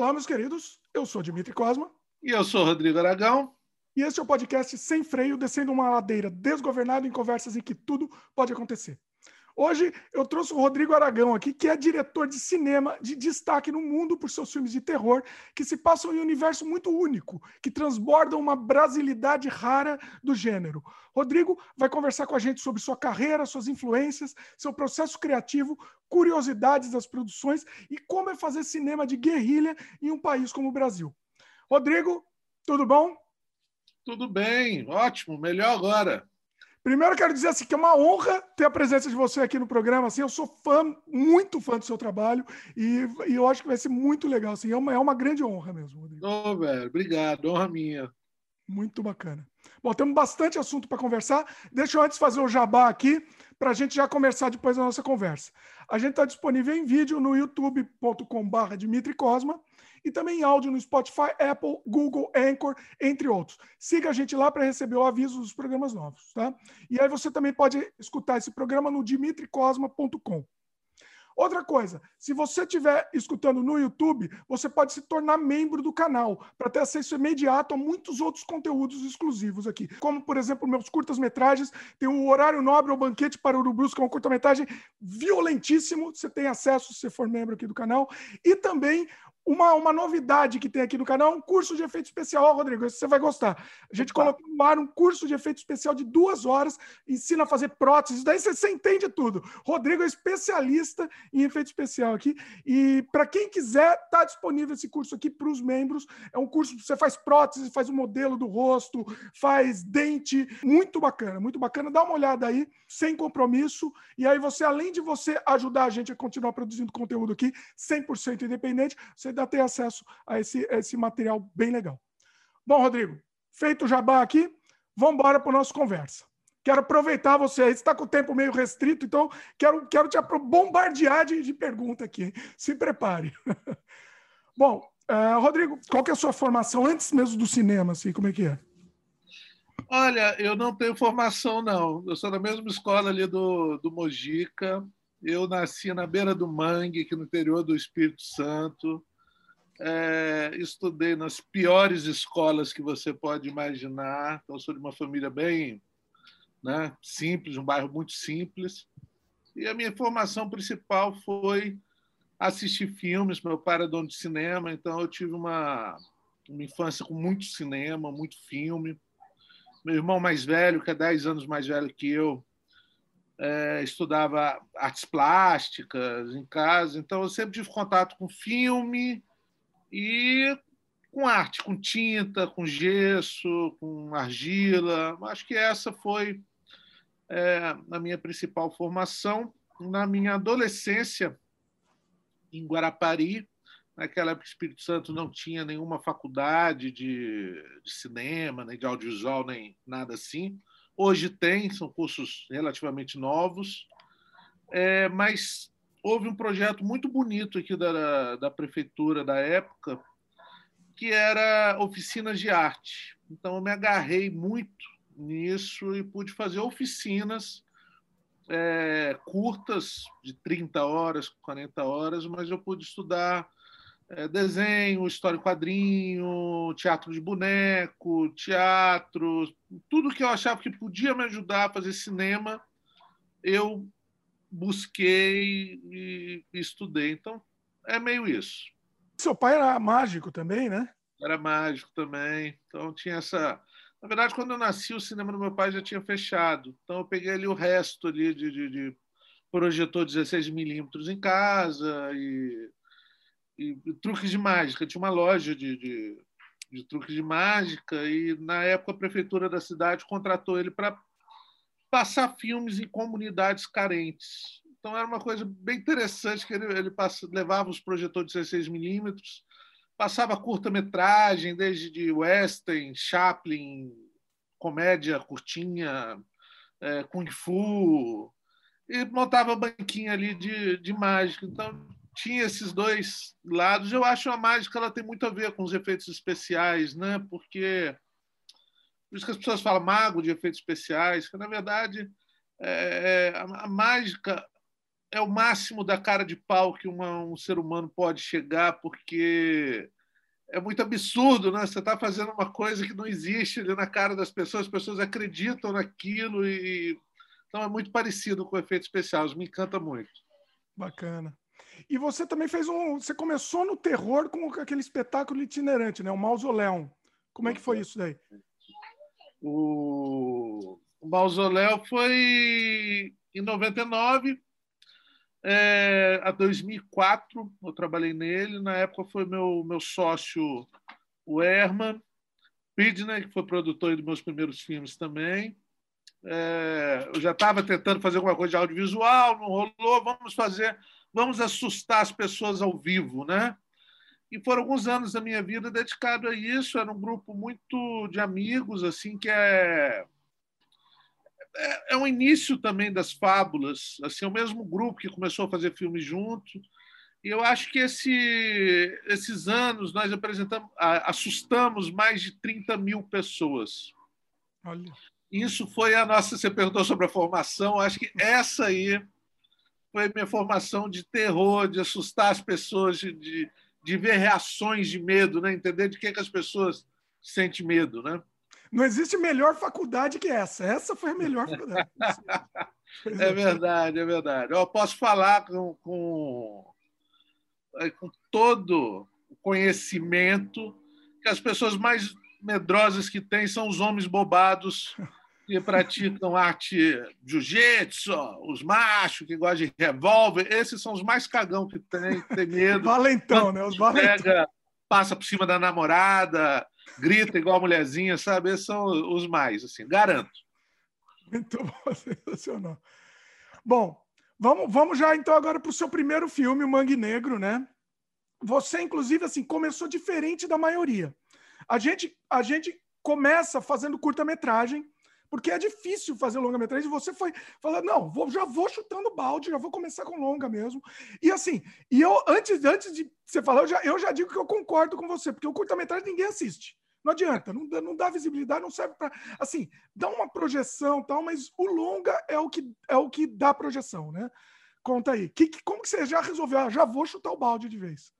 Olá, meus queridos. Eu sou Dimitri Cosma. E eu sou Rodrigo Aragão. E este é o podcast Sem Freio, descendo uma ladeira desgovernada em conversas em que tudo pode acontecer. Hoje eu trouxe o Rodrigo Aragão aqui, que é diretor de cinema de destaque no mundo por seus filmes de terror, que se passam em um universo muito único, que transbordam uma brasilidade rara do gênero. Rodrigo vai conversar com a gente sobre sua carreira, suas influências, seu processo criativo, curiosidades das produções e como é fazer cinema de guerrilha em um país como o Brasil. Rodrigo, tudo bom? Tudo bem, ótimo, melhor agora. Primeiro, quero dizer assim, que é uma honra ter a presença de você aqui no programa. Assim, eu sou fã, muito fã do seu trabalho e, e eu acho que vai ser muito legal. Assim, é, uma, é uma grande honra mesmo, Rodrigo. Oh, velho, obrigado, honra minha. Muito bacana. Bom, temos bastante assunto para conversar. Deixa eu antes fazer o jabá aqui para a gente já começar depois a nossa conversa. A gente está disponível em vídeo no youtube.com.br Dimitri Cosma e também em áudio no Spotify, Apple, Google, Anchor, entre outros. Siga a gente lá para receber o aviso dos programas novos, tá? E aí você também pode escutar esse programa no dimitricosma.com. Outra coisa, se você estiver escutando no YouTube, você pode se tornar membro do canal para ter acesso imediato a muitos outros conteúdos exclusivos aqui. Como, por exemplo, meus curtas-metragens. Tem o Horário Nobre, o Banquete para Urubus, que é uma curta-metragem violentíssimo. Você tem acesso se você for membro aqui do canal. E também uma, uma novidade que tem aqui no canal é um curso de efeito especial. Ó, Rodrigo, você vai gostar. A gente Opa. colocou no ar um curso de efeito especial de duas horas, ensina a fazer próteses, daí você, você entende tudo. Rodrigo é especialista em efeito especial aqui. E para quem quiser, tá disponível esse curso aqui para os membros. É um curso que você faz prótese, faz o modelo do rosto, faz dente. Muito bacana, muito bacana. Dá uma olhada aí, sem compromisso. E aí você, além de você ajudar a gente a continuar produzindo conteúdo aqui, 100% independente, você ainda tem acesso a esse, esse material bem legal. Bom, Rodrigo, feito o jabá aqui, vamos embora para a nossa conversa. Quero aproveitar você está com o tempo meio restrito, então quero, quero te bombardear de, de pergunta aqui. Se prepare. Bom, uh, Rodrigo, qual que é a sua formação antes mesmo do cinema? Assim, como é que é? Olha, eu não tenho formação, não. Eu sou da mesma escola ali do, do Mojica. Eu nasci na beira do Mangue, aqui no interior do Espírito Santo. É, estudei nas piores escolas que você pode imaginar. Então, sou de uma família bem né, simples, um bairro muito simples. E a minha formação principal foi assistir filmes. Meu pai era dono de cinema, então eu tive uma, uma infância com muito cinema, muito filme. Meu irmão mais velho, que é 10 anos mais velho que eu, é, estudava artes plásticas em casa, então eu sempre tive contato com filme e com arte, com tinta, com gesso, com argila. Acho que essa foi é, a minha principal formação. Na minha adolescência, em Guarapari, naquela época, Espírito Santo não tinha nenhuma faculdade de, de cinema, nem de audiovisual, nem nada assim. Hoje tem, são cursos relativamente novos, é, mas houve um projeto muito bonito aqui da, da prefeitura da época, que era oficinas de arte. Então, eu me agarrei muito nisso e pude fazer oficinas é, curtas, de 30 horas, 40 horas, mas eu pude estudar é, desenho, história quadrinho, teatro de boneco, teatro, tudo que eu achava que podia me ajudar a fazer cinema, eu busquei e estudei. Então, é meio isso. Seu pai era mágico também, né? Era mágico também. Então, tinha essa. Na verdade, quando eu nasci, o cinema do meu pai já tinha fechado. Então, eu peguei ali o resto ali de, de, de projetor 16 milímetros em casa e, e, e, truques de mágica. Tinha uma loja de, de, de truques de mágica e, na época, a prefeitura da cidade contratou ele para passar filmes em comunidades carentes. Então era uma coisa bem interessante que ele, ele passa, levava os projetores de 16 milímetros, passava curta-metragem, desde de western, Chaplin, comédia curtinha, é, kung fu, e montava banquinha ali de, de mágica. Então tinha esses dois lados. Eu acho a mágica ela tem muito a ver com os efeitos especiais, né? Porque por isso que as pessoas falam mago de efeitos especiais, que na verdade é, é, a, a, mágica é o máximo da cara de pau que uma, um ser humano pode chegar, porque é muito absurdo, né? Você está fazendo uma coisa que não existe ali na cara das pessoas, as pessoas acreditam naquilo e então é muito parecido com o efeito especial. Me encanta muito. Bacana. E você também fez um. Você começou no terror com aquele espetáculo itinerante, né? O Mausoléu. Como é que foi isso daí? O, o Mausoléu foi em 99 é, a 2004 eu trabalhei nele. Na época foi meu meu sócio o Herman Pidney, que foi produtor dos meus primeiros filmes também. É, eu já estava tentando fazer alguma coisa de audiovisual, não rolou. Vamos fazer, vamos assustar as pessoas ao vivo, né? E foram alguns anos da minha vida dedicado a isso. Era um grupo muito de amigos, assim, que é é, é o início também das fábulas. Assim, é o mesmo grupo que começou a fazer filmes junto. E eu acho que esse, esses anos nós apresentamos, assustamos mais de 30 mil pessoas. Olha. Isso foi a nossa. Você perguntou sobre a formação. Acho que essa aí foi a minha formação de terror, de assustar as pessoas, de, de, de ver reações de medo, né? entender de que, é que as pessoas sentem medo. Né? Não existe melhor faculdade que essa. Essa foi a melhor faculdade. é verdade, é verdade. Eu posso falar com, com, é, com todo o conhecimento que as pessoas mais medrosas que tem são os homens bobados que praticam arte jiu-jitsu, os machos que gostam de revólver, esses são os mais cagão que tem, tem medo. Valentão, né? Os valentão. Pega, passa por cima da namorada, grita igual a mulherzinha, sabe? Esses são os mais, assim, garanto. Muito bom, sensacional. Bom, vamos, vamos já então agora para o seu primeiro filme, o Mangue Negro, né? Você, inclusive, assim, começou diferente da maioria. A gente, a gente começa fazendo curta-metragem, porque é difícil fazer longa-metragem. Você foi falando, não, vou, já vou chutando balde, já vou começar com longa mesmo. E assim, e eu, antes, antes de você falar, eu já, eu já digo que eu concordo com você, porque o curta-metragem ninguém assiste. Não adianta, não, não dá visibilidade, não serve para. Assim, dá uma projeção tal, mas o longa é o que, é o que dá projeção, né? Conta aí. Que, que, como que você já resolveu? Ah, já vou chutar o balde de vez.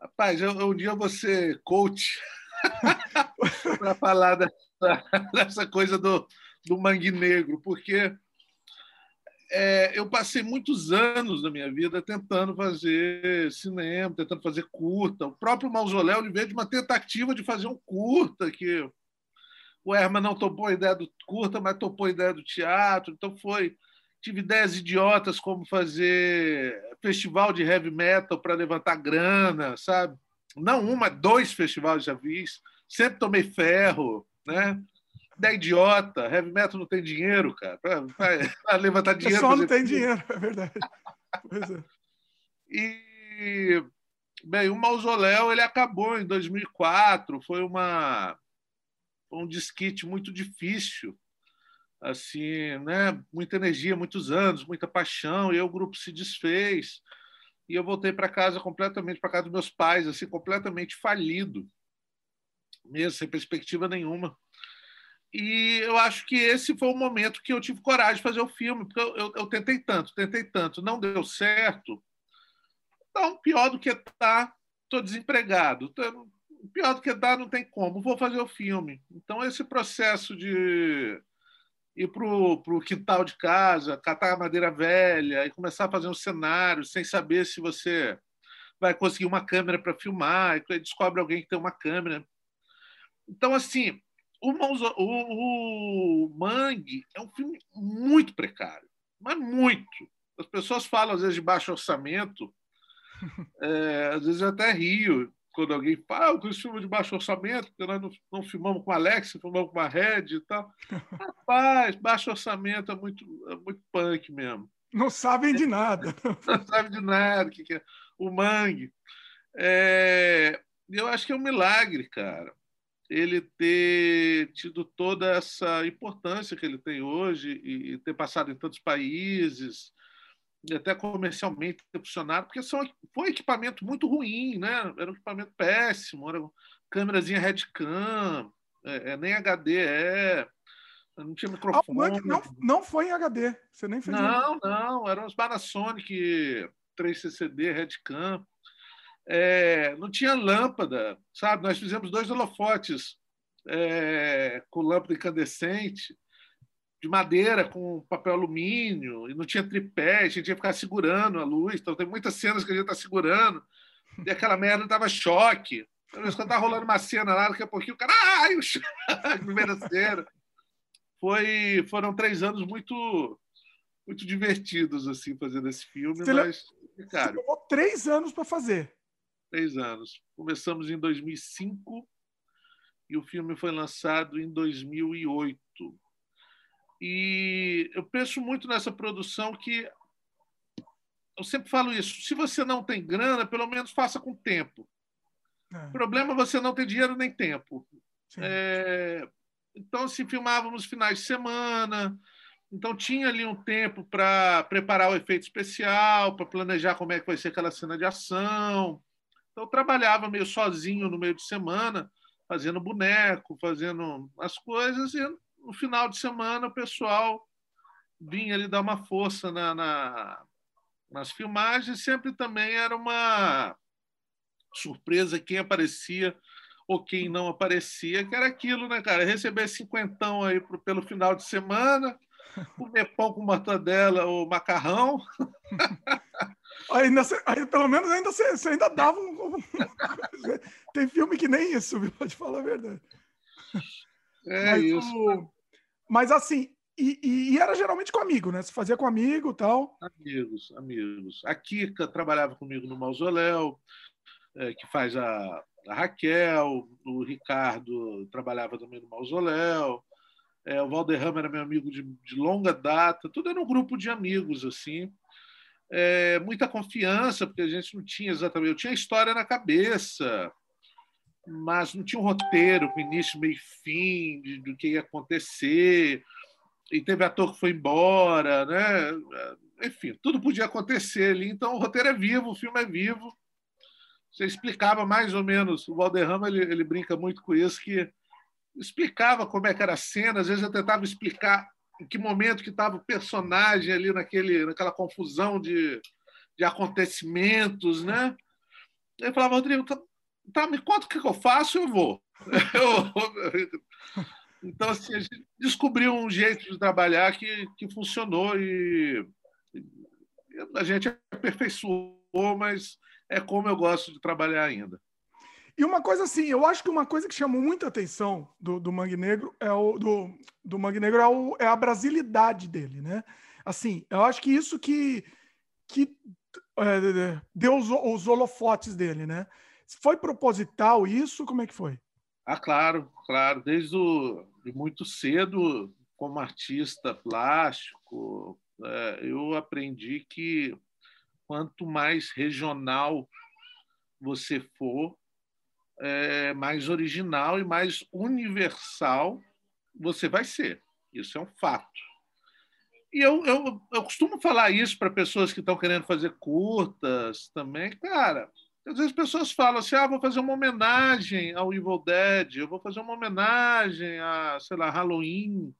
Rapaz, um dia ser coach para falar dessa, dessa coisa do, do mangue negro, porque é, eu passei muitos anos da minha vida tentando fazer cinema, tentando fazer curta. O próprio Mausoléu ele veio de uma tentativa de fazer um curta, que o Herman não topou a ideia do curta, mas topou a ideia do teatro. Então foi. Tive ideias idiotas como fazer festival de heavy metal para levantar grana, sabe? Não uma, dois festivais já fiz. Sempre tomei ferro, né? Da idiota. Heavy metal não tem dinheiro, cara, para levantar dinheiro. Só não tem dinheiro, é verdade. Pois é. E, bem, o Mausoléu ele acabou em 2004. Foi uma um disquite muito difícil, assim, né? Muita energia, muitos anos, muita paixão. E aí o grupo se desfez e eu voltei para casa completamente para casa dos meus pais, assim, completamente falido, mesmo sem perspectiva nenhuma. E eu acho que esse foi o momento que eu tive coragem de fazer o filme, porque eu, eu, eu tentei tanto, tentei tanto, não deu certo. Então, pior do que tá, estou desempregado. Pior do que dá, não tem como, vou fazer o filme. Então, esse processo de ir para o quintal de casa, catar madeira velha e começar a fazer um cenário sem saber se você vai conseguir uma câmera para filmar, e descobre alguém que tem uma câmera. Então, assim, o, o, o Mangue é um filme muito precário, mas muito. As pessoas falam, às vezes, de baixo orçamento, é, às vezes eu até rio quando alguém fala, ah, esse filme de baixo orçamento, porque nós não, não filmamos com a Alex, filmamos com a Red e tal. Rapaz, baixo orçamento é muito, é muito punk mesmo. Não sabem de nada. Não sabem de nada. O que, que é? O Mangue. É, eu acho que é um milagre, cara ele ter tido toda essa importância que ele tem hoje e ter passado em tantos países até comercialmente ter funcionado, porque são, foi equipamento muito ruim, né? Era um equipamento péssimo, era câmerazinha Redcam, é, é, nem HD é. Não tinha microfone. Ah, não, não foi em HD. Você nem fez Não, não. Eram os Panasonic 3CCD, Redcam. É, não tinha lâmpada, sabe? Nós fizemos dois holofotes é, com lâmpada incandescente, de madeira, com papel alumínio, e não tinha tripé, a gente tinha que ficar segurando a luz. Então, tem muitas cenas que a gente está segurando, e aquela merda dava choque. Quando está rolando uma cena lá, daqui a pouquinho o cara, ai, o choque, primeira cena. Foi, foram três anos muito muito divertidos assim fazendo esse filme, você mas cara, você levou três anos para fazer. Três anos. Começamos em 2005 e o filme foi lançado em 2008. E eu penso muito nessa produção que eu sempre falo isso. Se você não tem grana, pelo menos faça com tempo. É. O problema é você não ter dinheiro nem tempo. É, então, se filmávamos finais de semana, então tinha ali um tempo para preparar o efeito especial, para planejar como é que vai ser aquela cena de ação. Então, trabalhava meio sozinho no meio de semana, fazendo boneco, fazendo as coisas, e no final de semana o pessoal vinha ali dar uma força na, na, nas filmagens. Sempre também era uma surpresa quem aparecia ou quem não aparecia, que era aquilo, né, cara? Receber cinquentão aí pro, pelo final de semana, comer pão com mortadela ou macarrão. Ainda, aí, pelo menos ainda você, ainda dava um, um, Tem filme que nem isso, viu? Pode falar a verdade. É mas, isso. O, mas assim, e, e, era geralmente com amigo, né? Você fazia com amigo tal. Amigos, amigos. A Kika trabalhava comigo no mausoléu, é, que faz a, a, Raquel, o Ricardo trabalhava também no mausoléu. É, o Valderrama era meu amigo de, de longa data, tudo era um grupo de amigos, assim é, muita confiança, porque a gente não tinha exatamente. Eu tinha história na cabeça, mas não tinha um roteiro com início, meio e fim, de, do que ia acontecer. E teve ator que foi embora, né? Enfim, tudo podia acontecer ali. Então, o roteiro é vivo, o filme é vivo. Você explicava mais ou menos. O Valderrama ele, ele brinca muito com isso, que explicava como é que era a cena. Às vezes eu tentava explicar em que momento que estava o personagem ali naquele, naquela confusão de, de acontecimentos, né? Ele falava, Rodrigo, tá, tá, me conta o que eu faço, eu vou. Eu, então, assim, a gente descobriu um jeito de trabalhar que, que funcionou e a gente aperfeiçoou, mas é como eu gosto de trabalhar ainda. E uma coisa assim, eu acho que uma coisa que chamou muita atenção do, do Mangue Negro é o do, do Mangue Negro é, o, é a brasilidade dele, né? Assim, eu acho que isso que, que é, deu os, os holofotes dele, né? Foi proposital isso? Como é que foi? Ah, claro, claro. Desde o, de muito cedo, como artista plástico, é, eu aprendi que quanto mais regional você for, é, mais original e mais universal você vai ser. Isso é um fato. E eu, eu, eu costumo falar isso para pessoas que estão querendo fazer curtas também. Cara, às vezes as pessoas falam assim: ah, vou fazer uma homenagem ao Evil Dead, eu vou fazer uma homenagem a, sei lá, Halloween.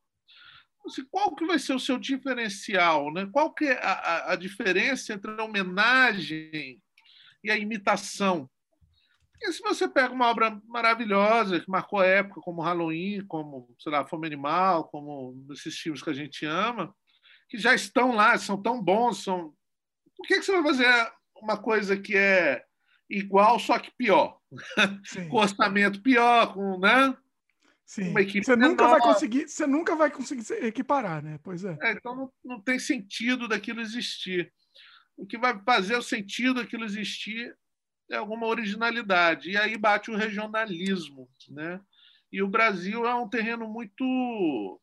Assim, qual que vai ser o seu diferencial? Né? Qual que é a, a diferença entre a homenagem e a imitação? E se você pega uma obra maravilhosa, que marcou a época, como Halloween, como, sei lá, Fome Animal, como esses filmes que a gente ama, que já estão lá, são tão bons, são... Por que, que você vai fazer uma coisa que é igual, só que pior? com orçamento pior, com, né? Sim. Uma equipe você nunca vai conseguir, você nunca vai conseguir equiparar, né? Pois é. é então não, não tem sentido daquilo existir. O que vai fazer o sentido daquilo existir alguma originalidade. E aí bate o regionalismo. Né? E o Brasil é um terreno muito,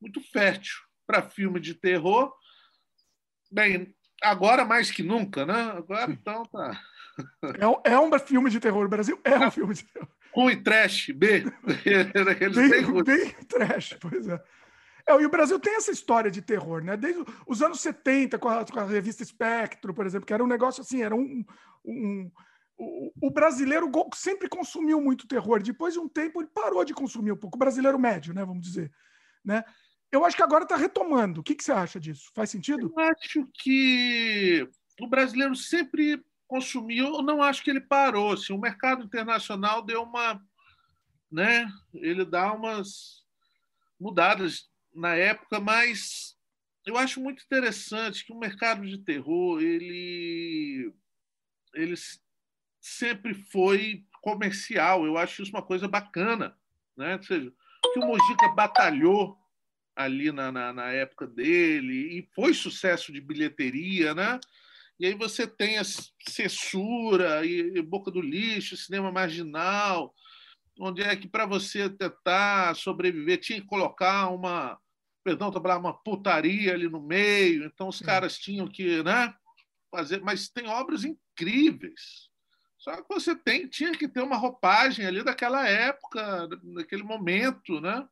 muito fértil para filme de terror. Bem, agora mais que nunca, né? Agora então tá. É, é um filme de terror. O Brasil é um filme de terror. Ruim, trash, B. bem, bem trash, pois é. É, e o Brasil tem essa história de terror, né? Desde os anos 70, com a, com a revista Espectro, por exemplo, que era um negócio assim, era um. Um o, brasileiro sempre consumiu muito terror. Depois de um tempo, ele parou de consumir um pouco. O brasileiro médio, né? Vamos dizer. né? Eu acho que agora está retomando. O que, que você acha disso? Faz sentido? Eu acho que o brasileiro sempre consumiu, eu não acho que ele parou. Assim, o mercado internacional deu uma. Né, ele dá umas mudadas na época, mas eu acho muito interessante que o mercado de terror ele, ele sempre foi comercial. Eu acho isso uma coisa bacana. Né? Ou seja, que o Mojica batalhou ali na, na, na, época dele e foi sucesso de bilheteria, né? E aí você tem a censura e, e boca do lixo, cinema marginal, onde é que para você tentar sobreviver tinha que colocar uma, perdão, uma putaria ali no meio. Então os caras tinham que, né? Fazer, mas tem obras incríveis. Só que você tem, tinha que ter uma roupagem ali daquela época, daquele momento, né?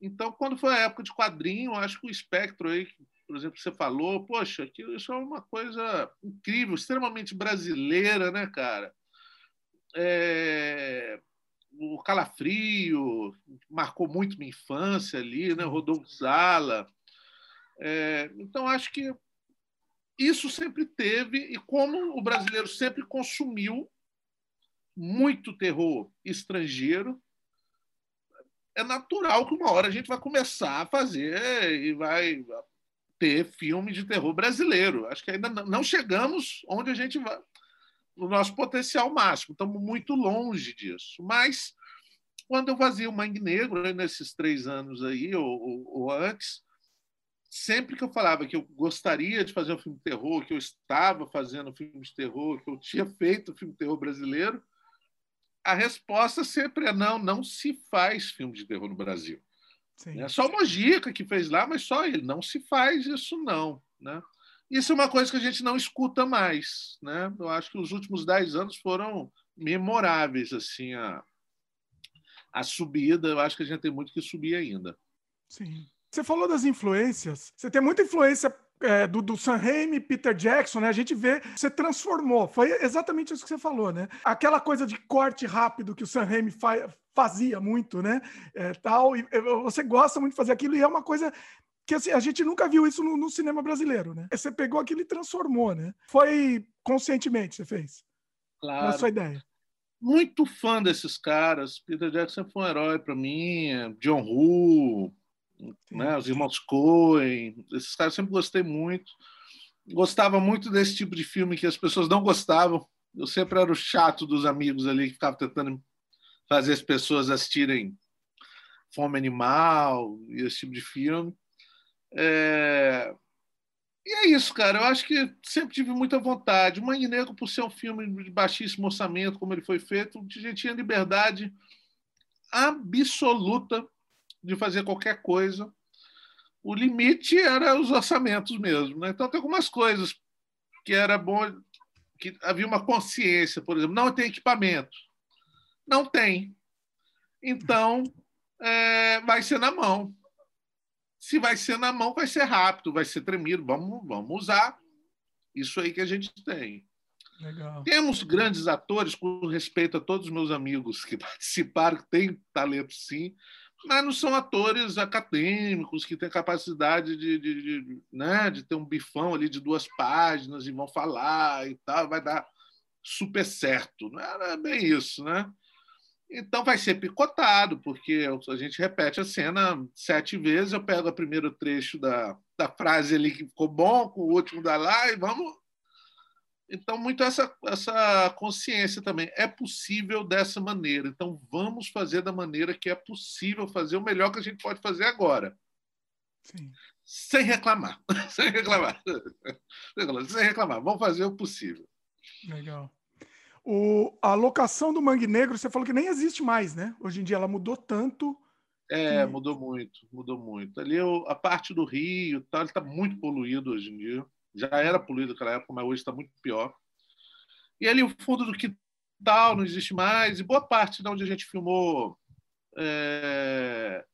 Então, quando foi a época de quadrinho, acho que o espectro aí, por exemplo, você falou, poxa, isso é uma coisa incrível, extremamente brasileira, né, cara? É... O Calafrio marcou muito minha infância ali, né? Rodolfo Zala. É... Então, acho que isso sempre teve, e como o brasileiro sempre consumiu muito terror estrangeiro, é natural que uma hora a gente vai começar a fazer e vai ter filme de terror brasileiro. Acho que ainda não chegamos onde a gente vai, no nosso potencial máximo, estamos muito longe disso. Mas quando eu fazia o Mangue Negro, né, nesses três anos aí, ou, ou, ou antes, sempre que eu falava que eu gostaria de fazer um filme de terror, que eu estava fazendo um filme de terror, que eu tinha feito um filme de terror brasileiro, a resposta sempre é não, não se faz filme de terror no Brasil. Sim. É só o Mojica que fez lá, mas só ele. Não se faz isso, não. Né? Isso é uma coisa que a gente não escuta mais. Né? Eu acho que os últimos dez anos foram memoráveis. assim a, a subida, eu acho que a gente tem muito que subir ainda. Sim. Você falou das influências. Você tem muita influência é, do, do Sam Raimi, Peter Jackson, né? A gente vê, você transformou. Foi exatamente isso que você falou, né? Aquela coisa de corte rápido que o Sam Raimi fa fazia muito, né? É, tal, e você gosta muito de fazer aquilo e é uma coisa que assim, a gente nunca viu isso no, no, cinema brasileiro, né? Você pegou aquilo e transformou, né? Foi conscientemente você fez. Claro. Na sua ideia. Muito fã desses caras. Peter Jackson foi um herói para mim. John Woo, né? os irmãos Coen, esses caras sempre gostei muito. Gostava muito desse tipo de filme que as pessoas não gostavam. Eu sempre era o chato dos amigos ali que ficava tentando fazer as pessoas assistirem Fome Animal e esse tipo de filme. É... E é isso, cara. Eu acho que sempre tive muita vontade. O Mangue Negro, por ser um filme de baixíssimo orçamento, como ele foi feito, a gente tinha liberdade absoluta de fazer qualquer coisa. O limite era os orçamentos mesmo. Né? Então, tem algumas coisas que era bom, que havia uma consciência, por exemplo, não tem equipamento. Não tem. Então, é, vai ser na mão. Se vai ser na mão, vai ser rápido, vai ser tremido. Vamos, vamos usar isso aí que a gente tem. Legal. Temos grandes atores, com respeito a todos os meus amigos que participaram, que têm talento sim, mas não são atores acadêmicos que têm capacidade de, de, de, né, de ter um bifão ali de duas páginas e vão falar e tal, vai dar super certo. Não era bem isso, né? Então vai ser picotado, porque a gente repete a cena sete vezes, eu pego o primeiro trecho da, da frase ali que ficou bom, com o último da lá, e vamos então, muito essa, essa consciência também. É possível dessa maneira. Então, vamos fazer da maneira que é possível fazer o melhor que a gente pode fazer agora. Sim. Sem reclamar. Sem reclamar. Sem reclamar. Vamos fazer o possível. Legal. O, a locação do Mangue Negro, você falou que nem existe mais, né? Hoje em dia ela mudou tanto. É, que... mudou muito, mudou muito. Ali a parte do Rio, tá, ele está muito poluído hoje em dia já era poluído naquela época, mas hoje está muito pior. E ali o fundo do quintal não existe mais, e boa parte de onde a gente filmou é,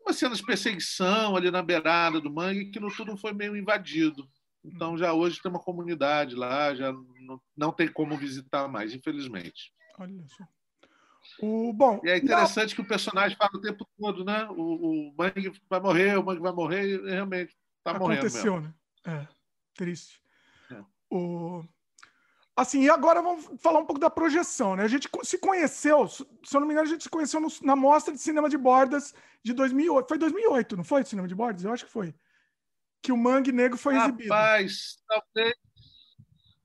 uma cena de perseguição ali na beirada do mangue, aquilo tudo foi meio invadido. Então já hoje tem uma comunidade lá, já não, não tem como visitar mais, infelizmente. Olha só. O, bom, e é interessante não... que o personagem fala o tempo todo, né? O, o Mangue vai morrer, o Mangue vai morrer, e realmente está morrendo. Aconteceu, né? É, triste. É. O... Assim, e agora vamos falar um pouco da projeção, né? A gente se conheceu, se eu não me engano, a gente se conheceu no, na Mostra de Cinema de Bordas de 2008. Foi 2008, não foi? Cinema de Bordas? Eu acho que foi. Que o Mangue Negro foi Rapaz, exibido. Rapaz, talvez,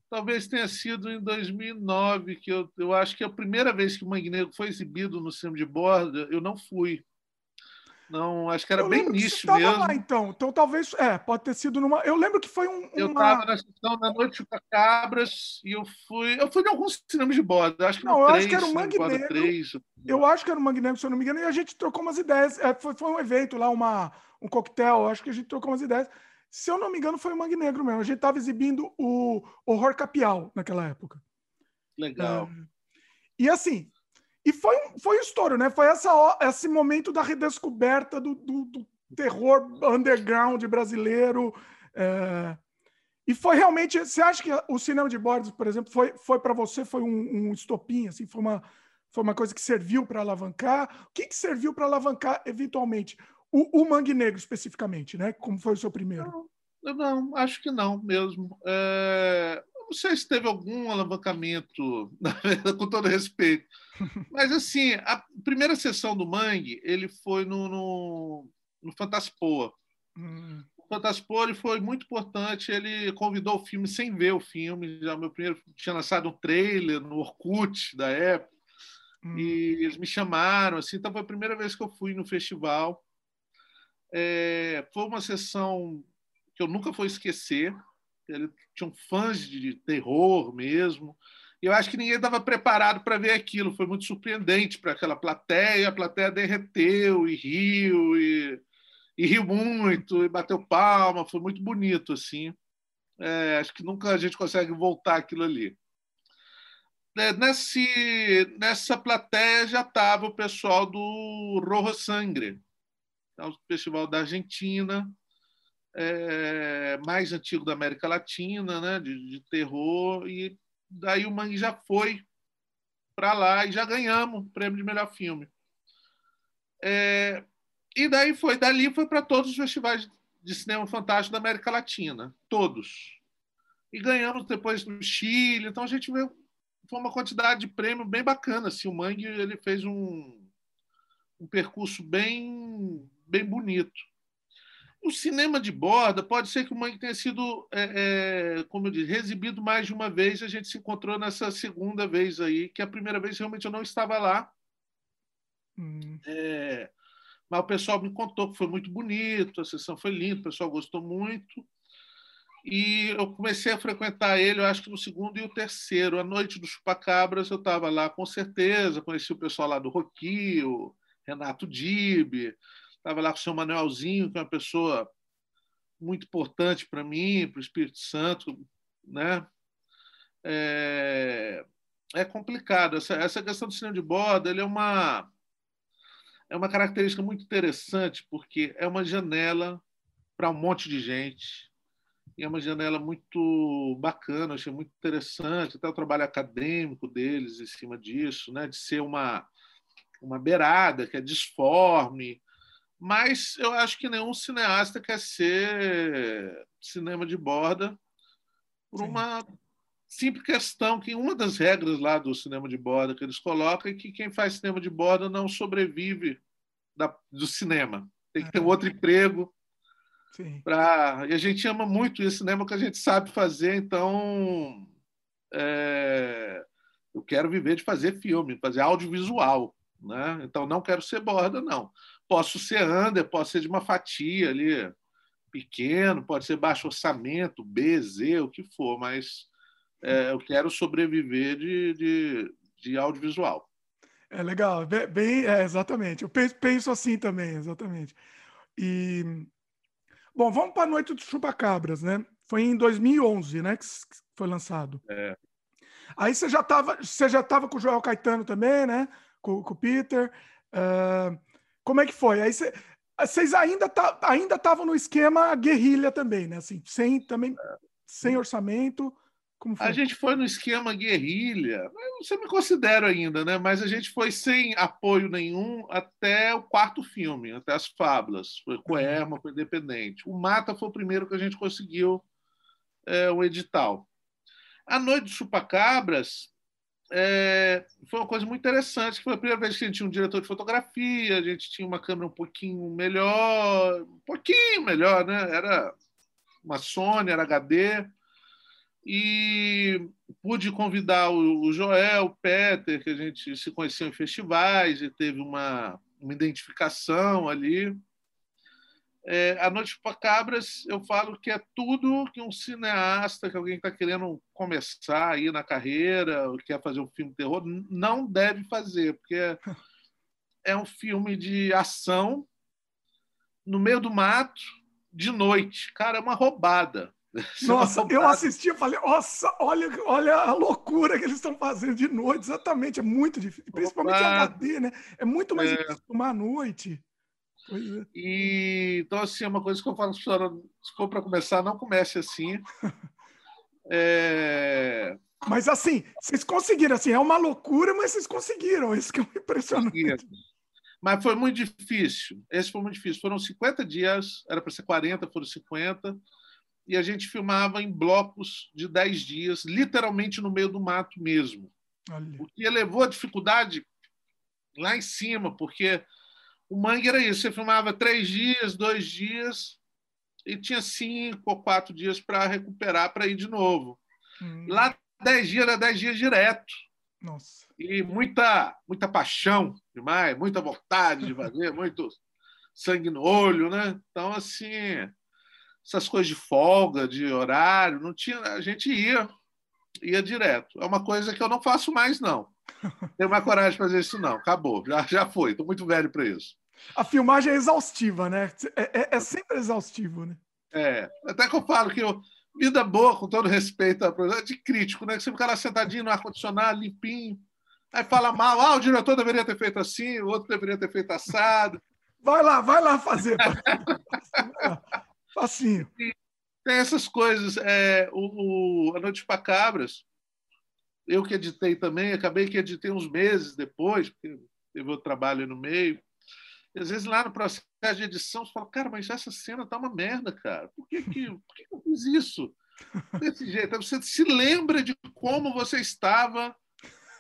talvez tenha sido em 2009, que eu, eu acho que é a primeira vez que o Mangue Negro foi exibido no Cinema de Borda, eu não fui. Não, acho que era eu bem início mesmo. Lá, então. então talvez, é, pode ter sido numa. Eu lembro que foi um. Uma... Eu estava na sessão da Noite Chupa Cabras e eu fui. Eu fui em alguns cinemas de borda. Acho que não, eu 3, acho que era o Mangue Negro. 3. Eu acho que era o Mangue Negro, se eu não me engano, e a gente trocou umas ideias. É, foi, foi um evento lá, uma, um coquetel, acho que a gente trocou umas ideias. Se eu não me engano, foi o Mangue Negro mesmo. A gente estava exibindo o Horror Capial naquela época. Legal. É... E assim, e foi um, foi um estouro, né? Foi essa, esse momento da redescoberta do, do, do terror underground brasileiro. É... E foi realmente. Você acha que o cinema de bordos, por exemplo, foi, foi para você foi um, um estopim, assim, foi uma, foi uma coisa que serviu para alavancar? O que, que serviu para alavancar eventualmente? O, o Mangue Negro, especificamente, né? Como foi o seu primeiro? Não, não acho que não mesmo. É, não sei se teve algum alavancamento, com todo respeito. Mas, assim, a primeira sessão do Mangue, ele foi no, no, no Fantaspoa. Hum. O Fantaspoa ele foi muito importante. Ele convidou o filme sem ver o filme. Já meu primeiro tinha lançado um trailer no Orkut da época. Hum. E eles me chamaram. Assim, então, foi a primeira vez que eu fui no festival. É, foi uma sessão que eu nunca vou esquecer ele tinham fãs de terror mesmo. E eu acho que ninguém estava preparado para ver aquilo. Foi muito surpreendente para aquela plateia. A plateia derreteu e riu e, e riu muito e bateu palma. Foi muito bonito assim. É, acho que nunca a gente consegue voltar aquilo ali. É, nesse, nessa plateia já estava o pessoal do Rojo Sangre, é o festival da Argentina, é, mais antigo da América Latina, né, de, de terror, e daí o Mangue já foi para lá e já ganhamos o prêmio de melhor filme. É, e daí foi, dali foi para todos os festivais de cinema fantástico da América Latina, todos. E ganhamos depois no Chile, então a gente viu foi uma quantidade de prêmio bem bacana. Assim, o Mangue ele fez um, um percurso bem, bem bonito. O cinema de borda, pode ser que o Mangue tenha sido, é, é, como eu disse, exibido mais de uma vez. A gente se encontrou nessa segunda vez aí, que a primeira vez realmente eu não estava lá. Hum. É, mas o pessoal me contou que foi muito bonito, a sessão foi linda, o pessoal gostou muito. E eu comecei a frequentar ele, eu acho que no segundo e o terceiro. A noite do Chupacabras eu estava lá com certeza, conheci o pessoal lá do Roquio, Renato Dib, Estava lá com o seu Manuelzinho, que é uma pessoa muito importante para mim, para o Espírito Santo, né? É, é complicado. Essa, essa questão do cinema de borda ele é uma é uma característica muito interessante porque é uma janela para um monte de gente e é uma janela muito bacana, achei muito interessante até o trabalho acadêmico deles em cima disso, né, de ser uma uma beirada que é disforme, mas eu acho que nenhum cineasta quer ser cinema de borda por Sim. uma simples questão que uma das regras lá do cinema de borda que eles colocam é que quem faz cinema de borda não sobrevive da, do cinema. Tem que ter um é. outro emprego. Pra... E a gente ama muito esse cinema que a gente sabe fazer, então é... eu quero viver de fazer filme, fazer audiovisual. Né? Então não quero ser borda, não. Posso ser under, posso ser de uma fatia ali pequeno, pode ser baixo orçamento, B, Z, o que for, mas é, eu quero sobreviver de, de, de audiovisual. É legal, bem, é, exatamente. Eu penso, penso, assim também, exatamente. E bom, vamos para a Noite do Chupacabras, né? Foi em 2011, né, que foi lançado. É. Aí você já estava, você já estava com o Joel Caetano também, né? Com, com o Peter. Uh, como é que foi? Aí vocês ainda tá, ainda estavam no esquema guerrilha também, né? Assim, sem também sem orçamento. A gente foi no esquema guerrilha. Não me considero ainda, né? Mas a gente foi sem apoio nenhum até o quarto filme, até as fábulas. Foi com Erma, foi independente. O Mata foi o primeiro que a gente conseguiu é, o edital. A Noite dos Chupacabras é, foi uma coisa muito interessante, foi a primeira vez que a gente tinha um diretor de fotografia, a gente tinha uma câmera um pouquinho melhor, um pouquinho melhor, né? Era uma Sony, era HD, e pude convidar o Joel, o Peter, que a gente se conheceu em festivais e teve uma, uma identificação ali. É, a Noite para Cabras, eu falo que é tudo que um cineasta, que alguém está querendo começar aí na carreira, ou quer fazer um filme de terror, não deve fazer, porque é, é um filme de ação no meio do mato, de noite. Cara, é uma roubada. Nossa, eu assisti e falei, nossa, olha, olha a loucura que eles estão fazendo de noite. Exatamente, é muito difícil. Principalmente em HD, né? É muito mais é. difícil tomar à noite. É. E, então, assim, é uma coisa que eu falo, se for para começar, não comece assim. É... Mas, assim, vocês conseguiram, assim, é uma loucura, mas vocês conseguiram, isso que é impressionante. Mas foi muito difícil, esse foi muito difícil. Foram 50 dias, era para ser 40, foram 50, e a gente filmava em blocos de 10 dias, literalmente no meio do mato mesmo. Olha. O que elevou a dificuldade lá em cima, porque o mangue era isso: você filmava três dias, dois dias, e tinha cinco ou quatro dias para recuperar para ir de novo. Hum. Lá, dez dias era dez dias direto. Nossa. E muita, muita paixão demais, muita vontade de fazer, muito sangue no olho, né? Então, assim, essas coisas de folga, de horário, não tinha. A gente ia, ia direto. É uma coisa que eu não faço mais, não. Tenho mais coragem de fazer isso, não. Acabou. Já, já foi. Estou muito velho para isso. A filmagem é exaustiva, né? É, é, é, sempre exaustivo, né? É. Até que eu falo que eu, vida boa, com todo respeito à é de crítico, né? Que você fica lá sentadinho no ar-condicionado, limpinho. Aí fala mal, ah, o diretor deveria ter feito assim, o outro deveria ter feito assado. Vai lá, vai lá fazer. Facinho. Tem essas coisas. É, o, o, a Noite para Cabras, eu que editei também, acabei que editei uns meses depois, porque teve outro trabalho no meio. E às vezes lá no processo de edição você fala, cara, mas essa cena tá uma merda, cara. Por que, que, por que, eu fiz isso? Desse jeito. Aí você se lembra de como você estava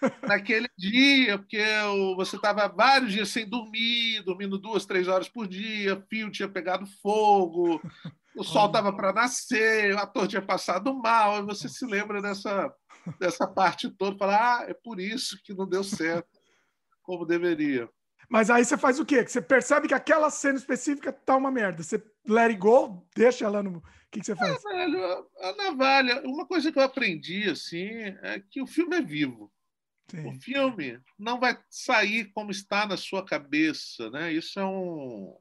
naquele dia, porque você estava vários dias sem dormir, dormindo duas, três horas por dia, fio tinha pegado fogo, o sol estava para nascer, o ator tinha passado mal, e você se lembra dessa, dessa parte toda, fala, ah, é por isso que não deu certo como deveria. Mas aí você faz o quê? Você percebe que aquela cena específica tá uma merda. Você let it go, deixa ela no. O que, que você faz? É, velho, a navalha, uma coisa que eu aprendi assim é que o filme é vivo. Sim. O filme não vai sair como está na sua cabeça, né? Isso é um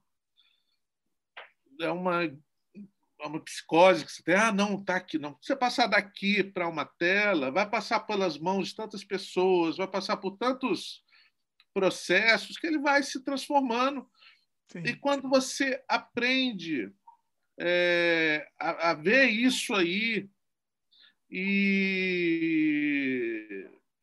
é uma uma psicose que você tem, ah, não, tá aqui, não. Você passar daqui para uma tela, vai passar pelas mãos de tantas pessoas, vai passar por tantos processos que ele vai se transformando. Sim. E quando você aprende é, a, a, ver isso aí e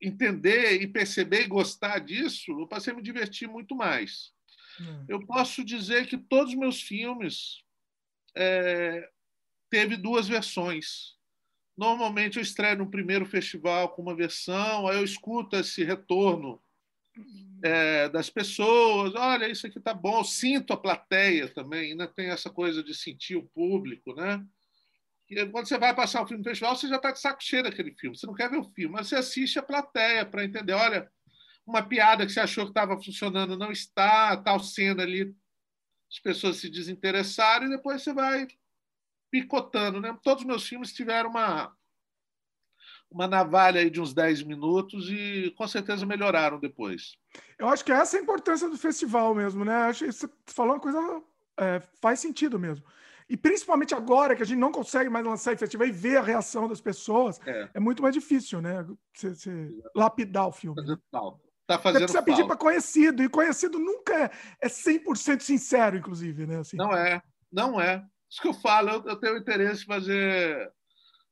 entender e perceber e gostar disso, eu passei a me divertir muito mais. Hum. Eu posso dizer que todos os meus filmes é, teve duas versões. Normalmente eu estreio no primeiro festival com uma versão, aí eu escuto esse retorno é, das pessoas, olha, isso aqui tá bom, eu sinto a plateia também, ainda tem essa coisa de sentir o público, né? E quando você vai passar o filme no festival, você já está de saco cheio daquele filme, você não quer ver o filme, mas você assiste a plateia para entender, olha, uma piada que você achou que estava funcionando não está, tal cena ali, as pessoas se desinteressaram e depois você vai picotando, né? Todos os meus filmes tiveram uma uma navalha aí de uns 10 minutos e com certeza melhoraram depois. Eu acho que essa é a importância do festival mesmo, né? Acho que você falou uma coisa, é, faz sentido mesmo. E principalmente agora que a gente não consegue mais lançar em festival e ver a reação das pessoas, é, é muito mais difícil, né? Você, você lapidar o filme. Fazendo falta. Tá fazendo você precisa pedir para conhecido, e conhecido nunca é, é 100% sincero, inclusive, né? Assim. Não é, não é. Isso que eu falo, eu, eu tenho interesse em fazer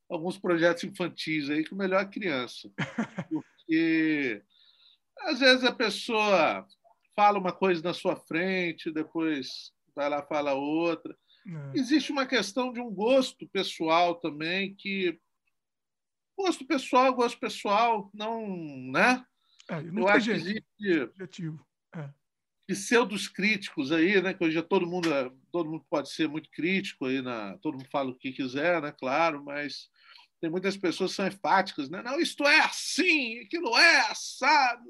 alguns projetos infantis aí que o melhor é criança. Porque às vezes a pessoa fala uma coisa na sua frente, depois vai lá fala outra. É. Existe uma questão de um gosto pessoal também que gosto pessoal, gosto pessoal, não, né? É, não Eu acho que existe objetivo. É. pseudos críticos aí, né? Que hoje todo mundo, todo mundo pode ser muito crítico aí na, todo mundo fala o que quiser, né? Claro, mas tem muitas pessoas que são enfáticas, né? Não, isto é assim, aquilo é assado,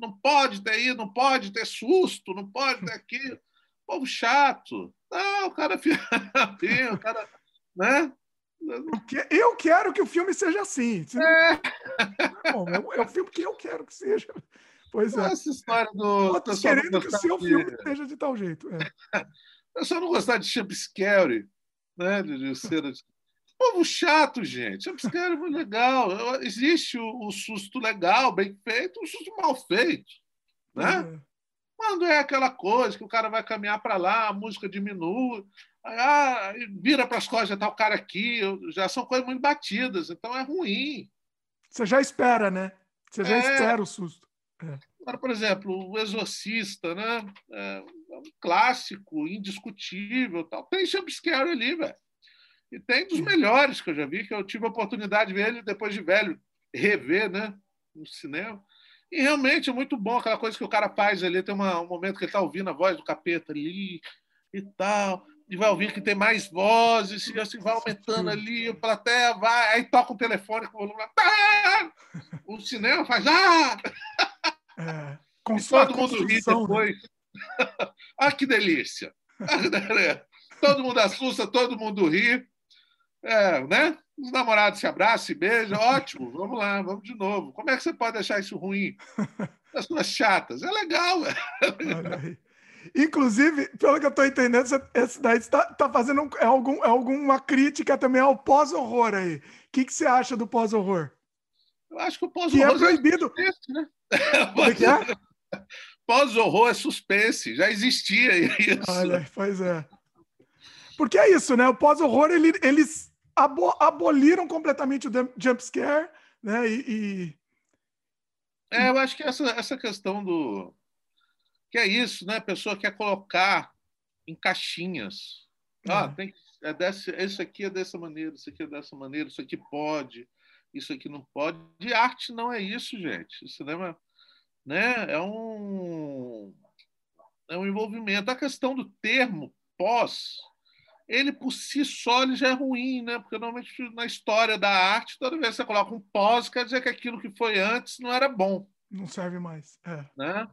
não pode ter isso, não pode ter susto, não pode ter aquilo. Povo chato. Não, o cara o cara, né? Eu quero que o filme seja assim. É. É, é o filme que eu quero que seja. Pois é. Essa história do. Outros querendo que o seu de... filme seja de tal jeito. É. Eu só não gostar de Champscary, né? De, de Povo chato, gente. Jumpscare é muito legal. Existe o, o, susto legal, bem feito, o susto mal feito. Né? Uhum. Quando é aquela coisa que o cara vai caminhar para lá, a música diminui, ah, vira para as costas, já está o cara aqui, já são coisas muito batidas, então é ruim. Você já espera, né? Você já é... espera o susto. É. Agora, por exemplo, o Exorcista, né? É um clássico, indiscutível, tal. Tem jumpscare ali, velho. E tem dos melhores que eu já vi, que eu tive a oportunidade de ver ele depois de velho, rever, né? No cinema. E realmente é muito bom aquela coisa que o cara faz ali. Tem uma, um momento que ele está ouvindo a voz do capeta ali e tal. E vai ouvir que tem mais vozes, e assim vai aumentando ali, a plateia vai, aí toca o um telefone com o volume. Tá! O cinema faz. Ah! É, com e todo mundo ri né? depois. ah, que delícia! todo mundo assusta, todo mundo ri. É, né? Os namorados se abraçam, se beijam, ótimo, vamos lá, vamos de novo. Como é que você pode deixar isso ruim? As suas chatas. É legal, velho. Inclusive, pelo que eu estou entendendo, esse daí está tá fazendo é algum, é alguma crítica também ao pós-horror aí. O que, que você acha do pós-horror? Eu acho que o pós-horror. Que é proibido. É né? Como é que é? Pós-horror é suspense, já existia isso. Olha, pois é. Porque é isso, né? O pós-horror, ele, eles abo aboliram completamente o jump scare, né? E, e... É, eu acho que essa, essa questão do. Que é isso, né? A pessoa quer colocar em caixinhas. Ah, é. tem é desse, isso aqui é dessa maneira, isso aqui é dessa maneira, isso aqui pode, isso aqui não pode. De arte não é isso, gente. O cinema né, é um é um envolvimento. A questão do termo pós ele por si só ele já é ruim, né? Porque normalmente na história da arte, toda vez que você coloca um pós, quer dizer que aquilo que foi antes não era bom. Não serve mais. É. Né?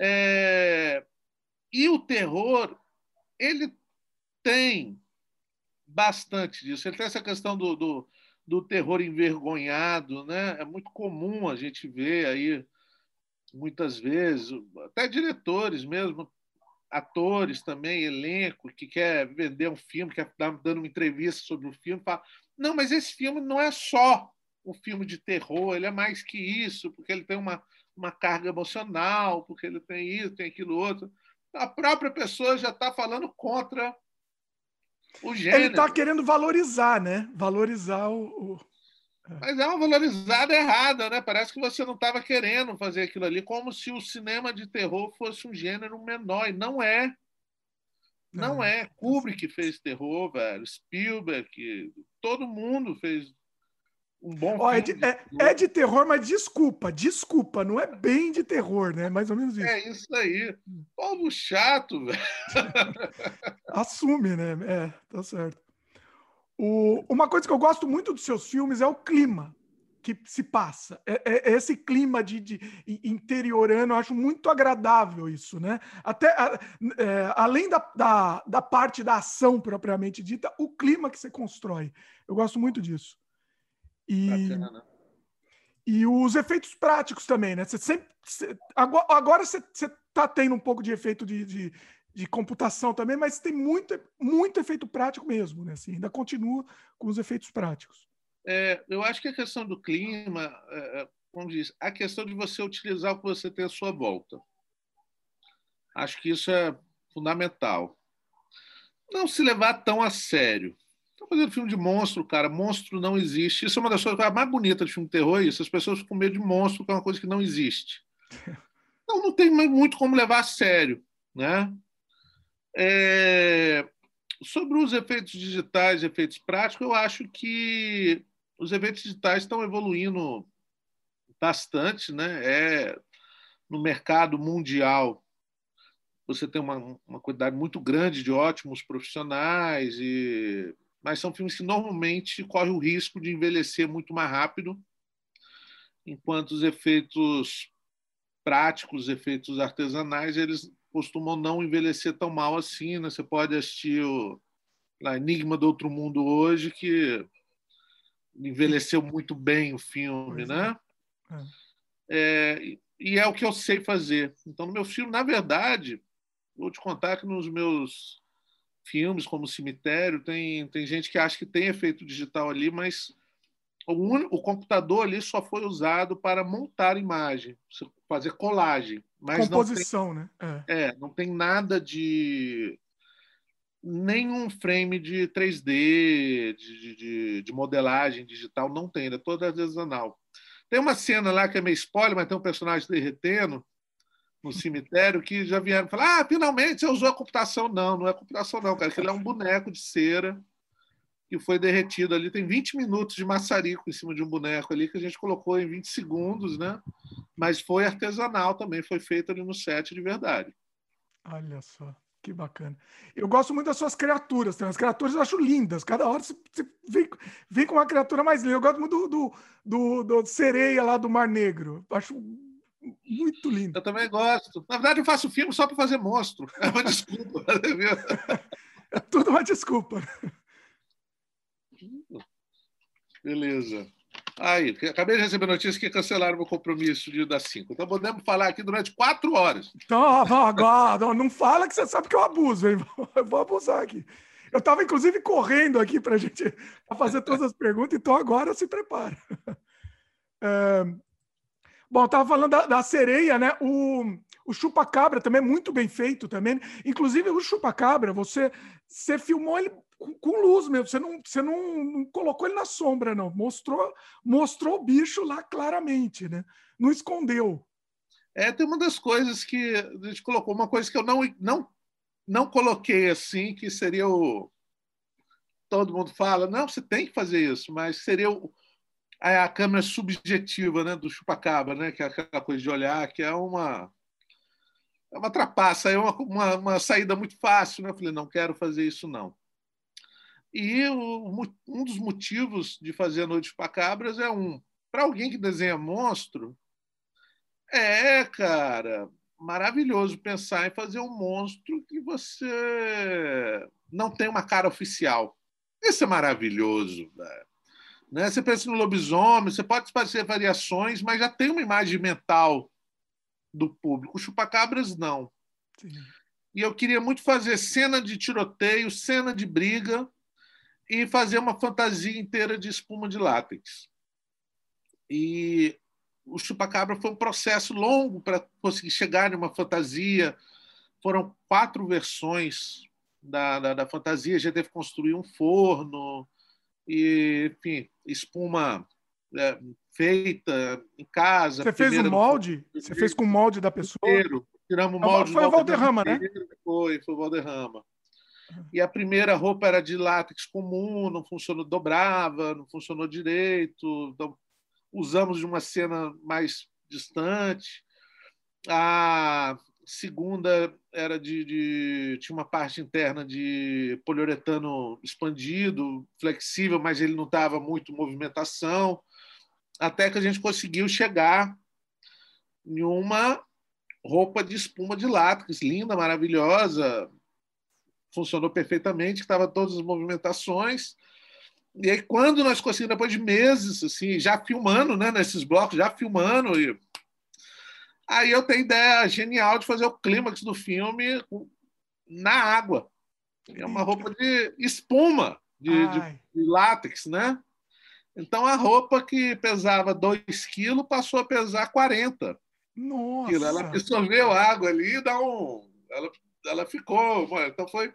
É. É... E o terror, ele tem bastante disso. Ele tem essa questão do, do, do terror envergonhado, né? É muito comum a gente ver aí muitas vezes, até diretores mesmo atores também, elenco, que quer vender um filme, quer dar dando uma entrevista sobre o filme, fala: não, mas esse filme não é só um filme de terror, ele é mais que isso, porque ele tem uma, uma carga emocional, porque ele tem isso, tem aquilo outro. A própria pessoa já está falando contra. Ele está querendo valorizar, né? Valorizar o, o mas é uma valorizada errada, né? Parece que você não estava querendo fazer aquilo ali, como se o cinema de terror fosse um gênero menor, e não é. Não é. Kubrick fez terror, velho. Spielberg, todo mundo fez um bom oh, é, de, é, é, de, terror, mas desculpa, desculpa, não é bem de terror, né? Mais ou menos isso. É isso aí. Povo chato, velho. Assume, né? É, tá certo. O, uma coisa que eu gosto muito dos seus filmes é o clima que se passa. É, é, é esse clima de, de, interiorano, eu acho muito agradável isso, né? Até a, é, além da, da, da, parte da ação propriamente dita, o clima que você constrói. Eu gosto muito disso. E, e os efeitos práticos também, né? Você sempre, você, agora, agora você está tendo um pouco de efeito de, de de computação também, mas tem muito, muito efeito prático mesmo, né? Assim, ainda continua com os efeitos práticos. É, eu acho que a questão do clima, é, é, como diz, a questão de você utilizar o que você tem à sua volta. Acho que isso é fundamental. Não se levar tão a sério. Fazendo filme de monstro, cara. Monstro não existe. Isso é uma das coisas mais bonitas de filme de terror, é isso. As pessoas ficam com medo de monstro, que é uma coisa que não existe. Então não tem muito como levar a sério, né? É... Sobre os efeitos digitais, efeitos práticos, eu acho que os efeitos digitais estão evoluindo bastante, né? É no mercado mundial você tem uma, uma quantidade muito grande de ótimos profissionais e mas são filmes que normalmente correm o risco de envelhecer muito mais rápido, enquanto os efeitos práticos, os efeitos artesanais, eles costumam não envelhecer tão mal assim. Né? Você pode assistir o lá, Enigma do Outro Mundo hoje, que envelheceu muito bem o filme, pois né? É. É, e é o que eu sei fazer. Então, no meu filme, na verdade, vou te contar que nos meus filmes como Cemitério, tem, tem gente que acha que tem efeito digital ali, mas o, o computador ali só foi usado para montar imagem, fazer colagem. Mas Composição, não tem, né? É. é, não tem nada de nenhum frame de 3D, de, de, de, modelagem digital, não tem, é toda artesanal. Tem uma cena lá que é meio spoiler, mas tem um personagem derretendo, no cemitério que já vieram falar: ah, finalmente você usou a computação. Não, não é computação, não, cara. Aquilo é um boneco de cera que foi derretido ali. Tem 20 minutos de maçarico em cima de um boneco ali que a gente colocou em 20 segundos, né? Mas foi artesanal também, foi feito ali no set de verdade. Olha só. Que bacana. Eu gosto muito das suas criaturas também. As criaturas eu acho lindas. Cada hora você, vem, vem com uma criatura mais linda. Eu gosto muito do, do, do, do sereia lá do Mar Negro. Acho muito lindo. Eu também gosto. Na verdade, eu faço filme só para fazer monstro. É uma desculpa. é tudo uma desculpa. Beleza. Aí, acabei de receber notícia que cancelaram meu compromisso de dar cinco. Então podemos falar aqui durante quatro horas. Então, agora, não fala que você sabe que eu abuso, hein? Eu vou abusar aqui. Eu estava, inclusive, correndo aqui para a gente fazer todas as perguntas, então agora se prepara. É, Bom, eu tava falando da, da, sereia, né? O, o chupa-cabra também é muito bem feito também. Inclusive, o chupa-cabra, você, você filmou ele com, com, luz mesmo. Você, não, você não, não, colocou ele na sombra, não. Mostrou, mostrou o bicho lá claramente, né? Não escondeu. É, tem uma das coisas que a gente colocou, uma coisa que eu não, não, não coloquei assim, que seria o. Todo mundo fala, não, você tem que fazer isso, mas seria o a câmera subjetiva né, do chupacabra, né, que é aquela coisa de olhar, que é uma é uma trapaça, é uma, uma, uma, saída muito fácil. Né? Eu falei, não quero fazer isso, não. E o, um dos motivos de fazer a Noite de Chupacabras é um. Para alguém que desenha monstro, é, cara, maravilhoso pensar em fazer um monstro que você não tem uma cara oficial. Isso é maravilhoso. Velho. Né? Você pensa no lobisomem, você pode fazer variações, mas já tem uma imagem mental do público. O chupacabras, não. Sim. E eu queria muito fazer cena de tiroteio, cena de briga e fazer uma fantasia inteira de espuma de látex. E o chupacabra foi um processo longo para conseguir chegar numa fantasia. Foram quatro versões da, da, da fantasia. A gente teve que construir um forno, e, enfim, espuma é, feita em casa. Você fez o molde? Você fez com o molde da pessoa? Primeiro, tiramos o molde. Foi o Valderrama, né? Foi, foi o Valderrama. E a primeira roupa era de látex comum, não funcionou, dobrava, não funcionou direito. Então, usamos de uma cena mais distante. A segunda era de, de, tinha uma parte interna de poliuretano expandido, flexível, mas ele não estava muito movimentação, até que a gente conseguiu chegar em uma roupa de espuma de látex, linda, maravilhosa, funcionou perfeitamente, estava todas as movimentações. E aí, quando nós conseguimos, depois de meses, assim, já filmando, né, nesses blocos, já filmando, e Aí eu tenho ideia genial de fazer o clímax do filme na água. É uma roupa de espuma, de, de, de látex, né? Então a roupa que pesava 2 quilos passou a pesar 40. Nossa! Ela absorveu água ali e dá um. Ela, ela ficou. Então foi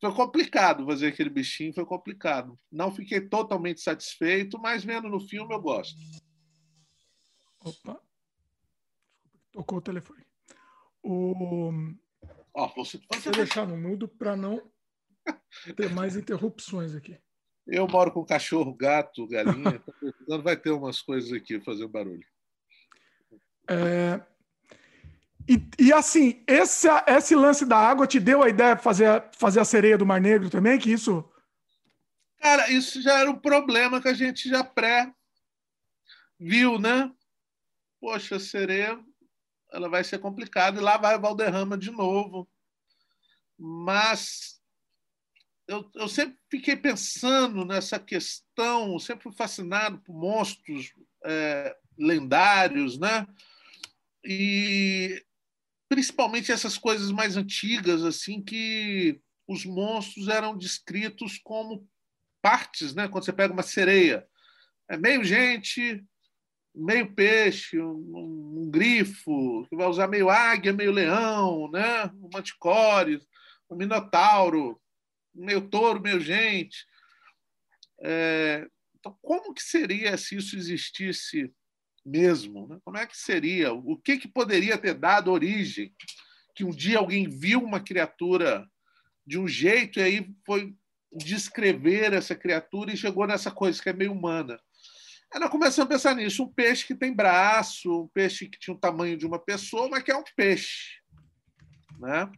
foi complicado fazer aquele bichinho, foi complicado. Não fiquei totalmente satisfeito, mas vendo no filme eu gosto. Opa. Tocou o telefone. O... Oh, você, você deixar no mudo para não ter mais interrupções aqui. Eu moro com cachorro, gato, galinha, então vai ter umas coisas aqui fazer barulho. É, e, e, assim, esse, esse lance da água te deu a ideia de fazer, fazer a sereia do Mar Negro também? Que isso. Cara, isso já era um problema que a gente já pré viu, né? Poxa, sereia ela vai ser complicada, e lá vai o Valderrama de novo. Mas eu, eu sempre fiquei pensando nessa questão, sempre fui fascinado por monstros é, lendários, né? E principalmente essas coisas mais antigas, assim, que os monstros eram descritos como partes, né? Quando você pega uma sereia, é meio gente, meio peixe, um, um grifo, que vai usar meio águia, meio leão, né? Um manticore, um minotauro, meio touro, meio gente. É, então, como que seria se isso existisse mesmo? Né? Como é que seria? O que, que poderia ter dado origem? Que um dia alguém viu uma criatura de um jeito e aí foi descrever essa criatura e chegou nessa coisa que é meio humana. Nós começamos a pensar nisso. Um peixe que tem braço, um peixe que tinha o tamanho de uma pessoa, mas que é um peixe. Né?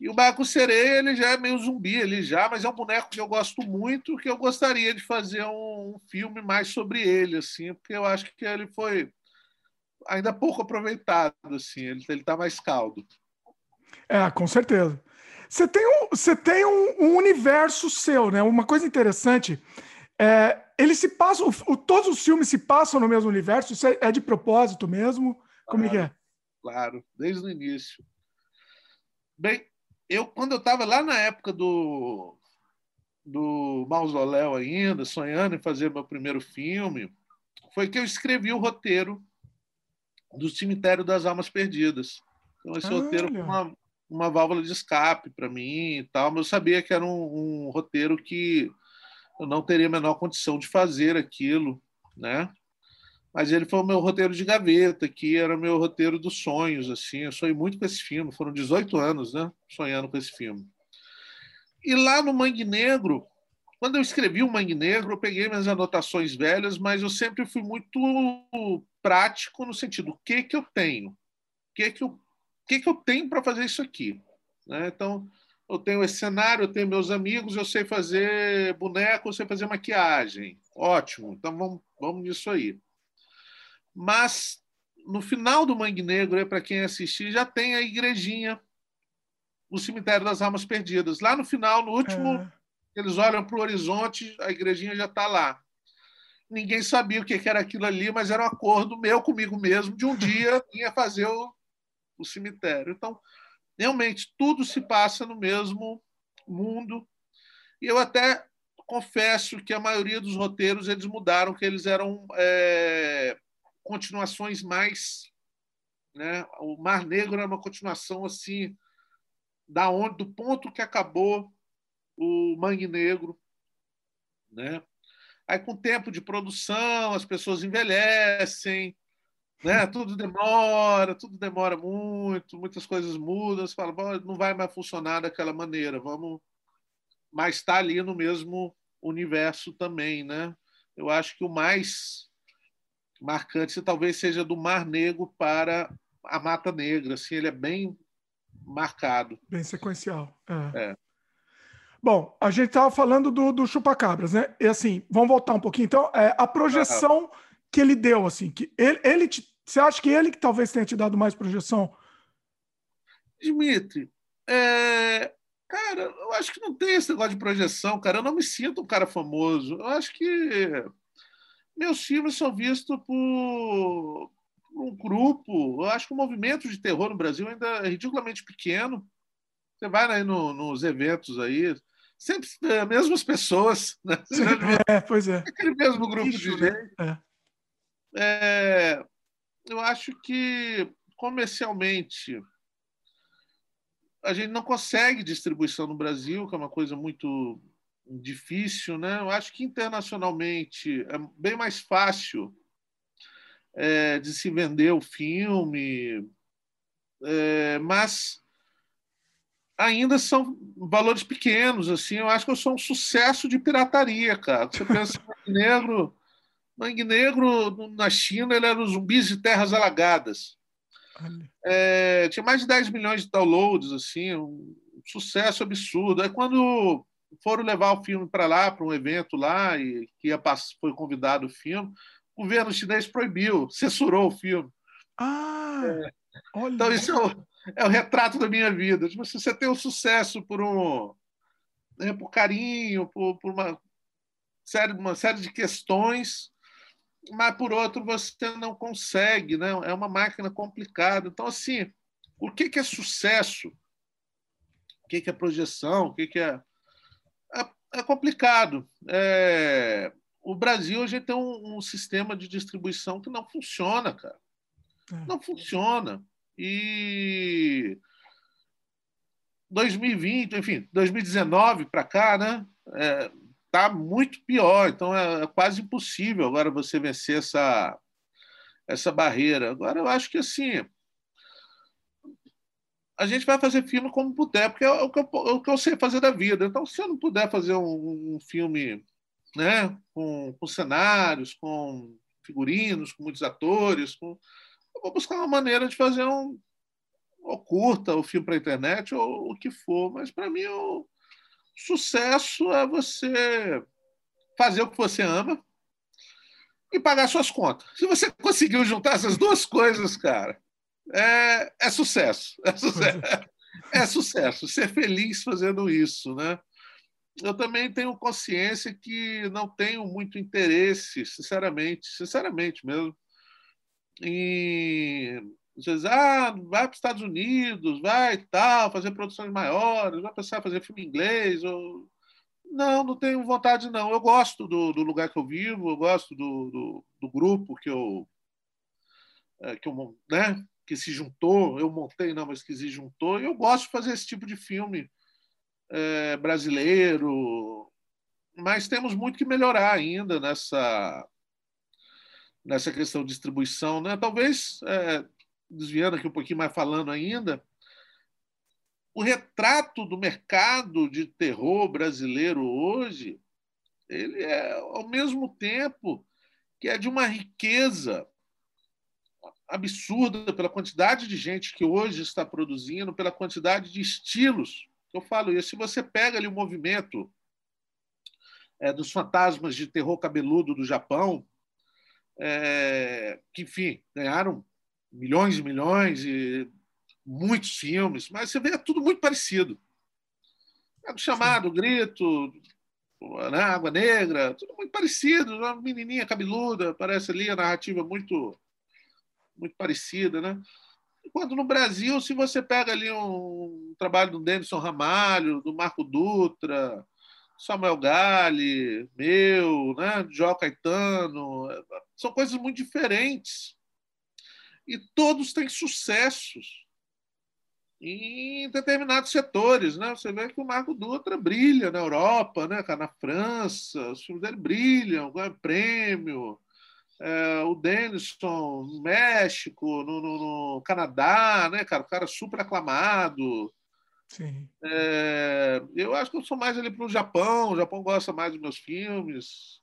E o Marco Sereia ele já é meio zumbi, ele já, mas é um boneco que eu gosto muito, que eu gostaria de fazer um, um filme mais sobre ele, assim, porque eu acho que ele foi ainda pouco aproveitado, assim, ele está mais caldo. É, com certeza. Você tem um, você tem um, um universo seu, né? Uma coisa interessante é, ele se passa, o, todos os filmes se passam no mesmo universo. Isso é, é de propósito mesmo? Como claro, é que é? Claro, desde o início. Bem, eu quando eu estava lá na época do do mausoléu ainda, sonhando em fazer meu primeiro filme, foi que eu escrevi o roteiro do Cemitério das Almas Perdidas. Então esse roteiro foi uma, uma válvula de escape para mim e tal, mas eu sabia que era um, um roteiro que eu não teria a menor condição de fazer aquilo, né? mas ele foi o meu roteiro de gaveta, que era meu roteiro dos sonhos, assim. Eu sonhei muito com esse filme, foram 18 anos, né, sonhando com esse filme. E lá no Mangue Negro, quando eu escrevi o Mangue Negro, eu peguei minhas anotações velhas, mas eu sempre fui muito prático no sentido, o que que eu tenho? O que que eu, o que que eu tenho para fazer isso aqui? Né? Então, eu tenho esse cenário, eu tenho meus amigos, eu sei fazer boneco, eu sei fazer maquiagem. Ótimo, então vamos, vamos nisso aí. Mas no final do Mangue Negro, para quem assistir, já tem a igrejinha, o cemitério das almas perdidas. Lá no final, no último, é. eles olham para o horizonte, a igrejinha já está lá. Ninguém sabia o que era aquilo ali, mas era um acordo meu comigo mesmo de um dia ia fazer o, o cemitério. Então, realmente, tudo se passa no mesmo mundo. E eu até confesso que a maioria dos roteiros eles mudaram, que eles eram é, continuações mais. Né? O Mar Negro é uma continuação assim da onde, do ponto que acabou o Mangue Negro. Né? Aí, com o tempo de produção, as pessoas envelhecem, né? tudo demora, tudo demora muito, muitas coisas mudam. Você fala, não vai mais funcionar daquela maneira, vamos. Mas está ali no mesmo universo também. Né? Eu acho que o mais marcante talvez seja do Mar Negro para a Mata Negra. Assim, ele é bem marcado. Bem sequencial. É. é. Bom, a gente estava falando do, do chupacabras, né? E assim, vamos voltar um pouquinho. Então, é, a projeção que ele deu, assim, que ele, ele te, você acha que ele que talvez tenha te dado mais projeção? Dimitri, é, cara, eu acho que não tem esse negócio de projeção, cara. Eu não me sinto um cara famoso. Eu acho que meus filmes são vistos por um grupo. Eu acho que o movimento de terror no Brasil ainda é ridiculamente pequeno. Você vai aí no, nos eventos aí, sempre as mesmas pessoas. Né? É, pois é. Aquele mesmo grupo Isso, de gente. Né? É. É, eu acho que comercialmente a gente não consegue distribuição no Brasil, que é uma coisa muito difícil, né? Eu acho que internacionalmente é bem mais fácil é, de se vender o filme, é, mas ainda são valores pequenos. Assim, eu acho que eu sou um sucesso de pirataria, cara. Você pensa Negro, Mangue Negro na China ele era os zumbis de terras alagadas. É, tinha mais de 10 milhões de downloads, assim, um sucesso absurdo. Aí quando foram levar o filme para lá, para um evento lá, e que ia, foi convidado o filme, o governo chinês proibiu, censurou o filme. Ah, é. Então, isso é o, é o, retrato da minha vida. Tipo, se você tem um sucesso por um né, por carinho, por, por uma, série, uma série de questões, mas por outro você não consegue, né? é uma máquina complicada. Então, assim, o que, que é sucesso? O que, que é projeção? O que, que é é, é complicado. É, o Brasil hoje tem um, um, sistema de distribuição que não funciona, cara. É. Não funciona. E 2020, enfim, 2019 para cá, né? É, tá muito pior. Então é, é quase impossível agora você vencer essa essa barreira. Agora eu acho que assim a gente vai fazer filme como puder, porque é o que eu, é o que eu sei fazer da vida. Então, se eu não puder fazer um, um filme né, com, com, cenários, com figurinos, com muitos atores, com... eu vou buscar uma maneira de fazer um ou curta o filme para a internet ou o que for. Mas para mim o sucesso é você fazer o que você ama e pagar suas contas. Se você conseguiu juntar essas duas coisas, cara, é, é sucesso. É sucesso. É sucesso. Ser feliz fazendo isso, né? Eu também tenho consciência que não tenho muito interesse, sinceramente, sinceramente mesmo, em vezes, ah, vai para os Estados Unidos, vai tal, fazer produções maiores, vai pensar em fazer filme inglês. Ou... Não, não tenho vontade, não. Eu gosto do, do lugar que eu vivo, eu gosto do, do, do grupo que eu, é, que eu né, que se juntou, eu montei, não, mas que se juntou. Eu gosto de fazer esse tipo de filme é, brasileiro, mas temos muito que melhorar ainda nessa nessa questão de distribuição, né? Talvez é, desviando aqui um pouquinho mais falando ainda, o retrato do mercado de terror brasileiro hoje, ele é ao mesmo tempo que é de uma riqueza absurda pela quantidade de gente que hoje está produzindo, pela quantidade de estilos. Eu falo isso. Se você pega ali o movimento é, dos fantasmas de terror cabeludo do Japão, é, que, enfim, ganharam milhões e milhões e muitos filmes, mas você vê é tudo muito parecido. É do chamado, grito, né, Água Negra, tudo muito parecido. Uma menininha cabeluda, parece ali a narrativa muito muito parecida, né? Enquanto no Brasil, se você pega ali um trabalho do Denison Ramalho, do Marco Dutra, Samuel Gale, meu, né? Jó Caetano, são coisas muito diferentes. E todos têm sucessos em determinados setores, né? Você vê que o Marco Dutra brilha na Europa, né? Na França, os filmes dele brilham, ganha prêmio é, o Denison no México, no, no, no, Canadá, né, cara? O cara super aclamado. Sim. É, eu acho que eu sou mais ali para o Japão. O Japão gosta mais dos meus filmes.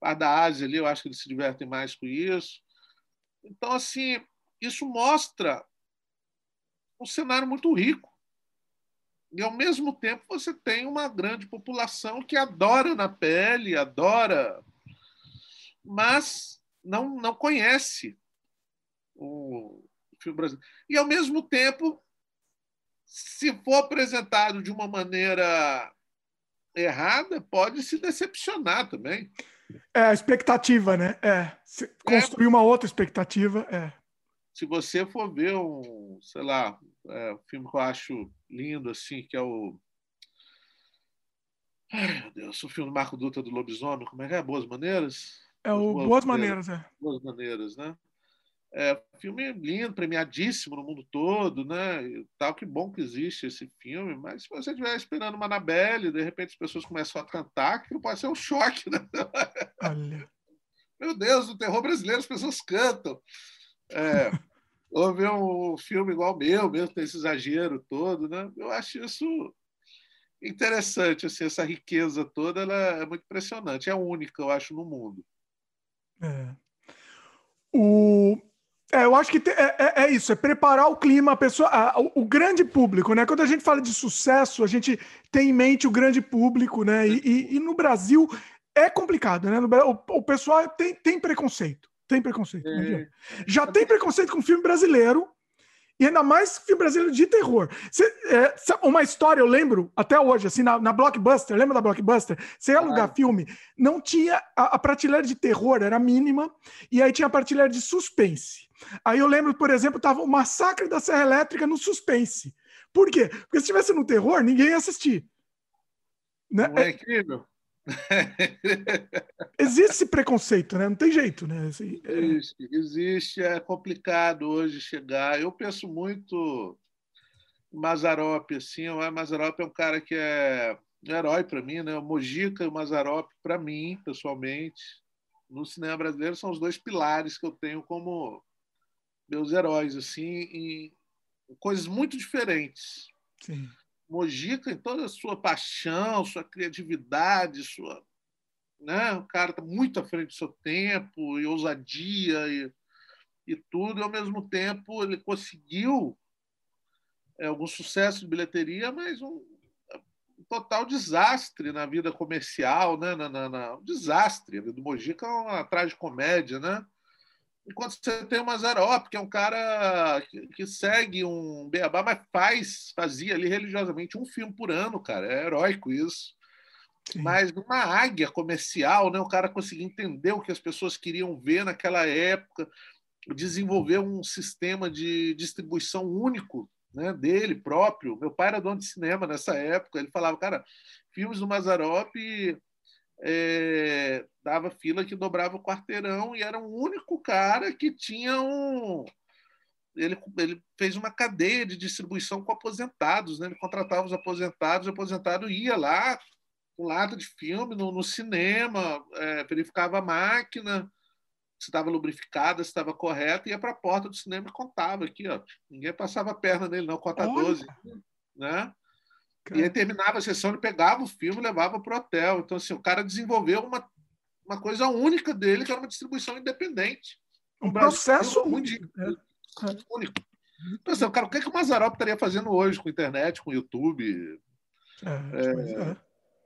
A da Ásia ali, eu acho que eles se divertem mais com isso. Então, assim, isso mostra um cenário muito rico. E, ao mesmo tempo, você tem uma grande população que adora na pele, adora, mas não, não conhece o filme brasileiro. E, ao mesmo tempo, se for apresentado de uma maneira errada, pode se decepcionar também. É, a expectativa, né? É, construir é, uma outra expectativa, é. Se você for ver um, sei lá, é, um filme que eu acho lindo, assim, que é o Ai, meu Deus, o filme do Marco Dutra do Lobisomem, como é que é? Boas Maneiras? É o Boas, Boas Maneiras, maneiras, é. Boas Maneiras, né? É, filme lindo, premiadíssimo no mundo todo, né? E tal, que bom que existe esse filme, mas se você estiver esperando uma Anabelle, de repente as pessoas começam a cantar, que pode ser um choque, né? Olha. Meu Deus, no terror brasileiro as pessoas cantam. É, ou ver um filme igual o meu, mesmo tem esse exagero todo, né? Eu acho isso interessante, assim, essa riqueza toda, ela é muito impressionante, é única, eu acho, no mundo. É. O, é, eu acho que te, é, é, é, isso, é preparar o clima, a pessoa, a, o, o, grande público, né? Quando a gente fala de sucesso, a gente tem em mente o grande público, né? E, e, e no Brasil é complicado, né? No, o, o, pessoal tem, tem preconceito, tem preconceito. É. Já tem preconceito com filme brasileiro, e ainda mais filme brasileiro de terror. Cê, é, uma história, eu lembro, até hoje, assim, na, na Blockbuster, lembra da Blockbuster? Você ia alugar ah. filme, não tinha. A, a, prateleira de terror era mínima, e aí tinha a prateleira de suspense. Aí eu lembro, por exemplo, tava o Massacre da Serra Elétrica no suspense. Por quê? Porque se tivesse no terror, ninguém ia assistir. Né? Não é incrível? existe esse preconceito, né? Não tem jeito, né? Assim, é... Existe, existe, é complicado hoje chegar. Eu penso muito Mazarop, assim, o Mazarop é um cara que é um herói para mim, né? O Mojica e o Mazarop, para mim, pessoalmente, no cinema brasileiro, são os dois pilares que eu tenho como meus heróis, assim, em coisas muito diferentes. Sim. Mojica, em toda a sua paixão, sua criatividade, sua. Né? O cara está muito à frente do seu tempo, e ousadia e, e tudo, e ao mesmo tempo ele conseguiu é, algum sucesso de bilheteria, mas um, um total desastre na vida comercial, né? na, na, na um desastre. A vida do Mojica é uma tragicomédia, né? Enquanto você tem o Mazarop, que é um cara que, que, segue um beabá, mas faz, fazia ali religiosamente um filme por ano, cara. É heróico isso. Sim. Mas uma águia comercial, né? o cara conseguia entender o que as pessoas queriam ver naquela época, desenvolver um sistema de distribuição único né, dele próprio. Meu pai era dono de cinema nessa época. Ele falava, cara, filmes do Mazarop é, dava fila que dobrava o quarteirão e era o único cara que tinha um. Ele, ele fez uma cadeia de distribuição com aposentados, né? ele contratava os aposentados, o aposentado ia lá com lata de filme no, no cinema, é, verificava a máquina, se estava lubrificada, se estava correta, ia para a porta do cinema e contava aqui, ó. Ninguém passava a perna nele, não, conta Olha. 12. Né? E aí terminava a sessão, ele pegava o filme e levava para o hotel. Então, assim, o cara desenvolveu uma, uma coisa única dele, que era uma distribuição independente. Um processo único. É. único. Então, assim, cara, o que, é que o Mazarop estaria fazendo hoje com internet, com YouTube? É, é,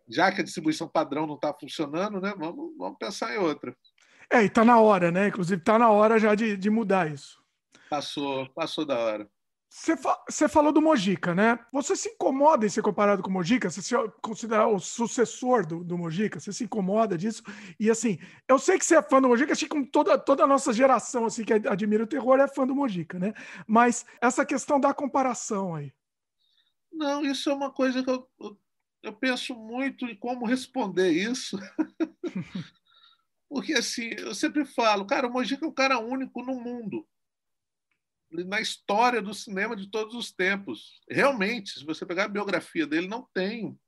já que a distribuição padrão não está funcionando, né? Vamos, vamos pensar em outra. É, e está na hora, né? Inclusive, está na hora já de, de mudar isso. Passou, passou da hora. Você, fa você falou do Mojica, né? Você se incomoda em ser comparado com o Mojica? Você se considera o sucessor do, do Mojica? Você se incomoda disso? E assim, eu sei que você é fã do Mojica, assim como toda, toda a nossa geração assim, que admira o terror é fã do Mojica, né? Mas essa questão da comparação aí. Não, isso é uma coisa que eu, eu, eu penso muito em como responder isso. Porque assim, eu sempre falo, cara, o Mojica é um cara único no mundo na história do cinema de todos os tempos. Realmente, se você pegar a biografia dele, não tem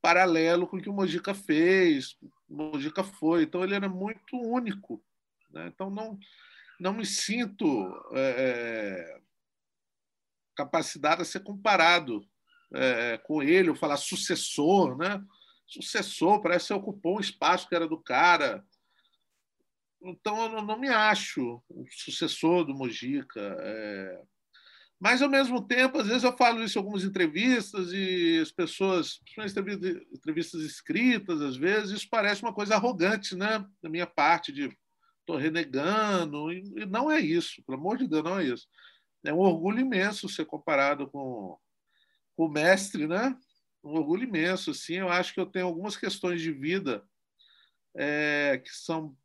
paralelo com o que o Mojica fez, o Mojica foi. Então, ele era muito único. Né? Então, não, não me sinto é, é capacitado a ser comparado é, com ele, ou falar sucessor. Né? Sucessor, parece que ocupou um espaço que era do cara. Então, eu não me acho o sucessor do Mojica. É... Mas, ao mesmo tempo, às vezes eu falo isso em algumas entrevistas e as pessoas, principalmente entrevistas escritas, às vezes, isso parece uma coisa arrogante, né? Da minha parte, de estou renegando. E não é isso, pelo amor de Deus, não é isso. É um orgulho imenso ser comparado com, com o mestre, né? Um orgulho imenso, sim. Eu acho que eu tenho algumas questões de vida é, que são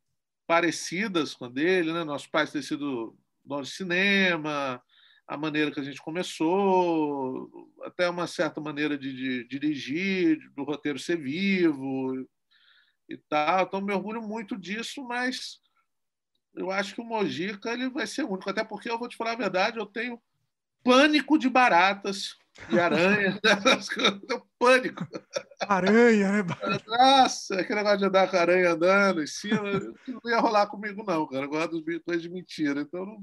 parecidas com a dele, né? Nossos pais têm sido donos de cinema, a maneira que a gente começou, até uma certa maneira de, de, dirigir, do roteiro ser vivo e tal. Então, me orgulho muito disso, mas eu acho que o Mojica ele vai ser único, até porque eu vou te falar a verdade, eu tenho pânico de baratas, de aranha, eu pânico. Aranha, né? Nossa, aquele negócio de andar com a aranha andando em cima, não ia rolar comigo, não, cara. Eu gosto das coisas de mentira, então não.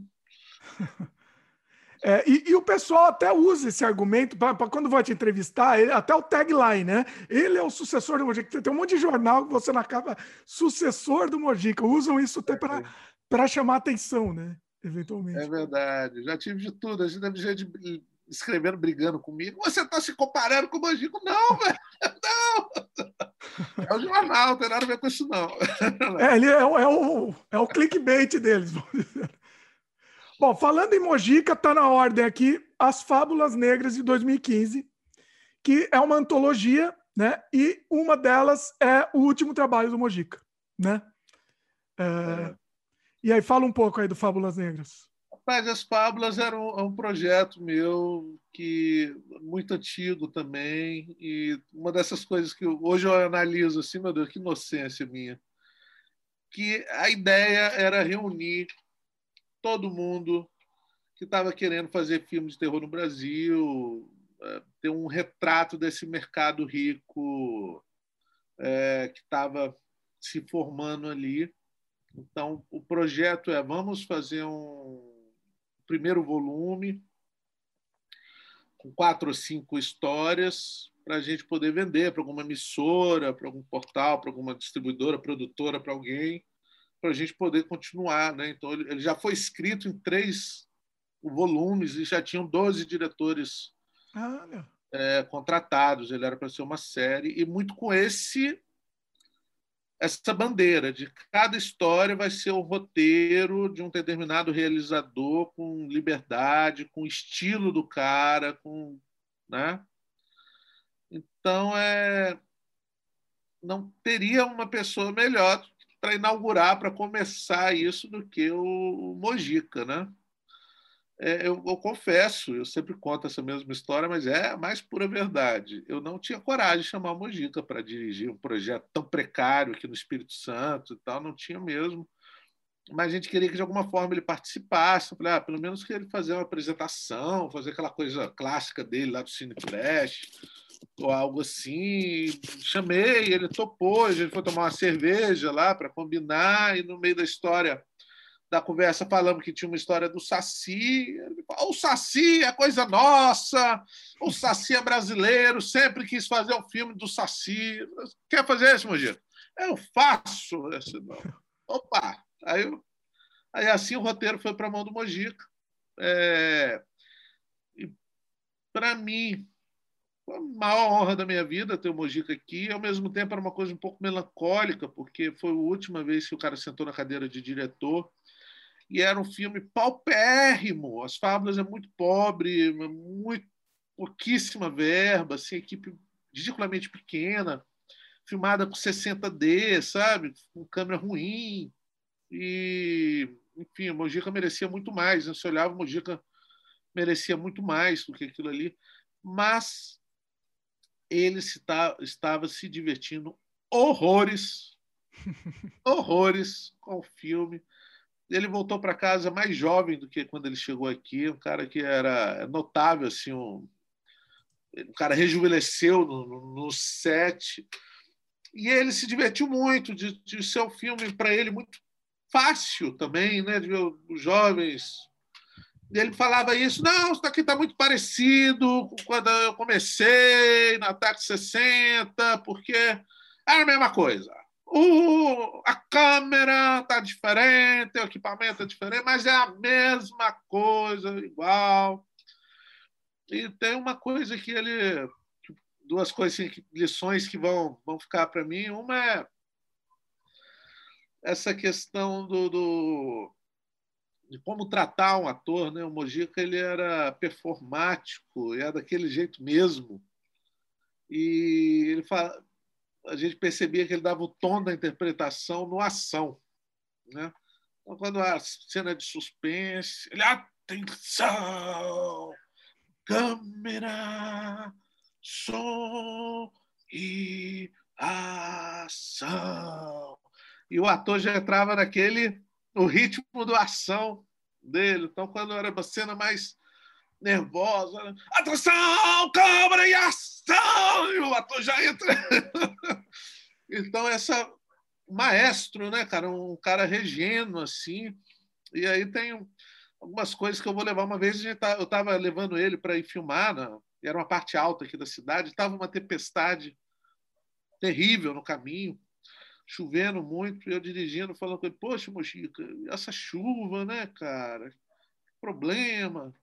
É, e, e, o pessoal até usa esse argumento para quando vai te entrevistar, ele, até o tagline, né? Ele é o sucessor do Mojica. Tem um monte de jornal que você na capa, sucessor do Mojica. Usam isso até para chamar atenção, né? Eventualmente. É verdade. Já tive de tudo. A gente teve gente escrevendo, brigando comigo. Você está se comparando com o Mojica? Não, velho. Não. É o jornal, não tem nada a ver com isso, não. É, ele é, é, o, é o clickbait deles, vamos dizer. Bom, falando em Mojica, está na ordem aqui As Fábulas Negras de 2015, que é uma antologia, né? E uma delas é o último trabalho do Mojica, né? É... É. E aí, fala um pouco aí do Fábulas Negras. Rapaz, as Fábulas era um, é um, projeto meu que muito antigo também e uma dessas coisas que hoje eu analiso assim, meu Deus, que inocência minha, que a ideia era reunir todo mundo que estava querendo fazer filme de terror no Brasil, é, ter um retrato desse mercado rico é, que estava se formando ali. Então, o projeto é: vamos fazer um primeiro volume com quatro ou cinco histórias para a gente poder vender para alguma emissora, para algum portal, para alguma distribuidora, produtora, para alguém para a gente poder continuar. Né? Então, ele, já foi escrito em três volumes e já tinham 12 diretores ah, é, contratados. Ele era para ser uma série, e muito com esse essa bandeira de cada história vai ser o roteiro de um determinado realizador com liberdade, com estilo do cara, com, né? Então é não teria uma pessoa melhor para inaugurar, para começar isso do que o Mojica, né? É, eu, eu, confesso, eu sempre conto essa mesma história, mas é a mais pura verdade. Eu não tinha coragem de chamar o Mojica para dirigir um projeto tão precário aqui no Espírito Santo e tal, não tinha mesmo. Mas a gente queria que de alguma forma ele participasse. Falei, ah, pelo menos que ele fazer uma apresentação, fazer aquela coisa clássica dele lá do Cine Flash ou algo assim. Chamei, ele topou, a gente foi tomar uma cerveja lá para combinar, e no meio da história da conversa falamos que tinha uma história do Saci. O Saci é coisa nossa, o Saci é brasileiro, sempre quis fazer um filme do Saci. Quer fazer isso, Mogito? Eu faço. Esse, Opa! Aí, aí assim o roteiro foi para a mão do Mojica. É, para mim, foi a maior honra da minha vida ter o Mojica aqui. Ao mesmo tempo, era uma coisa um pouco melancólica, porque foi a última vez que o cara sentou na cadeira de diretor. E era um filme paupérrimo. As Fábulas é muito pobre, muito pouquíssima verba, assim, equipe ridiculamente pequena, filmada com 60D, sabe? Com câmera ruim. E, enfim, o Mojica merecia muito mais. Né? Se olhava, o Mojica merecia muito mais do que aquilo ali. Mas ele está, estava se divertindo horrores, horrores com o filme. Ele voltou para casa mais jovem do que quando ele chegou aqui, um cara que era notável, assim, um, um cara rejuvenesceu no, no, set. E ele se divertiu muito de, de ser um filme para ele muito fácil também, né? De ver os jovens ele falava isso, não, isso daqui está muito parecido com quando eu comecei no Ataque 60, porque é a mesma coisa. A câmera está diferente, o equipamento é diferente, mas é a mesma coisa, igual. E tem uma coisa que ele. Duas coisas, assim, lições que vão, vão ficar para mim. Uma é essa questão do, do de como tratar um ator, né? O Mojica ele era performático, era daquele jeito mesmo. E ele fala, a gente percebia que ele dava o tom da interpretação no ação, né? Então, quando a cena de suspense, ele atenção, câmera, som e ação. E o ator já entrava naquele o ritmo da ação dele. Então, quando era uma cena mais nervosa, né? atenção, câmera e ação! E o ator já entra. então, essa maestro, né, cara? Um cara regendo, assim. E aí tem algumas coisas que eu vou levar. Uma vez tá, eu estava levando ele para ir filmar, né? era uma parte alta aqui da cidade, estava uma tempestade terrível no caminho, chovendo muito, eu dirigindo, falando com ele, poxa, Mochica, essa chuva, né, cara? Que problema.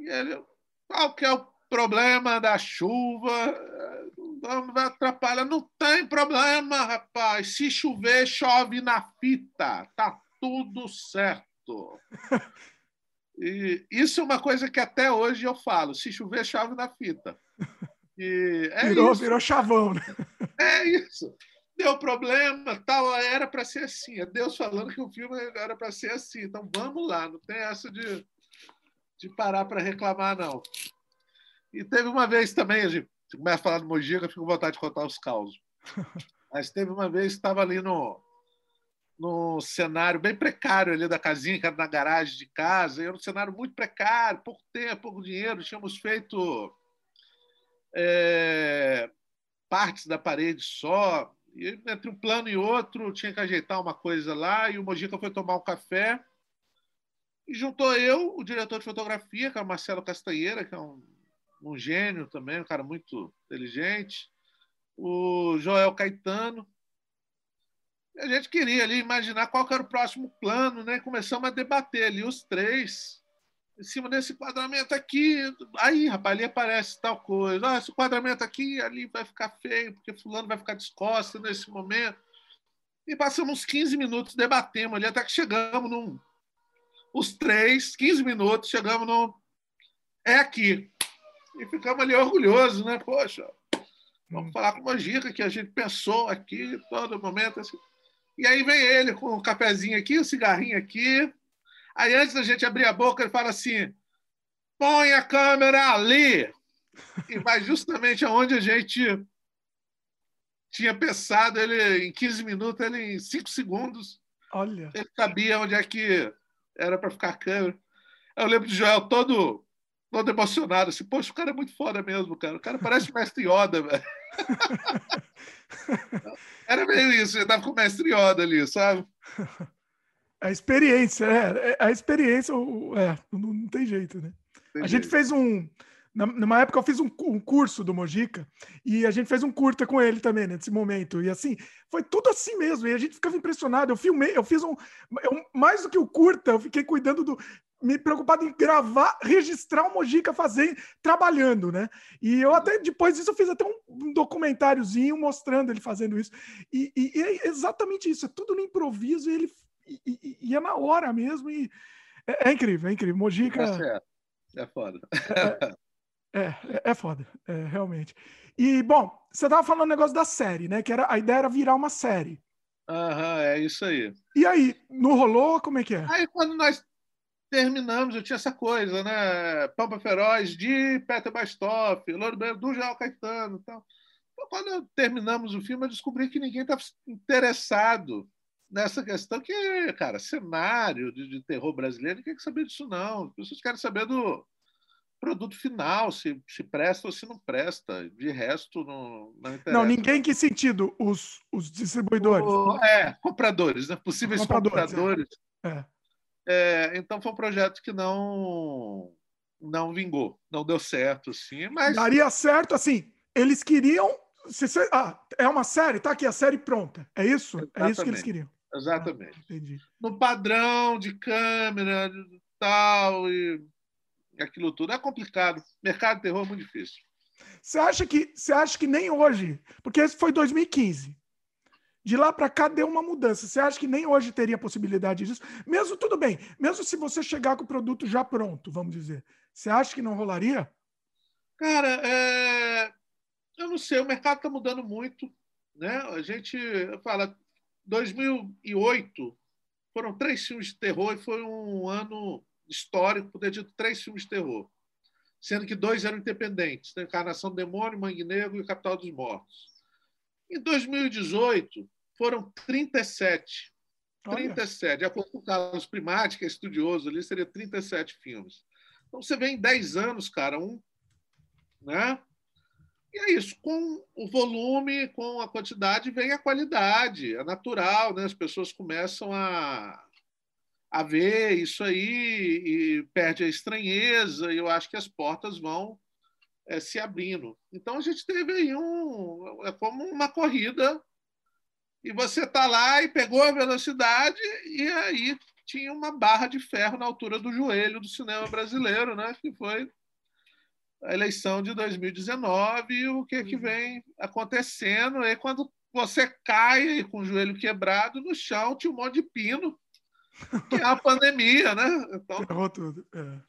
E ele, qual que é o problema da chuva? Não vai atrapalhar. Não tem problema, rapaz. Se chover, chove na fita. Tá tudo certo. E isso é uma coisa que até hoje eu falo: se chover, chove na fita. E é virou, isso. virou chavão, né? É isso. Deu problema, tal, era para ser assim. É Deus falando que o filme era para ser assim. Então vamos lá, não tem essa de, de parar para reclamar, não. E teve uma vez também, a gente começa a falar do Mojica, eu fico com vontade de contar os causos. Mas teve uma vez que estava ali no, no cenário bem precário ali da casinha, que era na garagem de casa, e era um cenário muito precário, pouco tempo, pouco dinheiro, tínhamos feito é, partes da parede só, e entre um plano e outro tinha que ajeitar uma coisa lá, e o Mojica foi tomar um café, e juntou eu, o diretor de fotografia, que é o Marcelo Castanheira, que é um, um gênio também, um cara muito inteligente, o Joel Caetano, a gente queria ali imaginar qual era o próximo plano, né? Começamos a debater ali os três em cima desse enquadramento aqui. Aí, rapaz, ali aparece tal coisa. Ah, esse enquadramento aqui, ali vai ficar feio, porque fulano vai ficar descosta nesse momento. E passamos uns 15 minutos, debatemos ali, até que chegamos num... Os três, 15 minutos, chegamos no... É aqui. E ficamos ali orgulhosos, né? Poxa, vamos hum. falar com uma dica que a gente pensou aqui todo momento. Assim. E aí vem ele com o um cafezinho aqui, o um cigarrinho aqui. Aí antes da gente abrir a boca, ele fala assim: põe a câmera ali. E vai justamente aonde a gente tinha pensado. Ele, em 15 minutos, ele em 5 segundos, Olha. ele sabia onde é que era para ficar a câmera. Eu lembro de Joel todo, todo emocionado, assim, poxa, o cara é muito foda mesmo, cara. O cara parece o mestre Yoda, velho. Era meio isso, eu tava com o mestre Yoda ali, sabe? A experiência, é, é a experiência, é, não, não tem jeito, né? Tem a jeito. gente fez um, numa época eu fiz um, um, curso do Mojica e a gente fez um curta com ele também nesse momento e assim foi tudo assim mesmo e a gente ficava impressionado eu filmei eu fiz um eu, mais do que o curta eu fiquei cuidando do me preocupado em gravar, registrar o Mojica fazendo, trabalhando, né? E eu até depois disso eu fiz até um, um documentáriozinho mostrando ele fazendo isso. E, e, e, é exatamente isso, é tudo no improviso e ele e, e é na hora mesmo e é, é, incrível, é incrível. Mojica é, é foda. É, é, é foda, é, realmente. E bom, você tava falando o negócio da série, né? Que era a ideia era virar uma série. Aham, é isso aí. E aí, não rolou? Como é que é? Aí quando nós terminamos, eu tinha essa coisa, né? Pampa Feroz de Peter Bastoff, Louro do João Caetano tal. Então, quando terminamos o filme, eu descobri que ninguém estava interessado nessa questão que, cara, cenário de, de, terror brasileiro, ninguém quer saber disso, não. As pessoas querem saber do produto final, se, se presta ou se não presta. De resto, não, não interessa. Não, ninguém que sentido? Os, os distribuidores. O, é, compradores, né? Possíveis compradores. compradores. É. É. É, então foi um projeto que não não vingou, não deu certo, sim, mas daria certo assim. Eles queriam se, se, ah, é uma série, tá aqui a série pronta. É isso? Exatamente. É isso que eles queriam. Exatamente. Ah, entendi. No padrão de câmera, tal e aquilo tudo é complicado. Mercado de terror é muito difícil. Você acha que você acha que nem hoje, porque esse foi 2015. De lá para cá deu uma mudança. Você acha que nem hoje teria possibilidade disso? Mesmo tudo bem, mesmo se você chegar com o produto já pronto, vamos dizer. Você acha que não rolaria? Cara, é... eu não sei, o mercado está mudando muito. Né? A gente fala, 2008 foram três filmes de terror e foi um ano histórico por ter dito três filmes de terror, sendo que dois eram independentes: né? Encarnação do Demônio, Mangue Negro e Capital dos Mortos. Em 2018, foram 37. 37. De acordo com o Carlos Primati, que é estudioso ali, seria 37 filmes. Então você vê em 10 anos, cara, um. Né? E é isso, com o volume, com a quantidade, vem a qualidade. É natural, né? As pessoas começam a, a ver isso aí e perde a estranheza, e eu acho que as portas vão é, se abrindo. Então a gente teve aí um. É como uma corrida, e você está lá e pegou a velocidade, e aí tinha uma barra de ferro na altura do joelho do cinema brasileiro, né? Que foi a eleição de 2019 e o que, que uhum. vem acontecendo. E quando você cai com o joelho quebrado no chão, tinha um monte de pino, que é a pandemia, né? Então, Errou tudo. É.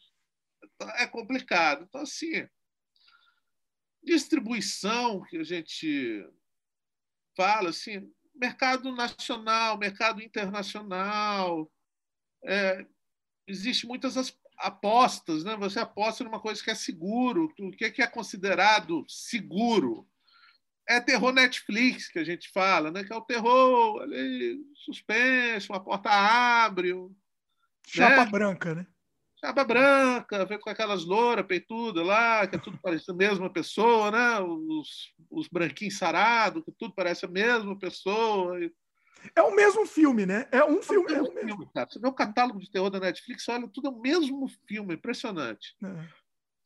Então, é complicado. Então, assim, distribuição que a gente fala, assim, mercado nacional, mercado internacional, é, existe muitas apostas, né? Você aposta numa coisa que é seguro. O que é considerado seguro? É terror Netflix que a gente fala, né? Que é o terror ali, suspense, uma porta abre. Chapa né? branca, né? Chapa branca, vem com aquelas louras peitudas lá, que é tudo parece a mesma pessoa, né? Os, os branquinhos sarados, que tudo parece a mesma pessoa. É o mesmo filme, né? É um filme. É, o mesmo filme, cara. Você vê o catálogo de terror da Netflix, olha, tudo é o mesmo filme, impressionante. É.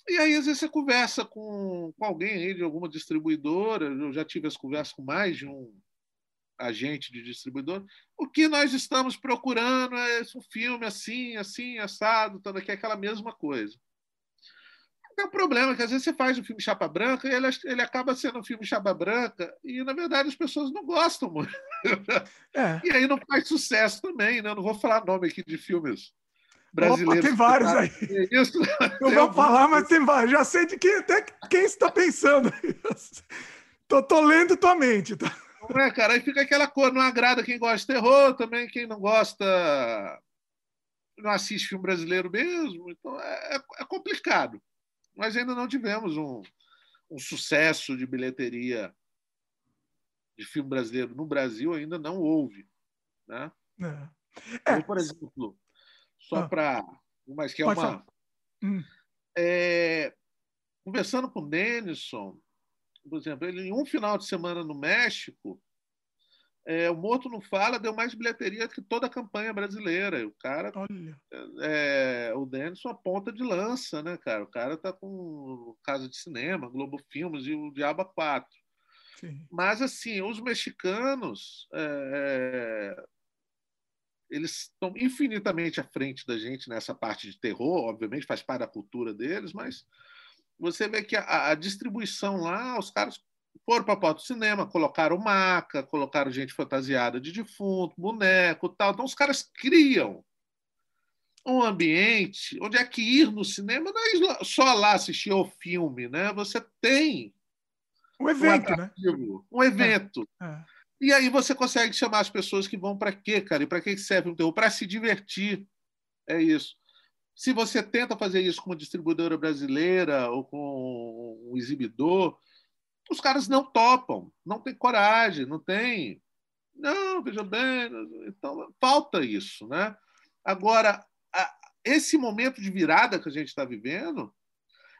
E aí, às vezes, você conversa com, com alguém aí de alguma distribuidora, eu já tive as conversas com mais de um agente de distribuidor. O que nós estamos procurando é um filme assim, assim, assado, tudo aqui, aquela mesma coisa. É um problema que às vezes você faz um filme chapa branca e ele, ele acaba sendo um filme chapa branca e, na verdade, as pessoas não gostam muito. É. E aí não faz sucesso também, né? Não vou falar nome aqui de filmes brasileiros. Opa, tem vários aí. Isso. Não vou falar, mas tem vários. Já sei de quem até quem está pensando. tô, tô lendo tua mente. Tá? Não é, cara? Aí fica aquela cor, não agrada quem gosta de terror, também quem não gosta não assiste filme brasileiro mesmo. Então é, é, é complicado nós ainda não tivemos um, um sucesso de bilheteria de filme brasileiro no Brasil, ainda não houve. Né? É. Então, por exemplo, só ah. para. Mas que é Pode uma. Hum. É, conversando com o Denison, por exemplo, ele em um final de semana no México, é, o Morto Não Fala deu mais bilheteria que toda a campanha brasileira. O cara, Olha. É, o Denison a ponta de lança, né, cara? O cara tá com Casa de Cinema, Globo Filmes e o Diaba 4. Sim. Mas, assim, os mexicanos, é, é, eles estão infinitamente à frente da gente nessa parte de terror, obviamente faz parte da cultura deles, mas você vê que a, a distribuição lá, os caras foram para a porta do cinema, colocaram maca, colocaram gente fantasiada de defunto, boneco tal. Então, os caras criam um ambiente onde é que ir no cinema não é só lá assistir ao filme, né? Você tem um evento, um né? Um evento. É, é. E aí você consegue chamar as pessoas que vão para quê, cara? E para que serve um terror? Para se divertir. É isso. Se você tenta fazer isso com uma distribuidora brasileira ou com um exibidor, os caras não topam, não tem coragem, não tem. Não, veja bem, então falta isso, né? Agora, esse momento de virada que a gente está vivendo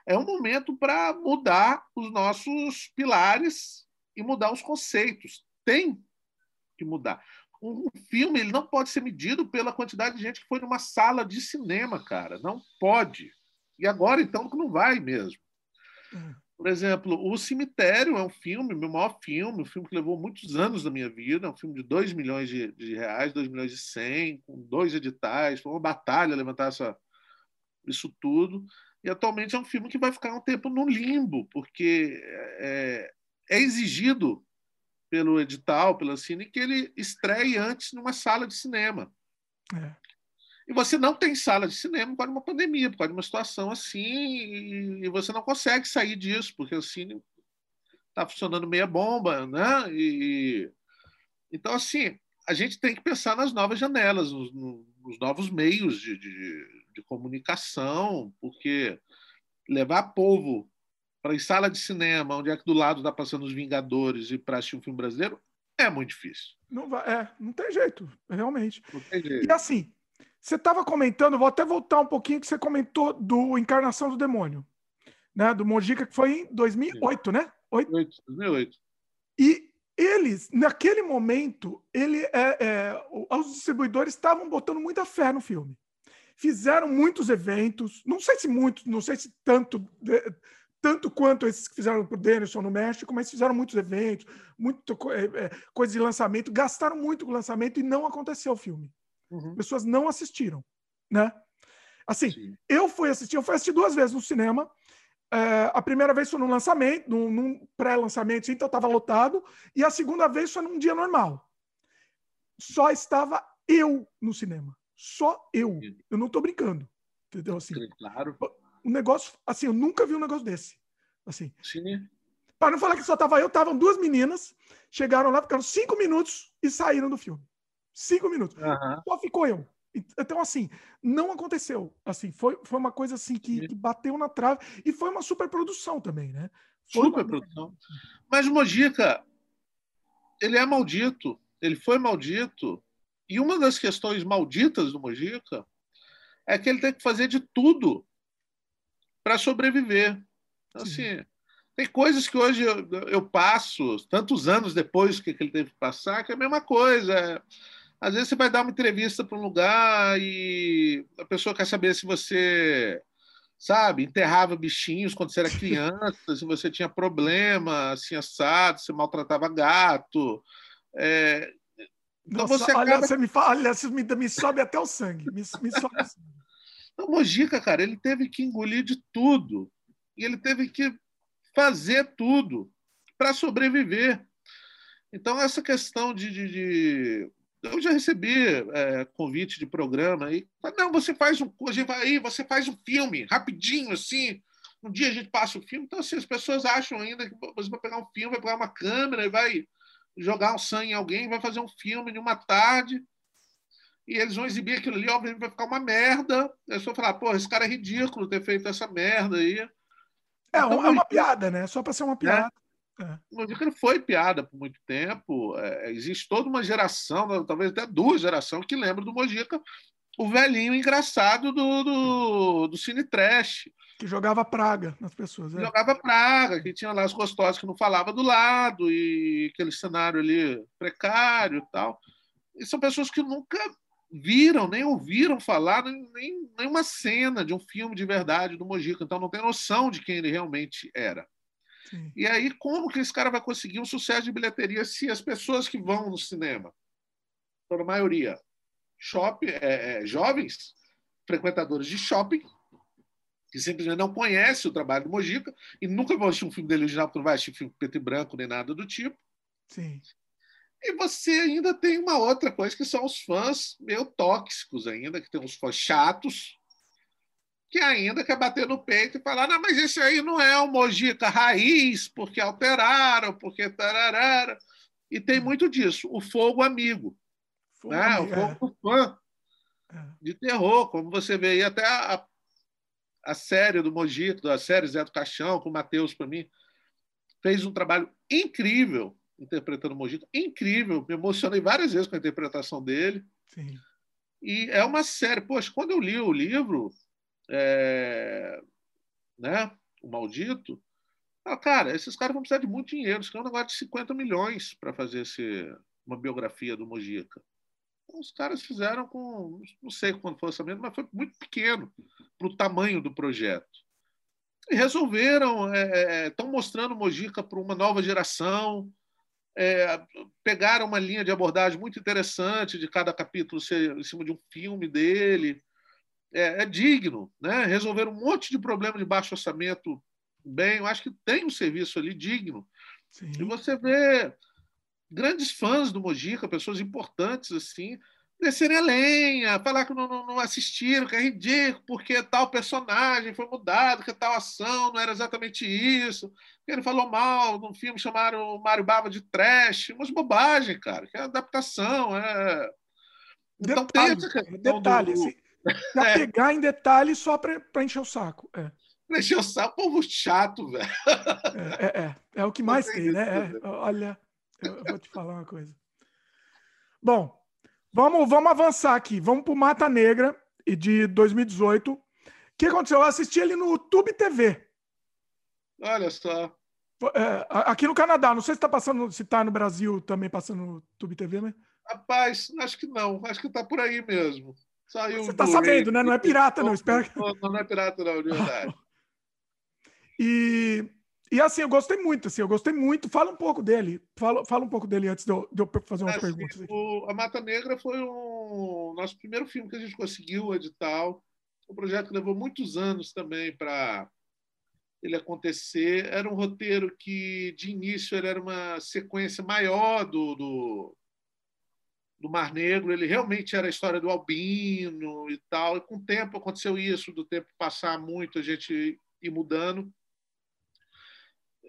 é um momento para mudar os nossos pilares e mudar os conceitos. Tem que mudar. Um filme ele não pode ser medido pela quantidade de gente que foi numa sala de cinema, cara. Não pode. E agora, então, que não vai mesmo. Hum. Por exemplo, O Cemitério é um filme, meu maior filme, um filme que levou muitos anos da minha vida, é um filme de 2 milhões de, de reais, 2 milhões e 100, com dois editais, foi uma batalha levantar essa, isso tudo. E atualmente é um filme que vai ficar um tempo no limbo, porque é, é exigido pelo edital, pela Cine, que ele estreie antes numa sala de cinema. É. E você não tem sala de cinema por causa de uma pandemia, por causa de uma situação assim, e você não consegue sair disso, porque o cine está funcionando meia bomba, né? E, então, assim, a gente tem que pensar nas novas janelas, nos, nos novos meios de, de, de, comunicação, porque levar povo para ir sala de cinema, onde é que do lado está passando os Vingadores, e para assistir um filme brasileiro, é muito difícil. Não vai, é, não tem jeito, realmente. Não tem jeito. E assim, você estava comentando, vou até voltar um pouquinho que você comentou do Encarnação do Demônio, né? Do Mojica, que foi em 2008, né? 8? 2008. E eles, naquele momento, ele é, é, os distribuidores estavam botando muita fé no filme. Fizeram muitos eventos, não sei se muitos, não sei se tanto, tanto quanto esses que fizeram para o Denison no México, mas fizeram muitos eventos, muito é, é, coisa de lançamento, gastaram muito com o lançamento e não aconteceu o filme. Uhum. Pessoas não assistiram, né? Assim, Sim. eu fui assistir, eu fui assistir duas vezes no cinema. É, a primeira vez foi no lançamento, num, num pré-lançamento, assim, então estava lotado. E a segunda vez foi num dia normal. Só estava eu no cinema. Só eu. Eu não estou brincando. Entendeu? Assim, claro. Um negócio, assim, eu nunca vi um negócio desse. Assim. Sim. Para não falar que só estava eu, estavam duas meninas, chegaram lá, ficaram cinco minutos e saíram do filme. Cinco minutos. Uhum. Só ficou eu. Então, assim, não aconteceu. Assim, foi, foi uma coisa assim que, que bateu na trave e foi uma super produção também, né? Foi super uma... produção. Mas Mojica, ele é maldito. Ele foi maldito. E uma das questões malditas do Mojica é que ele tem que fazer de tudo para sobreviver. Assim, tem coisas que hoje eu, eu, passo, tantos anos depois que ele teve que passar, que é a mesma coisa. Às vezes você vai dar uma entrevista para um lugar e a pessoa quer saber se você, sabe, enterrava bichinhos quando você era criança, se você tinha problema, assim, assado, se maltratava gato. É... Então Nossa, você acaba... olha, você me fala, olha, você me, me sobe até o sangue. Me, me sobe o sangue. Então, Mojica, cara, ele teve que engolir de tudo. E ele teve que fazer tudo para sobreviver. Então, essa questão de, de, de eu já recebi é, convite de programa aí. Não, você faz um, a gente vai aí, você faz um filme rapidinho assim. Um dia a gente passa o filme. Então assim, as pessoas acham ainda que você vai pegar um filme, vai pegar uma câmera e vai jogar um sangue em alguém, vai fazer um filme de uma tarde. E eles vão exibir aquilo ali, obviamente vai ficar uma merda. Eu só falar, pô, esse cara é ridículo ter feito essa merda aí. É, então, é uma piada, né? Só para ser uma piada. É. É. O Mojica foi piada por muito tempo. É, existe toda uma geração, talvez até duas gerações, que lembram do Mojica, o velhinho engraçado do, do, do Cine Trash. Que jogava praga nas pessoas. É. Jogava praga, que tinha lá as gostosas que não falava do lado, e aquele cenário ali precário e tal. E são pessoas que nunca viram, nem ouviram falar, nem, nem, nem uma cena de um filme de verdade do Mojica, então não tem noção de quem ele realmente era. Sim. E aí, como que esse cara vai conseguir um sucesso de bilheteria se as pessoas que vão no cinema, por maioria, shopping, é, é, jovens, frequentadores de shopping, que simplesmente não conhecem o trabalho do Mojica e nunca vão assistir um filme dele original, porque não vai assistir filme preto e branco nem nada do tipo. Sim. E você ainda tem uma outra coisa que são os fãs meio tóxicos ainda, que tem uns fãs chatos, que ainda quer bater no peito e falar, não, mas esse aí não é o Mojica raiz, porque alteraram, porque tararara. E tem muito disso. O fogo amigo. Fogo né? amigo, o fogo é. fã é. de terror, como você vê aí até a, a série do Mojica, a série Zé do Caixão, com o Matheus, para mim, fez um trabalho incrível interpretando o Mojica, incrível, me emocionei várias vezes com a interpretação dele. Sim. E é uma série, poxa, quando eu li o livro, é, né, o maldito, ah, cara, esses caras vão precisar de muito dinheiro, isso é um negócio de 50 milhões para fazer esse, uma biografia do Mojica. Então, os caras fizeram com, não sei quanto foi o orçamento, mas foi muito pequeno para o tamanho do projeto. E resolveram, estão é, é mostrando Mojica para uma nova geração, é, pegaram uma linha de abordagem muito interessante de cada capítulo ser em cima de um filme dele é, é, digno, né? resolver um monte de problema de baixo orçamento bem. Eu acho que tem um serviço ali digno. Sim. E você vê grandes fãs do Mojica, pessoas importantes assim, descerem a lenha, falar que não, não, não, assistiram, que é ridículo, porque tal personagem foi mudado, que tal ação não era exatamente isso, ele falou mal num filme chamaram Mário Bava de trash, umas bobagens, cara, que é adaptação, é... Então detalhe, tem essa questão detalhe, do... assim, Pra é. pegar em detalhe só para encher o saco. É. Pra encher o saco, povo chato, velho. É, é, é, é, o que mais tem, né? É, olha, eu vou te falar uma coisa. Bom, vamos, vamos avançar aqui. Vamos para o Mata Negra, de 2018. O que aconteceu? Eu assisti ele no YouTube TV. Olha só. É, aqui no Canadá, não sei se está passando, se está no Brasil também passando no Tube TV, né? Rapaz, acho que não, acho que está por aí mesmo. Saiu Você está sabendo, né? Não é pirata, não. Espero que... não, não é pirata, não, de verdade. e, e assim, eu gostei muito, assim, eu gostei muito. Fala um pouco dele. Fala, fala um pouco dele antes de eu, de eu fazer umas assim, perguntas. O, a Mata Negra foi o nosso primeiro filme que a gente conseguiu editar. Um projeto que levou muitos anos também para ele acontecer. Era um roteiro que, de início, ele era uma sequência maior do, do, do Mar Negro. Ele realmente era a história do Albino e tal. E com o tempo aconteceu isso, do tempo passar muito, a gente ir mudando.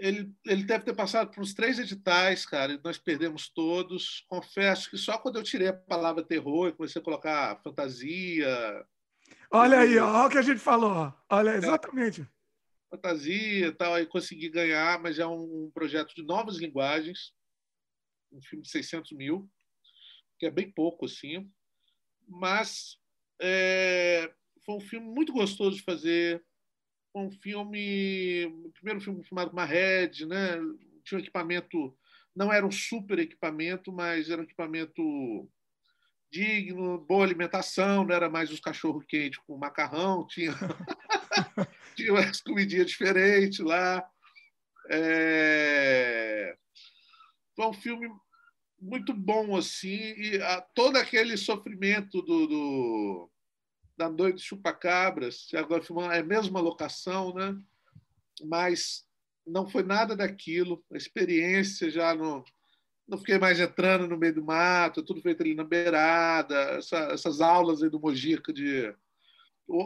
Ele, ele deve ter passado por uns três editais, cara, e nós perdemos todos. Confesso que só quando eu tirei a palavra terror e comecei a colocar fantasia. Olha aí, olha o que a gente falou. Olha, exatamente. É fantasia e tal, aí consegui ganhar, mas é um projeto de novas linguagens, um filme de 600 mil, que é bem pouco, assim, mas é, foi um filme muito gostoso de fazer, um filme, o primeiro filme filmado com uma Red, né? tinha um equipamento, não era um super equipamento, mas era um equipamento digno, boa alimentação, não era mais os cachorro quente com macarrão, tinha tinha umas comidinhas diferentes lá. É... Foi um filme muito bom, assim, e a, todo aquele sofrimento do, do da Noite Chupacabras, agora é a mesma locação, né? mas não foi nada daquilo, a experiência já não, não fiquei mais entrando no meio do mato, tudo feito ali na beirada, essa, essas aulas aí do Mojica de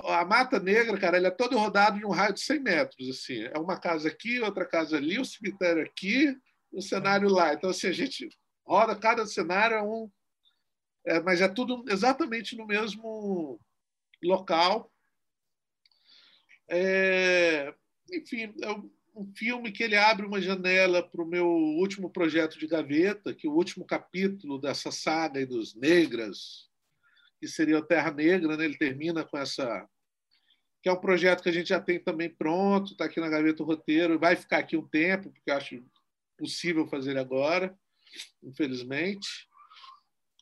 a Mata Negra, cara, ele é todo rodado em um raio de 100 metros, assim. É uma casa aqui, outra casa ali, o um cemitério aqui, o um cenário lá. Então, assim, a gente roda, cada cenário é um... É, mas é tudo exatamente no mesmo local. É, enfim, é um filme que ele abre uma janela para o meu último projeto de gaveta, que é o último capítulo dessa saga dos negras, que seria o Terra Negra, né? ele termina com essa. que é um projeto que a gente já tem também pronto, está aqui na gaveta do roteiro, vai ficar aqui um tempo, porque acho possível fazer agora, infelizmente.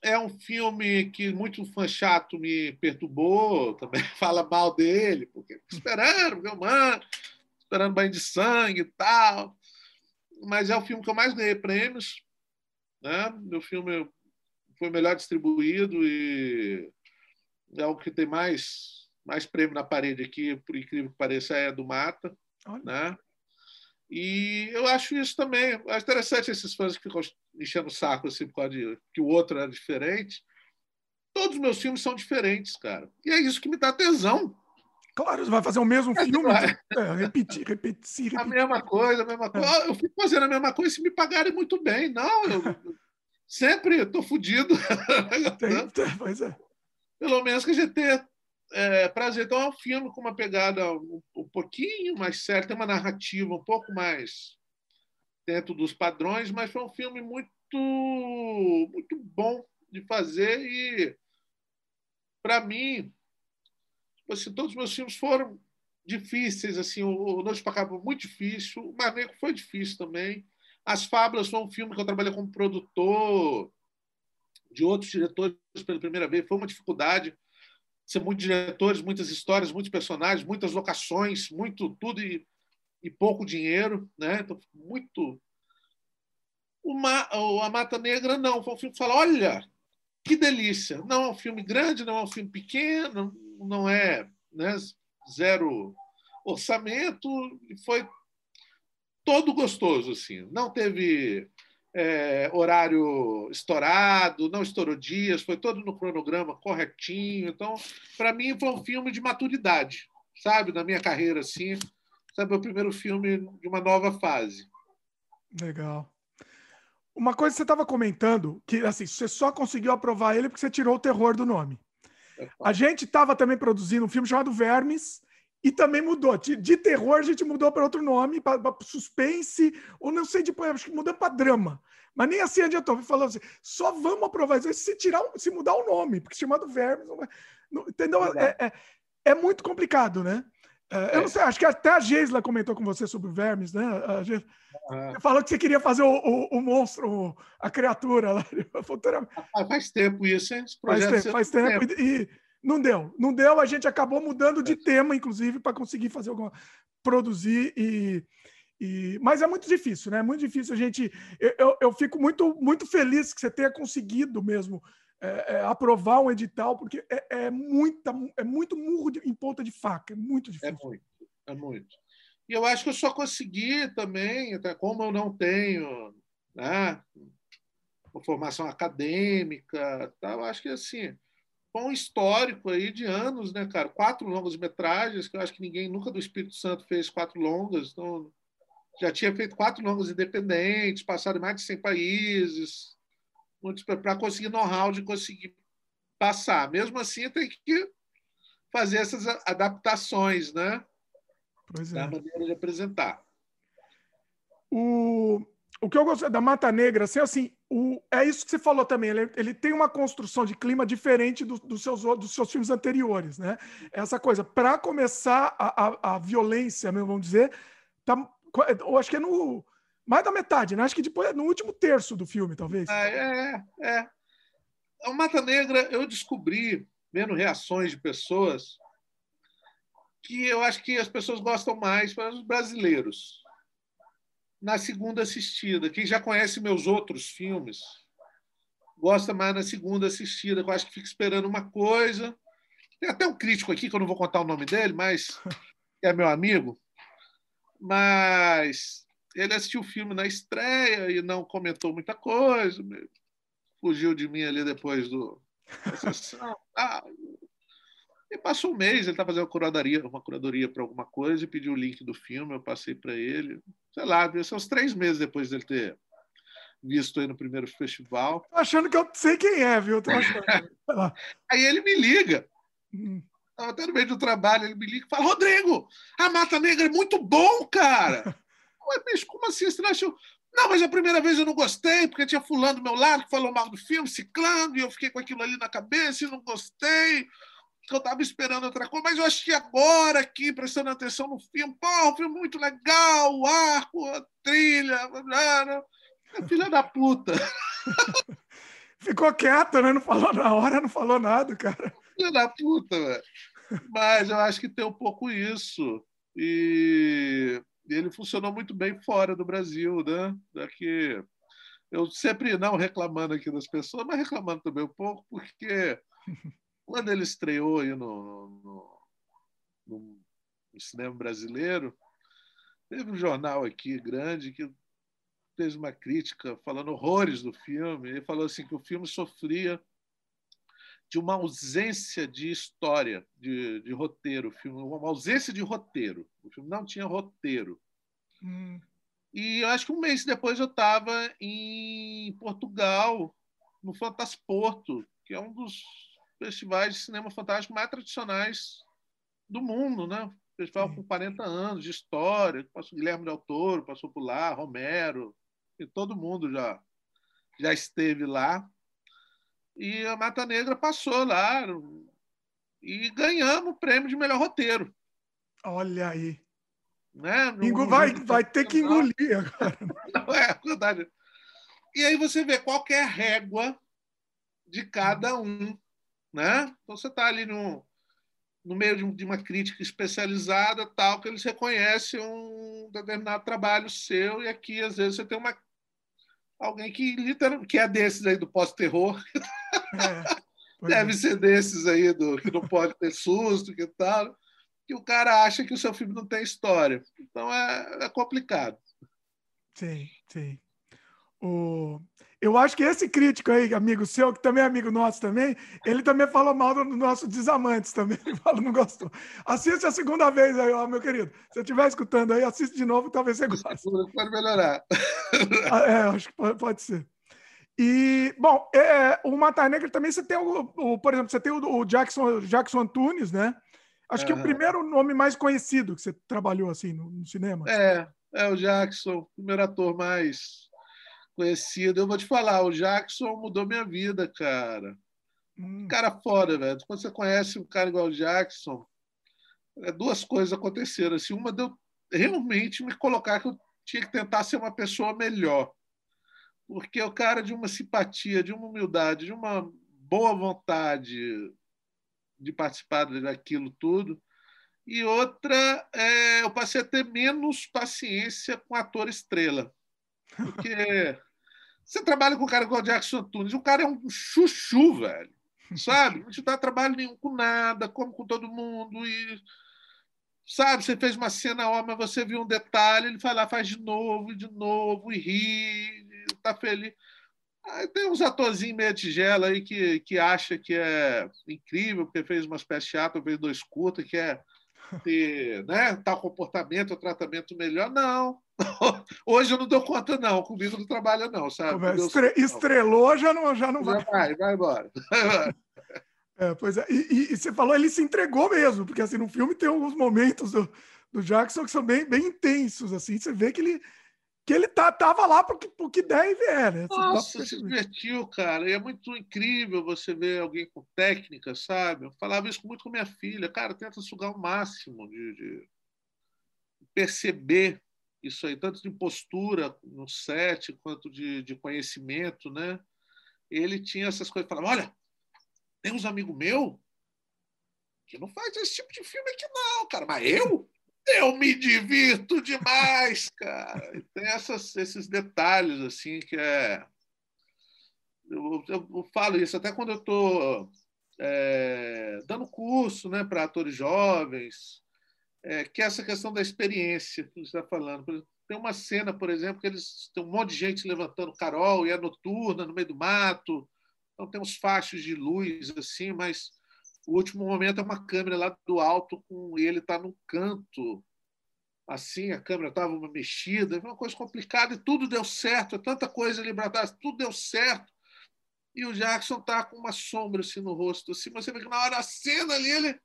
É um filme que muito fã chato me perturbou, também fala mal dele, porque esperando, meu mano, esperando banho de sangue e tal. Mas é o filme que eu mais ganhei prêmios. Né? Meu filme foi melhor distribuído e é o que tem mais, mais prêmio na parede aqui, por incrível que pareça, é do Mata. Né? E eu acho isso também. Acho interessante esses fãs que ficam enchendo o saco assim, por causa de que o outro era diferente. Todos os meus filmes são diferentes, cara. E é isso que me dá tesão. Claro, você vai fazer o mesmo filme, é, repetir, repetir, repetir. A mesma coisa, a mesma coisa. É. Eu fico fazendo a mesma coisa se me pagarem muito bem. Não, eu, sempre estou fodido. pois é. Pelo menos que a gente tenha é, prazer. Então é um filme com uma pegada um, um pouquinho mais séria, tem uma narrativa um pouco mais dentro dos padrões, mas foi um filme muito, muito bom de fazer e, para mim, tipo assim, todos os meus filmes foram difíceis. assim O Noite para Cabo muito difícil, o Mar Negro foi difícil também. As Fábulas foi um filme que eu trabalhei como produtor de outros diretores pela primeira vez. Foi uma dificuldade ser muitos diretores, muitas histórias, muitos personagens, muitas locações, muito tudo e, e pouco dinheiro, né? Então, muito. Uma, a Mata Negra não, foi um filme que fala, olha, que delícia. Não é um filme grande, não é um filme pequeno, não é né, zero orçamento, foi todo gostoso, assim. Não teve é, horário estourado, não estourou dias, foi todo no cronograma corretinho. Então, para mim, foi um filme de maturidade, sabe? Na minha carreira, assim. Sabe, o primeiro filme de uma nova fase. Legal. Uma coisa que você estava comentando, que assim, você só conseguiu aprovar ele porque você tirou o terror do nome. É a gente estava também produzindo um filme chamado Vermes, e também mudou. De, de terror a gente mudou para outro nome, para suspense, ou não sei, depois acho que mudou para drama. Mas nem assim adiantou. Falou assim: só vamos aprovar isso se, tirar, se mudar o nome, porque chamado Vermes. Não vai, não, entendeu? É, é, é, muito complicado, né? É, eu não é. sei, acho que até a Geisla comentou com você sobre o Vermes, né? A Geisla, Você falou que você queria fazer o, o, o monstro, a criatura lá. Faz tempo isso, hein? Faz tempo, faz tempo. tempo. E não deu. Não deu, a gente acabou mudando de tema, inclusive, para conseguir fazer alguma. produzir e. E, mas é muito difícil, né? É muito difícil a gente. Eu, eu, eu, fico muito, muito feliz que você tenha conseguido mesmo é, é, aprovar um edital, porque é, é, muita, é muito murro de, em ponta de faca, é muito é difícil. É muito, é muito. E eu acho que eu só consegui também, até como eu não tenho né, uma formação acadêmica, tal, acho que assim com um histórico aí de anos, né, cara? Quatro longas metragens, que eu acho que ninguém nunca do Espírito Santo fez quatro longas, então já tinha feito quatro longas independentes, passado em mais de 100 países, para conseguir know-how de conseguir passar. Mesmo assim, tem que fazer essas adaptações, né? Pois é. Da maneira de apresentar. O, o que eu gosto da Mata Negra, assim, assim o, é isso que você falou também. Ele, ele tem uma construção de clima diferente do, do seus, dos seus filmes anteriores, né? Essa coisa, para começar a, a, a, violência, vamos dizer, tá, eu acho que é no mais da metade, né? Acho que depois é no último terço do filme, talvez. É, é. é. A Mata Negra, eu descobri, vendo reações de pessoas, que eu acho que as pessoas gostam mais para os brasileiros na segunda assistida. Quem já conhece meus outros filmes gosta mais na segunda assistida, eu acho que fica esperando uma coisa. Tem até um crítico aqui, que eu não vou contar o nome dele, mas é meu amigo. Mas ele assistiu o filme na estreia e não comentou muita coisa, fugiu de mim ali depois do. Ah, e passou um mês, ele está fazendo uma curadoria, uma curadoria para alguma coisa e pediu o link do filme, eu passei para ele. Sei lá, ser uns três meses depois dele ter visto aí no primeiro festival. Tô achando que eu sei quem é, viu? Aí ele me liga. Hum. Estava até no meio do trabalho, ele me liga e fala: Rodrigo, a Mata Negra é muito bom, cara. Ué, bicho, como assim? Você não achou? Não, mas a primeira vez eu não gostei, porque tinha fulano do meu lado que falou mal do filme, ciclando, e eu fiquei com aquilo ali na cabeça e não gostei que eu estava esperando outra coisa, mas eu achei agora aqui, prestando atenção no filme, pô, o filme muito legal, o arco, a trilha, é filha da puta. Ficou quieto, né? Não falou na hora, não falou nada, cara. Filha da puta, velho. Mas eu acho que tem um pouco isso. E ele funcionou muito bem fora do Brasil, né? Daqui eu sempre não reclamando aqui das pessoas, mas reclamando também um pouco, porque quando ele estreou aí no, no, no, no cinema brasileiro, teve um jornal aqui grande que fez uma crítica falando horrores do filme. Ele falou assim que o filme sofria de uma ausência de história, de, de roteiro, filme, uma ausência de roteiro. O filme não tinha roteiro. Hum. E eu acho que um mês depois eu estava em Portugal, no Fantasporto, que é um dos festivais de cinema fantástico mais tradicionais do mundo, né? Festival Sim. com 40 anos de história, passou Guilherme Del Toro, passou por lá, Romero, e todo mundo já já esteve lá. E a Mata Negra passou lá e ganhamos o prêmio de melhor roteiro. Olha aí. Né? No, vai, vai ter que engolir agora. Não é verdade. E aí você vê qual é a régua de cada um né? Então você está ali no, no meio de, uma crítica especializada, tal, que eles reconhecem um determinado trabalho seu, e aqui, às vezes, você tem uma alguém que literalmente que é desses aí do pós-terror. É, Deve é. ser desses aí do que não pode ter susto, que tal, que o cara acha que o seu filme não tem história. Então é, é complicado. Sim, sim. O... Eu acho que esse crítico aí, amigo seu, que também é amigo nosso também, ele também falou mal do nosso Desamantes também. Ele fala, não gostou. Assiste a segunda vez aí, ó, meu querido. Se você estiver escutando aí, assiste de novo, talvez você goste. Pode melhorar. Ah, é, acho que pode, pode ser. E, bom, é, o Mata Negra também você tem, o, o, por exemplo, você tem o, o Jackson, Jackson Antunes, né? Acho que é o primeiro nome mais conhecido que você trabalhou assim no, no cinema. É, é o Jackson, primeiro ator mais conhecido. Eu vou te falar, o Jackson mudou minha vida, cara. Hum. Cara fora, velho. Quando você conhece um cara igual o Jackson, é, duas coisas aconteceram. Assim, uma deu realmente me colocar que eu tinha que tentar ser uma pessoa melhor. Porque o cara de uma simpatia, de uma humildade, de uma boa vontade de participar daquilo tudo. E outra, é, eu passei a ter menos paciência com ator estrela. Porque você trabalha com um cara igual o Jackson Tunes, o cara é um chuchu, velho. Sabe? Não te dá trabalho nenhum com nada, como com todo mundo. E, sabe, você fez uma cena, ó, mas você viu um detalhe, ele vai lá, faz de novo, de novo, e ri, e tá feliz. Aí tem uns atorzinhos meia tigela aí que, que acha que é incrível, porque fez umas peças teatro, fez dois curtas, que é ter né, tal comportamento, tratamento melhor. Não. Hoje eu não dou conta, não. Comigo não trabalha, não, sabe? Estre estrelou, já não, já não vai. Já vai, vai embora. É, pois é. E, e, e, você falou, ele se entregou mesmo, porque assim, no filme tem alguns momentos do, do Jackson que são bem, bem intensos, assim. Você vê que ele que ele tá, tava lá porque que, que der e vier. Né? Nossa, se divertiu, cara. E é muito incrível você ver alguém com técnica, sabe? Eu falava isso muito com minha filha. Cara, tenta sugar o máximo de, de perceber isso aí, tanto de postura no set, quanto de, de conhecimento, né? Ele tinha essas coisas. Falava, olha, tem uns amigos meus que não faz esse tipo de filme aqui não, cara. Mas eu? Eu me divirto demais, cara. Tem essas, esses detalhes assim que é. Eu, eu, eu falo isso até quando eu estou é, dando curso né, para atores jovens, é, que é essa questão da experiência que você está falando. Tem uma cena, por exemplo, que eles tem um monte de gente levantando Carol e é noturna, no meio do mato. Então tem uns fachos de luz assim, mas o último momento é uma câmera lá do alto com ele está no canto. Assim, a câmera estava uma mexida, uma coisa complicada e tudo deu certo, é tanta coisa ali tudo deu certo. E o Jackson está com uma sombra assim no rosto, assim, você vê que na hora da cena ali ele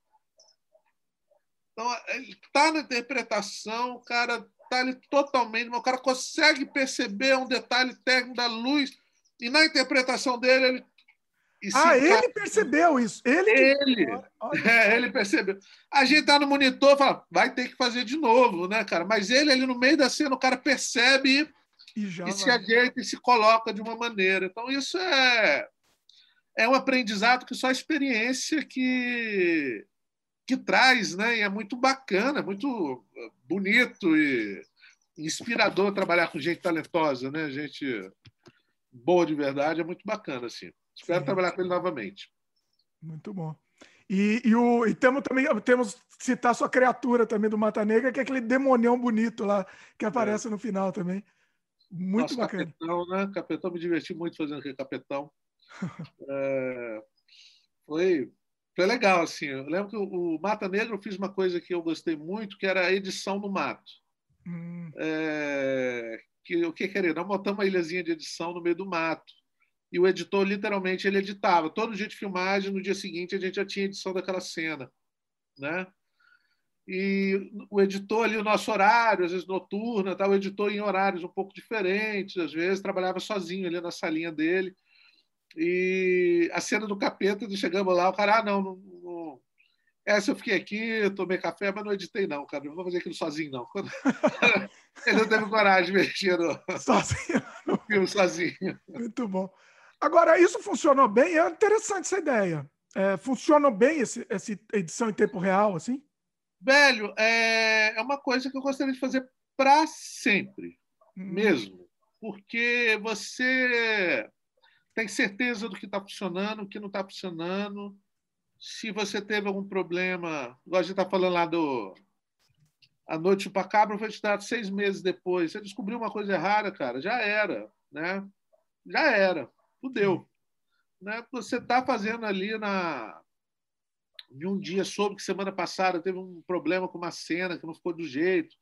então, ele está na interpretação, o cara está ali totalmente, mas o cara consegue perceber um detalhe técnico da luz e na interpretação dele ele ah, ele percebeu isso. Ele, ele, é, ele percebeu. A gente tá no monitor e fala, vai ter que fazer de novo, né, cara? Mas ele ali no meio da cena, o cara percebe e, e se ajeita e se coloca de uma maneira. Então, isso é, é um aprendizado que só a experiência que, que traz, né? E é muito bacana, muito bonito e inspirador trabalhar com gente talentosa, né? Gente boa de verdade, é muito bacana, assim. Espero Sim. trabalhar com ele novamente. Muito bom. E, e, o, e temos também temos citar sua criatura também do Mata Negra, que é aquele demonião bonito lá que é. aparece é. no final também. Muito Nosso bacana. Capetão, né? Capetão, me diverti muito fazendo aquele capetão. é, foi, foi legal, assim. Eu lembro que o, o, Mata Negra eu fiz uma coisa que eu gostei muito, que era a edição no mato. Hum. É, que, o que querer? Nós montamos uma ilhazinha de edição no meio do mato e o editor literalmente ele editava. Todo dia de filmagem no dia seguinte a gente já tinha edição daquela cena né? E o editor ali o nosso horário às vezes noturna tá o editor em horários um pouco diferentes às vezes trabalhava sozinho ali na salinha dele. E a cena do capeta chegamos lá o cara ah não, não, não. essa eu fiquei aqui tomei café mas não editei não cara não vou fazer aquilo sozinho não. Ele não teve coragem de mexer no, sozinho. no filme sozinho. Muito bom Agora, isso funcionou bem? É interessante essa ideia. É, funcionou bem esse, essa edição em tempo real, assim? Velho, é, é uma coisa que eu gostaria de fazer para sempre, hum. mesmo. Porque você tem certeza do que está funcionando, o que não está funcionando. Se você teve algum problema, igual a gente está falando lá do A Noite para Cabra, foi estudado seis meses depois. Você descobriu uma coisa errada, cara, já era, né? Já era fudeu. Né? Você está fazendo ali na um dia soube que semana passada teve um problema com uma cena que não ficou do jeito.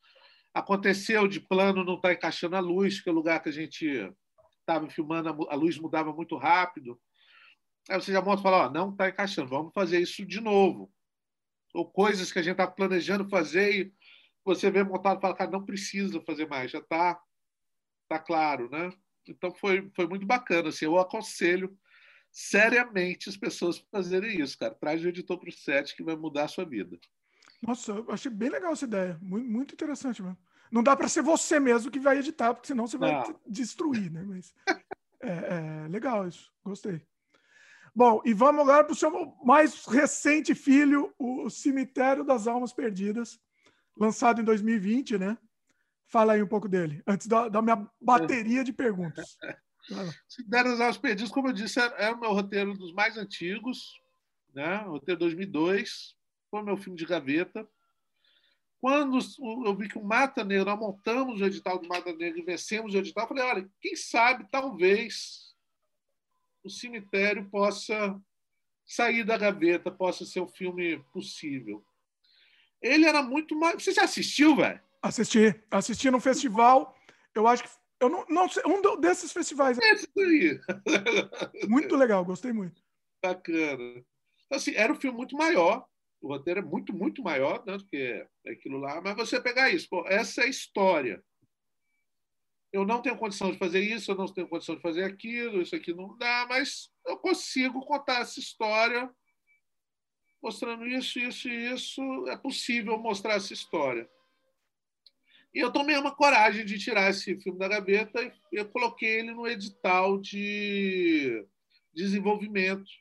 Aconteceu de plano não estar tá encaixando a luz, que é o lugar que a gente estava filmando, a luz mudava muito rápido. Aí você já monta e fala, ó, não está encaixando, vamos fazer isso de novo. ou coisas que a gente está planejando fazer e você vê montado e fala, cara, não precisa fazer mais, já está tá claro, né? Então foi, foi muito bacana. Assim, eu aconselho seriamente as pessoas fazerem isso, cara. Traz o editor para o set que vai mudar a sua vida. Nossa, eu achei bem legal essa ideia. Muito, muito interessante mesmo. Não dá para ser você mesmo que vai editar, porque senão você vai não. destruir, né? Mas é, é, legal isso. Gostei. Bom, e vamos agora para o seu mais recente filho, o Cemitério das Almas Perdidas, lançado em 2020, né? Fala aí um pouco dele, antes da, da minha bateria de perguntas. Cemitério das Almas Perdidas, como eu disse, é, é o meu roteiro dos mais antigos, né? roteiro 2002, foi meu filme de gaveta. Quando eu vi que o Mata Negra, nós montamos o edital do Mata Negra e vencemos o edital, eu falei, olha, quem sabe, talvez, o cemitério possa sair da gaveta, possa ser um filme possível. Ele era muito mais... Você já assistiu, velho? Assisti. Assisti no festival. Eu acho que... Eu não, não sei, um desses festivais. Esse aí. Muito legal, gostei muito. Bacana. Assim, era um filme muito maior, o roteiro é muito, muito maior né, do que aquilo lá, mas você pegar isso, pô, essa é a história. Eu não tenho condição de fazer isso, eu não tenho condição de fazer aquilo, isso aqui não dá, mas eu consigo contar essa história mostrando isso, isso e isso. É possível mostrar essa história. E eu tomei uma coragem de tirar esse filme da gaveta e eu coloquei ele no edital de desenvolvimento.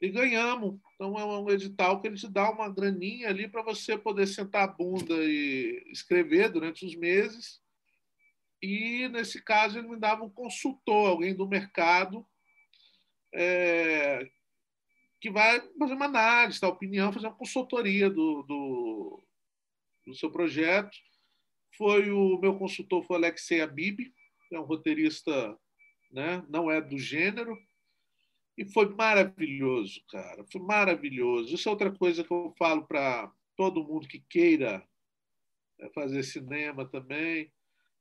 E ganhamos. Então é um edital que ele te dá uma graninha ali para você poder sentar a bunda e escrever durante os meses. E nesse caso ele me dava um consultor, alguém do mercado, é, que vai fazer uma análise, dar opinião, fazer uma consultoria do, do, do seu projeto. Foi o meu consultor foi Alexei Abib, é um roteirista, né, não é do gênero, e foi maravilhoso, cara. Foi maravilhoso. Isso é outra coisa que eu falo para todo mundo que queira é, fazer cinema também.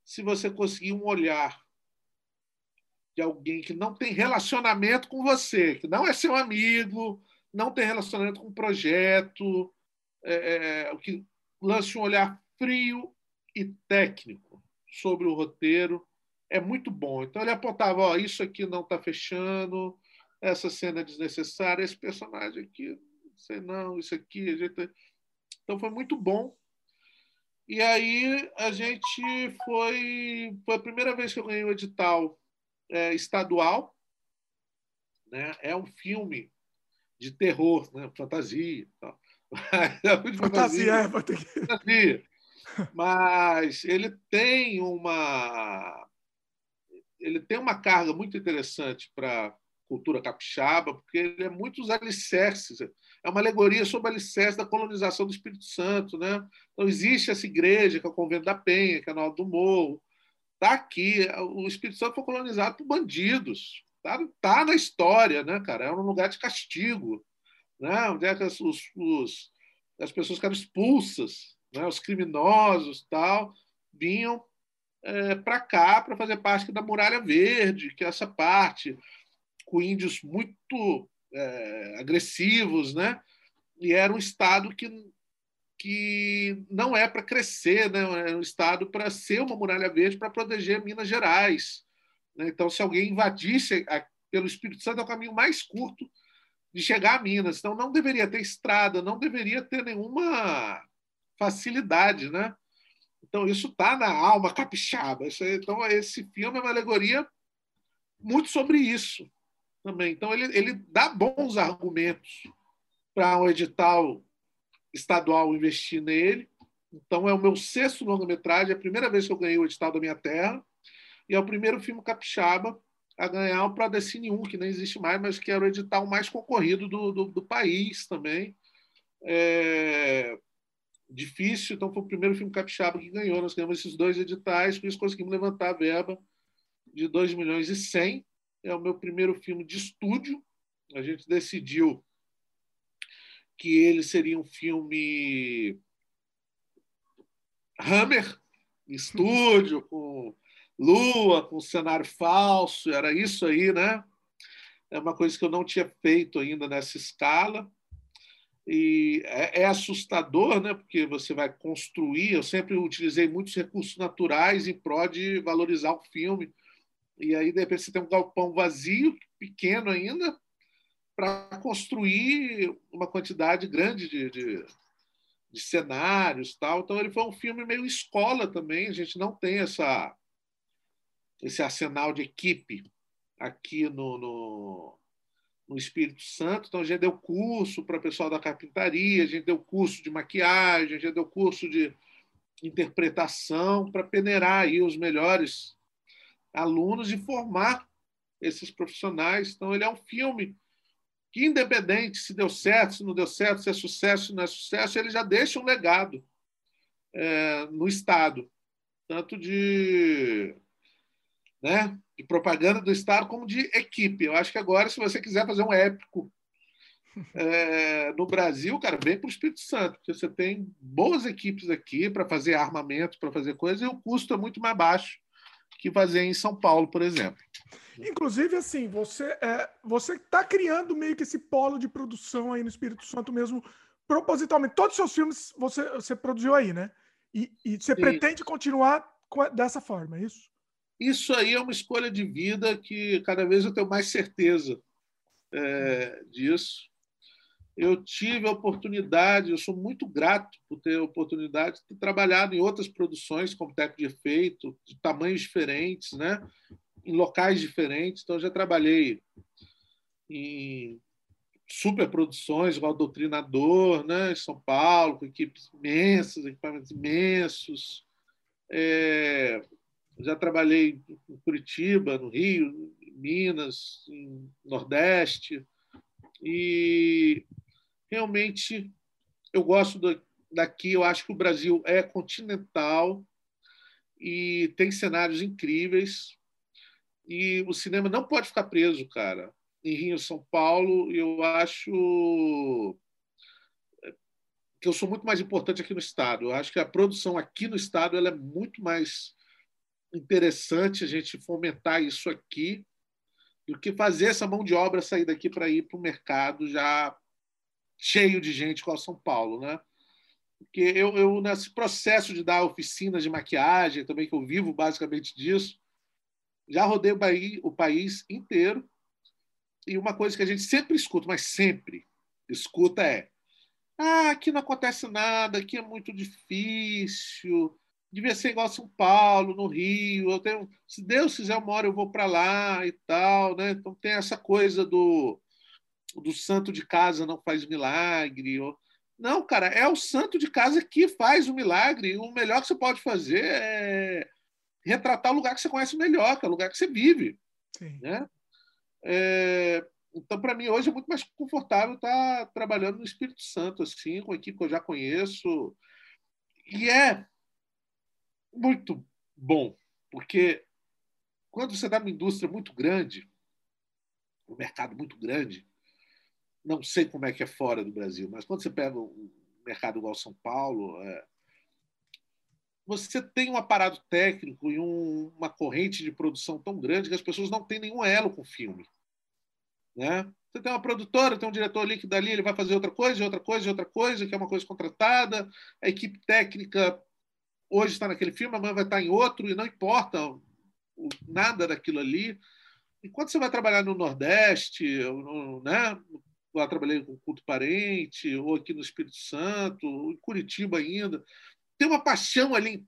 Se você conseguir um olhar de alguém que não tem relacionamento com você, que não é seu amigo, não tem relacionamento com o projeto, é, é, que lance um olhar frio e técnico sobre o roteiro, é muito bom. Então ele apontava, ó, isso aqui não está fechando, essa cena é desnecessária, esse personagem aqui, não sei não, isso aqui, a gente... então foi muito bom. E aí a gente foi, foi a primeira vez que eu ganhei o um edital é, estadual, né? É um filme de terror, né? fantasia, tal. É fantasia, é, fantasia. Mas ele tem uma ele tem uma carga muito interessante para cultura capixaba, porque ele é muitos alicerces. É uma alegoria sobre alicerces da colonização do Espírito Santo. Né? Então, existe essa igreja, que é o Convento da Penha, que é no Alto do Morro. Está aqui. O Espírito Santo foi colonizado por bandidos. Está tá na história, né, cara? É um lugar de castigo. Né? Onde é que os, os, as pessoas eram expulsas, né? os criminosos tal, vinham é, para cá para fazer parte da Muralha Verde, que é essa parte com índios muito é, agressivos, né? E era um estado que, que não é para crescer, né? É um estado para ser uma muralha verde para proteger Minas Gerais. Né? Então, se alguém invadisse a, pelo Espírito Santo, é o caminho mais curto de chegar a Minas. Então, não deveria ter estrada, não deveria ter nenhuma facilidade, né? Então, isso está na alma capixaba. Isso, então, esse filme é uma alegoria muito sobre isso também. Então, ele, ele dá bons argumentos para um edital estadual investir nele. Então, é o meu sexto longa-metragem, é a primeira vez que eu ganhei o edital da minha terra, e é o primeiro filme capixaba a ganhar o Prodecine 1, que nem existe mais, mas que era o edital mais concorrido do, do, do país também. É difícil, então foi o primeiro filme capixaba que ganhou. Nós ganhamos esses dois editais, por isso conseguimos levantar a verba de 2 milhões e 100 é o meu primeiro filme de estúdio. A gente decidiu que ele seria um filme Hammer, estúdio, com lua, com cenário falso, era isso aí, né? É uma coisa que eu não tinha feito ainda nessa escala. E é, é, assustador, né? porque você vai construir. Eu sempre utilizei muitos recursos naturais em prol de valorizar o filme. E aí, de repente, você tem um galpão vazio, pequeno ainda, para construir uma quantidade grande de, de, de, cenários tal. Então, ele foi um filme meio escola também. A gente não tem essa, esse arsenal de equipe aqui no, no no Espírito Santo, então a gente deu curso para o pessoal da carpintaria, a gente deu curso de maquiagem, a gente deu curso de interpretação para peneirar aí os melhores alunos e formar esses profissionais. Então ele é um filme que independente se deu certo, se não deu certo, se é sucesso, se não é sucesso, ele já deixa um legado é, no Estado, tanto de né, de propaganda do Estado como de equipe. Eu acho que agora, se você quiser fazer um épico é, no Brasil, cara, vem para o Espírito Santo, porque você tem boas equipes aqui para fazer armamento, para fazer coisas, e o custo é muito mais baixo que fazer em São Paulo, por exemplo. Inclusive, assim, você é, você está criando meio que esse polo de produção aí no Espírito Santo mesmo, propositalmente. Todos os seus filmes você, você produziu aí, né? E, e você Sim. pretende continuar dessa forma, é isso? Isso aí é uma escolha de vida que cada vez eu tenho mais certeza é, disso. Eu tive a oportunidade, eu sou muito grato por ter a oportunidade de ter trabalhado em outras produções como técnico de efeito, de tamanhos diferentes, né? em locais diferentes. Então, já trabalhei em superproduções, igual Doutrinador, né? em São Paulo, com equipes imensas, equipamentos imensos. É, já trabalhei em Curitiba, no Rio, Minas, em Nordeste, e realmente eu gosto daqui. Eu acho que o Brasil é continental e tem cenários incríveis. E o cinema não pode ficar preso, cara, em Rio, São Paulo. Eu acho que eu sou muito mais importante aqui no estado. Eu acho que a produção aqui no estado ela é muito mais interessante a gente fomentar isso aqui do que fazer essa mão de obra sair daqui para ir para o mercado já cheio de gente com São Paulo, né? Porque eu, eu, nesse processo de dar oficinas de maquiagem, também que eu vivo basicamente disso, já rodei o país, o país inteiro e uma coisa que a gente sempre escuta, mas sempre escuta é ah, aqui não acontece nada, aqui é muito difícil, devia ser igual a São Paulo, no Rio. Eu tenho, se Deus quiser uma hora eu vou para lá e tal, né? Então tem essa coisa do do santo de casa não faz milagre. Não, cara, é o santo de casa que faz o milagre. O melhor que você pode fazer é retratar o lugar que você conhece melhor, que é o lugar que você vive. Sim. Né? É, então, para mim, hoje é muito mais confortável estar tá trabalhando no Espírito Santo, assim, com a equipe que eu já conheço. E é muito bom, porque quando você dá uma indústria muito grande, um mercado muito grande, não sei como é que é fora do Brasil, mas quando você pega um mercado igual São Paulo, é, você tem um aparato técnico e um, uma corrente de produção tão grande que as pessoas não têm nenhum elo com o filme. Né? Você tem uma produtora, tem um diretor ali que dali ele vai fazer outra coisa, outra coisa, outra coisa, que é uma coisa contratada, a equipe técnica hoje está naquele filme, amanhã vai estar em outro, e não importa nada daquilo ali. Enquanto você vai trabalhar no Nordeste, no, né? lá trabalhei com culto parente, ou aqui no Espírito Santo, ou em Curitiba ainda, tem uma paixão ali em,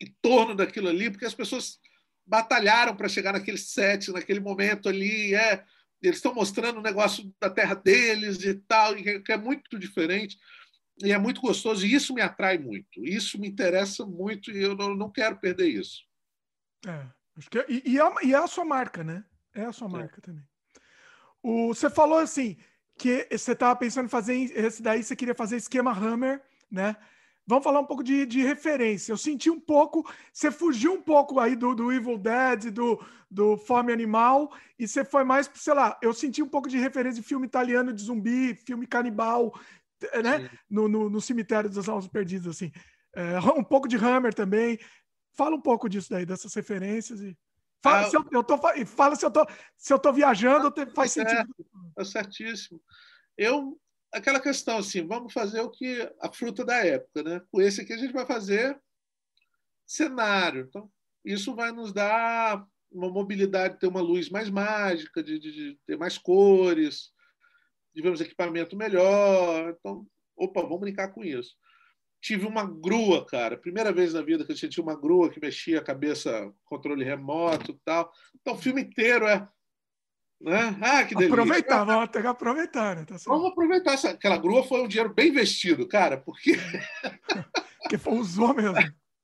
em torno daquilo ali, porque as pessoas batalharam para chegar naquele set, naquele momento ali, é, eles estão mostrando o negócio da terra deles e tal, que é muito diferente e é muito gostoso, e isso me atrai muito, isso me interessa muito, e eu não, não quero perder isso. É, acho que é, e, e, é, e, é, a sua marca, né? É a sua é. marca também. O, você falou assim que você estava pensando em fazer esse daí, você queria fazer esquema Hammer, né? Vamos falar um pouco de, de referência. Eu senti um pouco, você fugiu um pouco aí do, do Evil Dead, do, do Fome Animal, e você foi mais, sei lá, eu senti um pouco de referência de filme italiano de zumbi, filme canibal, né? No, no, no, cemitério das almas perdidas, assim. É, um pouco de Hammer também. Fala um pouco disso daí, dessas referências e. Fala, ah, se, eu, eu tô, fala se eu tô, se eu tô viajando, tá faz sentido. Certo, tá certíssimo. Eu, aquela questão assim, vamos fazer o que a fruta da época, né? Com esse aqui a gente vai fazer cenário. Então, isso vai nos dar uma mobilidade, ter uma luz mais mágica, de, de, de ter mais cores, tivemos equipamento melhor. Então, opa, vamos brincar com isso. Tive uma grua, cara. Primeira vez na vida que eu tinha uma grua que mexia a cabeça, controle remoto e tal. Então, o filme inteiro é. Né? Ah, que delícia. Aproveitar, vamos ter que aproveitar, né? Tá vamos aproveitar. Essa, aquela grua foi um dinheiro bem investido, cara, porque. porque foi, usou mesmo.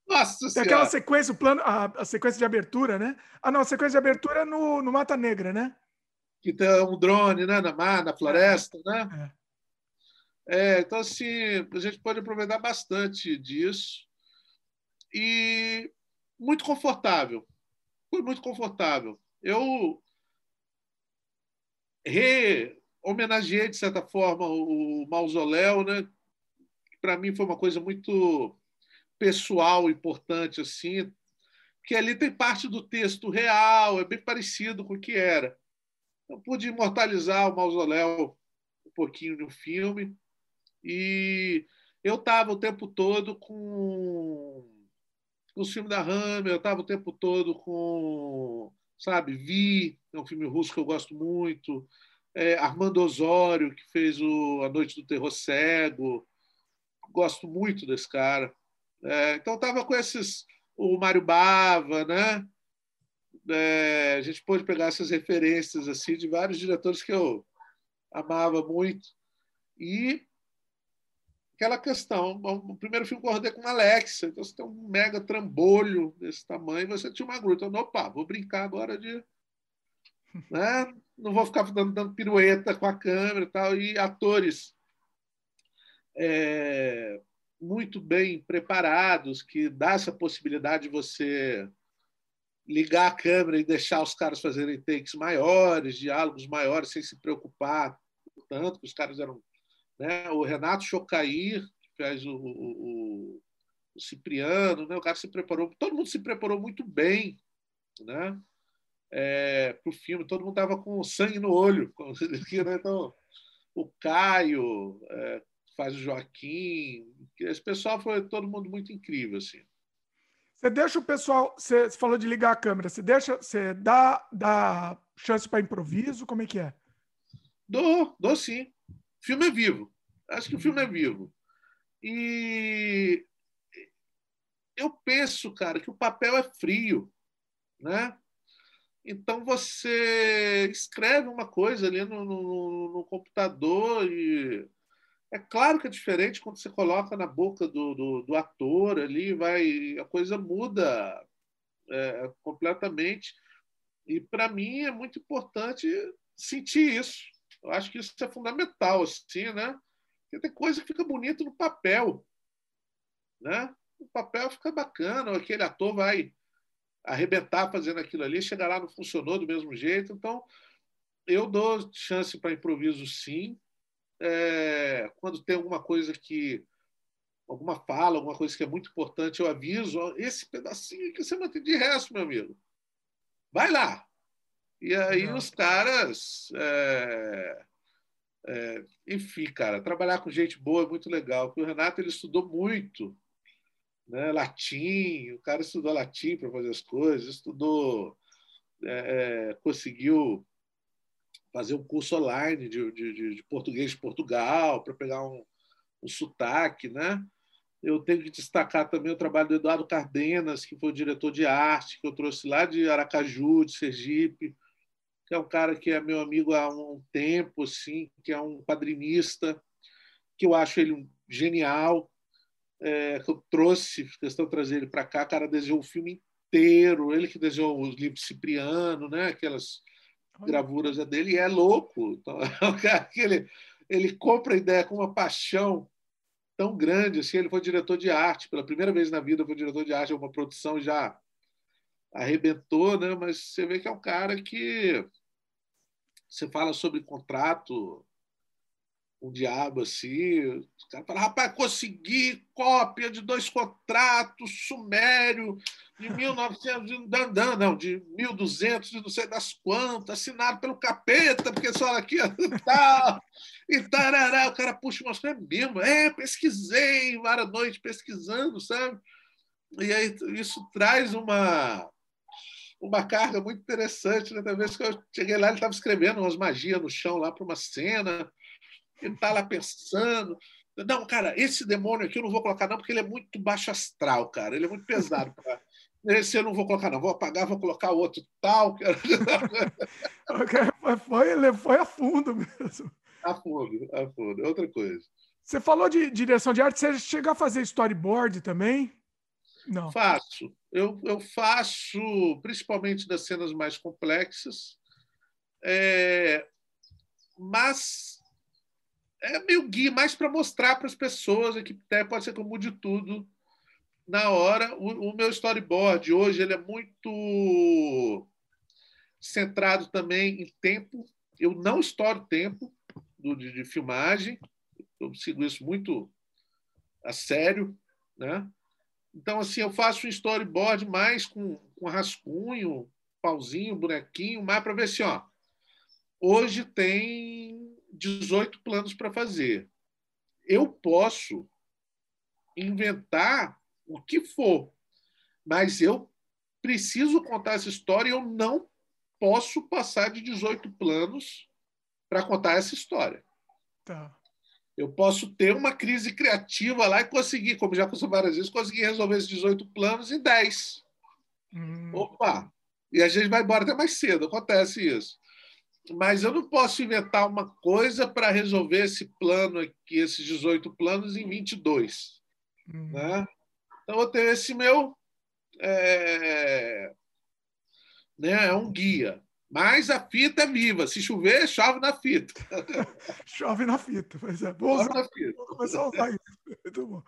Nossa Tem aquela sequência, o plano, a, a, sequência de abertura, né? Ah, não, a sequência de abertura é no, no Mata Negra, né? Que tem um drone né? na mar, na floresta, é. né? É. É, então, assim, a gente pode aproveitar bastante disso. E muito confortável. Foi muito confortável. Eu re-homenageei, de certa forma, o mausoléu, né? Para mim foi uma coisa muito pessoal, importante, assim, porque ali tem parte do texto real, é bem parecido com o que era. Eu pude imortalizar o mausoléu um pouquinho no filme e eu estava o tempo todo com, com o filme da Hammer, eu estava o tempo todo com, sabe, Vi, é um filme russo que eu gosto muito, é, Armando Osório, que fez o A Noite do Terror Cego, gosto muito desse cara. É, então estava com esses, o Mário Bava, né? É, a gente pôde pegar essas referências assim de vários diretores que eu amava muito e aquela questão. O primeiro filme que eu rodei com Alexa, então você tem um mega trambolho desse tamanho, você tinha uma gruta. Então, opa, vou brincar agora de. Né? Não vou ficar dando, dando pirueta com a câmera e tal. E atores é, muito bem preparados, que dá essa possibilidade de você ligar a câmera e deixar os caras fazerem takes maiores, diálogos maiores, sem se preocupar tanto, que os caras eram né? O Renato Chocair, que faz o, o, o, Cipriano, né? o cara se preparou, todo mundo se preparou muito bem né? É, para o filme, todo mundo estava com sangue no olho. Né? Então, o Caio é, faz o Joaquim, esse pessoal foi todo mundo muito incrível. Assim. Você deixa o pessoal. Você falou de ligar a câmera. Você deixa. Você dá, dá chance para improviso? Como é que é? Dou, dou sim. O filme é vivo. Acho que o filme é vivo. E eu penso, cara, que o papel é frio, né? Então você escreve uma coisa ali no, no, no, computador e é claro que é diferente quando você coloca na boca do, do, do ator ali, vai a coisa muda é, completamente. E para mim é muito importante sentir isso. Eu acho que isso é fundamental, assim, né? Porque tem coisa que fica bonito no papel, né? O papel fica bacana, aquele ator vai arrebentar fazendo aquilo ali, chegar lá não funcionou do mesmo jeito. Então, eu dou chance para improviso, sim. É, quando tem alguma coisa que alguma fala, alguma coisa que é muito importante, eu aviso, esse pedacinho que você mantém de resto, meu amigo. Vai lá, e aí Não. os caras. É, é, enfim, cara, trabalhar com gente boa é muito legal. O Renato ele estudou muito né, latim, o cara estudou latim para fazer as coisas, estudou, é, é, conseguiu fazer um curso online de, de, de português de Portugal para pegar um, um sotaque, né? Eu tenho que destacar também o trabalho do Eduardo Cardenas, que foi o diretor de arte, que eu trouxe lá de Aracaju, de Sergipe, que é um cara que é meu amigo há um tempo, assim, que é um quadrinista, que eu acho ele genial, é, que eu trouxe, questão de trazer ele para cá, o cara desenhou o filme inteiro, ele que desenhou os livros Cipriano, né, aquelas gravuras dele, e é louco. Então, é um cara que ele, ele compra a ideia com uma paixão tão grande, assim, ele foi diretor de arte, pela primeira vez na vida foi diretor de arte, é uma produção já arrebentou, né? mas você vê que é um cara que você fala sobre contrato, um diabo assim. Os caras falaram, rapaz, consegui cópia de dois contratos, sumério, de 1900, não, não, de 1200, de não sei das quantas, assinado pelo capeta, porque só aqui tal, e tarará. O cara puxa umas coisas mesmo. É, pesquisei várias noites pesquisando, sabe? E aí isso traz uma uma carga muito interessante. Né? Da vez que eu cheguei lá, ele estava escrevendo umas magias no chão lá para uma cena. Ele está lá pensando. Não, cara, esse demônio aqui eu não vou colocar, não, porque ele é muito baixo astral, cara. Ele é muito pesado. Pra... Esse eu não vou colocar, não. Vou apagar, vou colocar outro tal. foi, ele foi a fundo mesmo. A fundo, a fundo. É outra coisa. Você falou de direção de arte, você chegou a fazer storyboard também? Não. Faço. Eu, eu faço, principalmente das cenas mais complexas, é, mas é meio guia, mais para mostrar para as pessoas que até pode ser que eu mude tudo na hora. O, o, meu storyboard hoje ele é muito centrado também em tempo. Eu não estouro tempo do, de, de filmagem, eu sigo isso muito a sério, né? Então, assim, eu faço um storyboard mais com, com rascunho, pauzinho, bonequinho, mais para ver se, ó, hoje tem 18 planos para fazer. Eu posso inventar o que for, mas eu preciso contar essa história e eu não posso passar de 18 planos para contar essa história. Tá eu posso ter uma crise criativa lá e conseguir, como já aconteceu várias vezes, conseguir resolver esses 18 planos em 10. Hum. Opa! E a gente vai embora até mais cedo, acontece isso. Mas eu não posso inventar uma coisa para resolver esse plano aqui, esses 18 planos, em 22. Hum. Né? Então, eu tenho esse meu. É, né, é um guia. Mas a fita é viva. Se chover, chove na fita. chove na fita. Pois é. Vou, usar, vou começar a usar isso. Muito bom.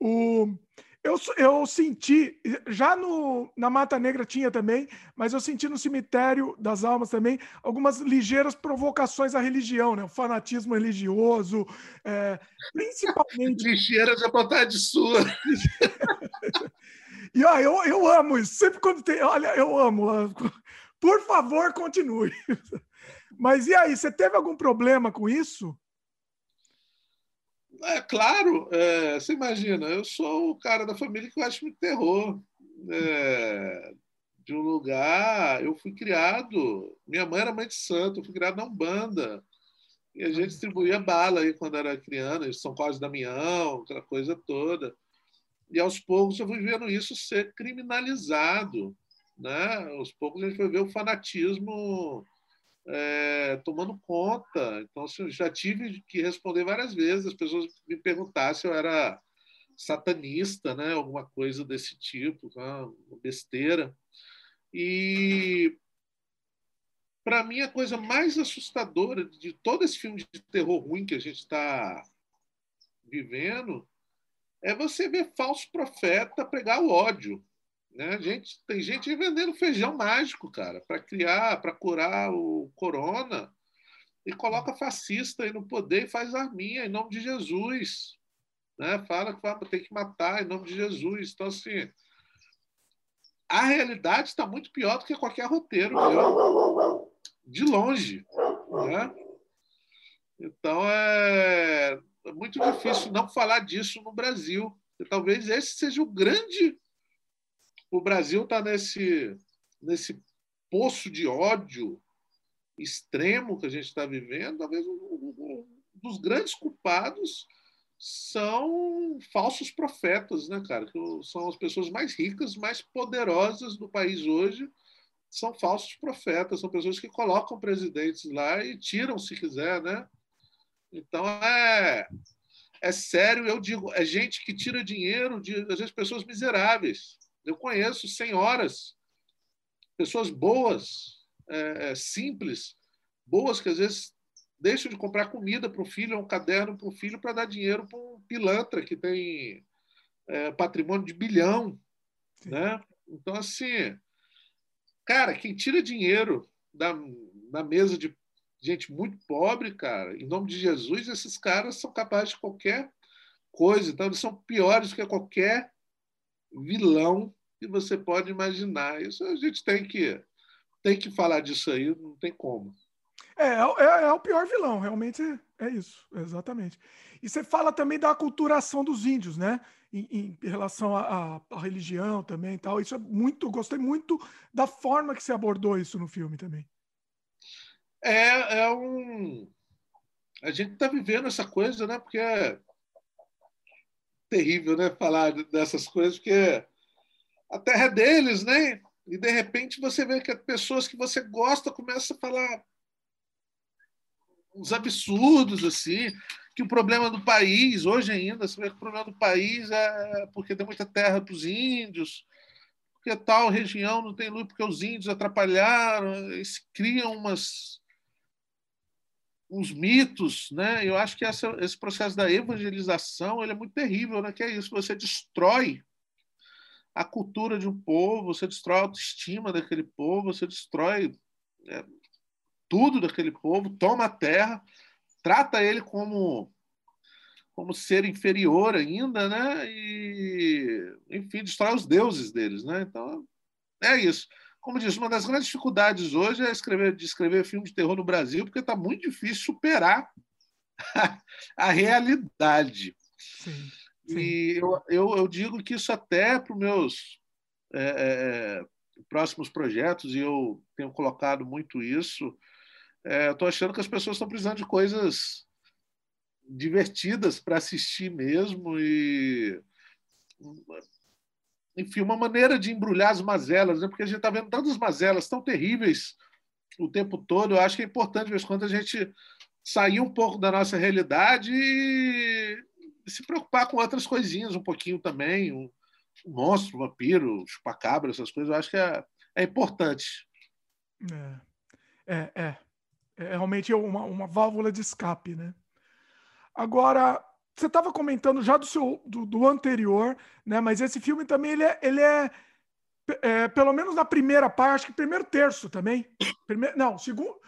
O, eu, eu senti, já no, na Mata Negra tinha também, mas eu senti no Cemitério das Almas também algumas ligeiras provocações à religião, né? o fanatismo religioso, é, principalmente. Ligeiras é vontade sua. e ó, eu, eu amo isso. Sempre quando tem. Olha, eu amo. Por favor, continue. Mas e aí, você teve algum problema com isso? É claro, é, você imagina, eu sou o cara da família que eu acho muito terror. É, de um lugar, eu fui criado, minha mãe era mãe de santo, eu fui criado na Umbanda. E a gente distribuía bala aí quando era criança, São Carlos de Damião, aquela coisa toda. E aos poucos eu fui vendo isso ser criminalizado né? Aos poucos a gente vai ver o fanatismo é, tomando conta. Então, assim, já tive que responder várias vezes. As pessoas me perguntaram se eu era satanista, né? Alguma coisa desse tipo, uma besteira. E para mim a coisa mais assustadora de todo esse filme de terror ruim que a gente está vivendo é você ver falso profeta pregar o ódio. Né? Gente, tem gente vendendo feijão mágico, cara, para criar, para curar o corona. E coloca fascista aí no poder e faz arminha em nome de Jesus. Né? Fala que tem que matar em nome de Jesus. Então, assim, a realidade está muito pior do que qualquer roteiro, viu? de longe. Né? Então, é muito difícil não falar disso no Brasil. E talvez esse seja o grande o Brasil está nesse, nesse poço de ódio extremo que a gente está vivendo. Talvez um, um, dos grandes culpados são falsos profetas, né, cara? Que são as pessoas mais ricas, mais poderosas do país hoje. São falsos profetas, são pessoas que colocam presidentes lá e tiram se quiser, né? Então é é sério, eu digo, é gente que tira dinheiro de às vezes pessoas miseráveis eu conheço senhoras, pessoas boas, é, é, simples, boas, que às vezes deixam de comprar comida para o filho, um caderno para o filho, para dar dinheiro para um pilantra que tem é, patrimônio de bilhão. Né? Então, assim, cara, quem tira dinheiro da, da mesa de gente muito pobre, cara. Em nome de Jesus, esses caras são capazes de qualquer coisa. Então, eles são piores do que qualquer vilão que você pode imaginar. Isso a gente tem que, tem que falar disso aí, não tem como. É, é, é o pior vilão, realmente é isso, exatamente. E você fala também da aculturação dos índios, né? Em, em relação à religião também e tal. Isso é muito, gostei muito da forma que você abordou isso no filme também. É, é um. A gente está vivendo essa coisa, né? Porque é terrível, né? Falar dessas coisas, porque a terra é deles, né? E de repente você vê que as pessoas que você gosta começam a falar uns absurdos assim, que o problema do país, hoje ainda, você vê que o problema do país é porque tem muita terra para os índios, porque tal região não tem luz porque os índios atrapalharam, eles criam umas uns mitos, né? Eu acho que essa, esse processo da evangelização ele é muito terrível, né? Que é isso, você destrói a cultura de um povo, você destrói a autoestima daquele povo, você destrói é, tudo daquele povo, toma a terra, trata ele como como ser inferior ainda, né? E enfim, destrói os deuses deles, né? Então é isso como diz, uma das grandes dificuldades hoje é escrever, de escrever filme de terror no Brasil, porque está muito difícil superar a, a realidade. Sim, sim. E eu, eu, eu, digo que isso até para os meus é, é, próximos projetos, e eu tenho colocado muito isso, é, estou achando que as pessoas estão precisando de coisas divertidas para assistir mesmo e enfim, uma maneira de embrulhar as mazelas, né? porque a gente está vendo tantas mazelas tão terríveis o tempo todo. Eu acho que é importante, de vez em quando, a gente sair um pouco da nossa realidade e se preocupar com outras coisinhas um pouquinho também. Um, um monstro, um vampiro, chupacabra, essas coisas. Eu acho que é, é importante. É, é, é. É realmente uma, uma válvula de escape, né? Agora, você estava comentando já do seu do, do, anterior, né? Mas esse filme também ele é, ele é, é, pelo menos na primeira parte, acho que primeiro terço também. Primeiro, não, segundo,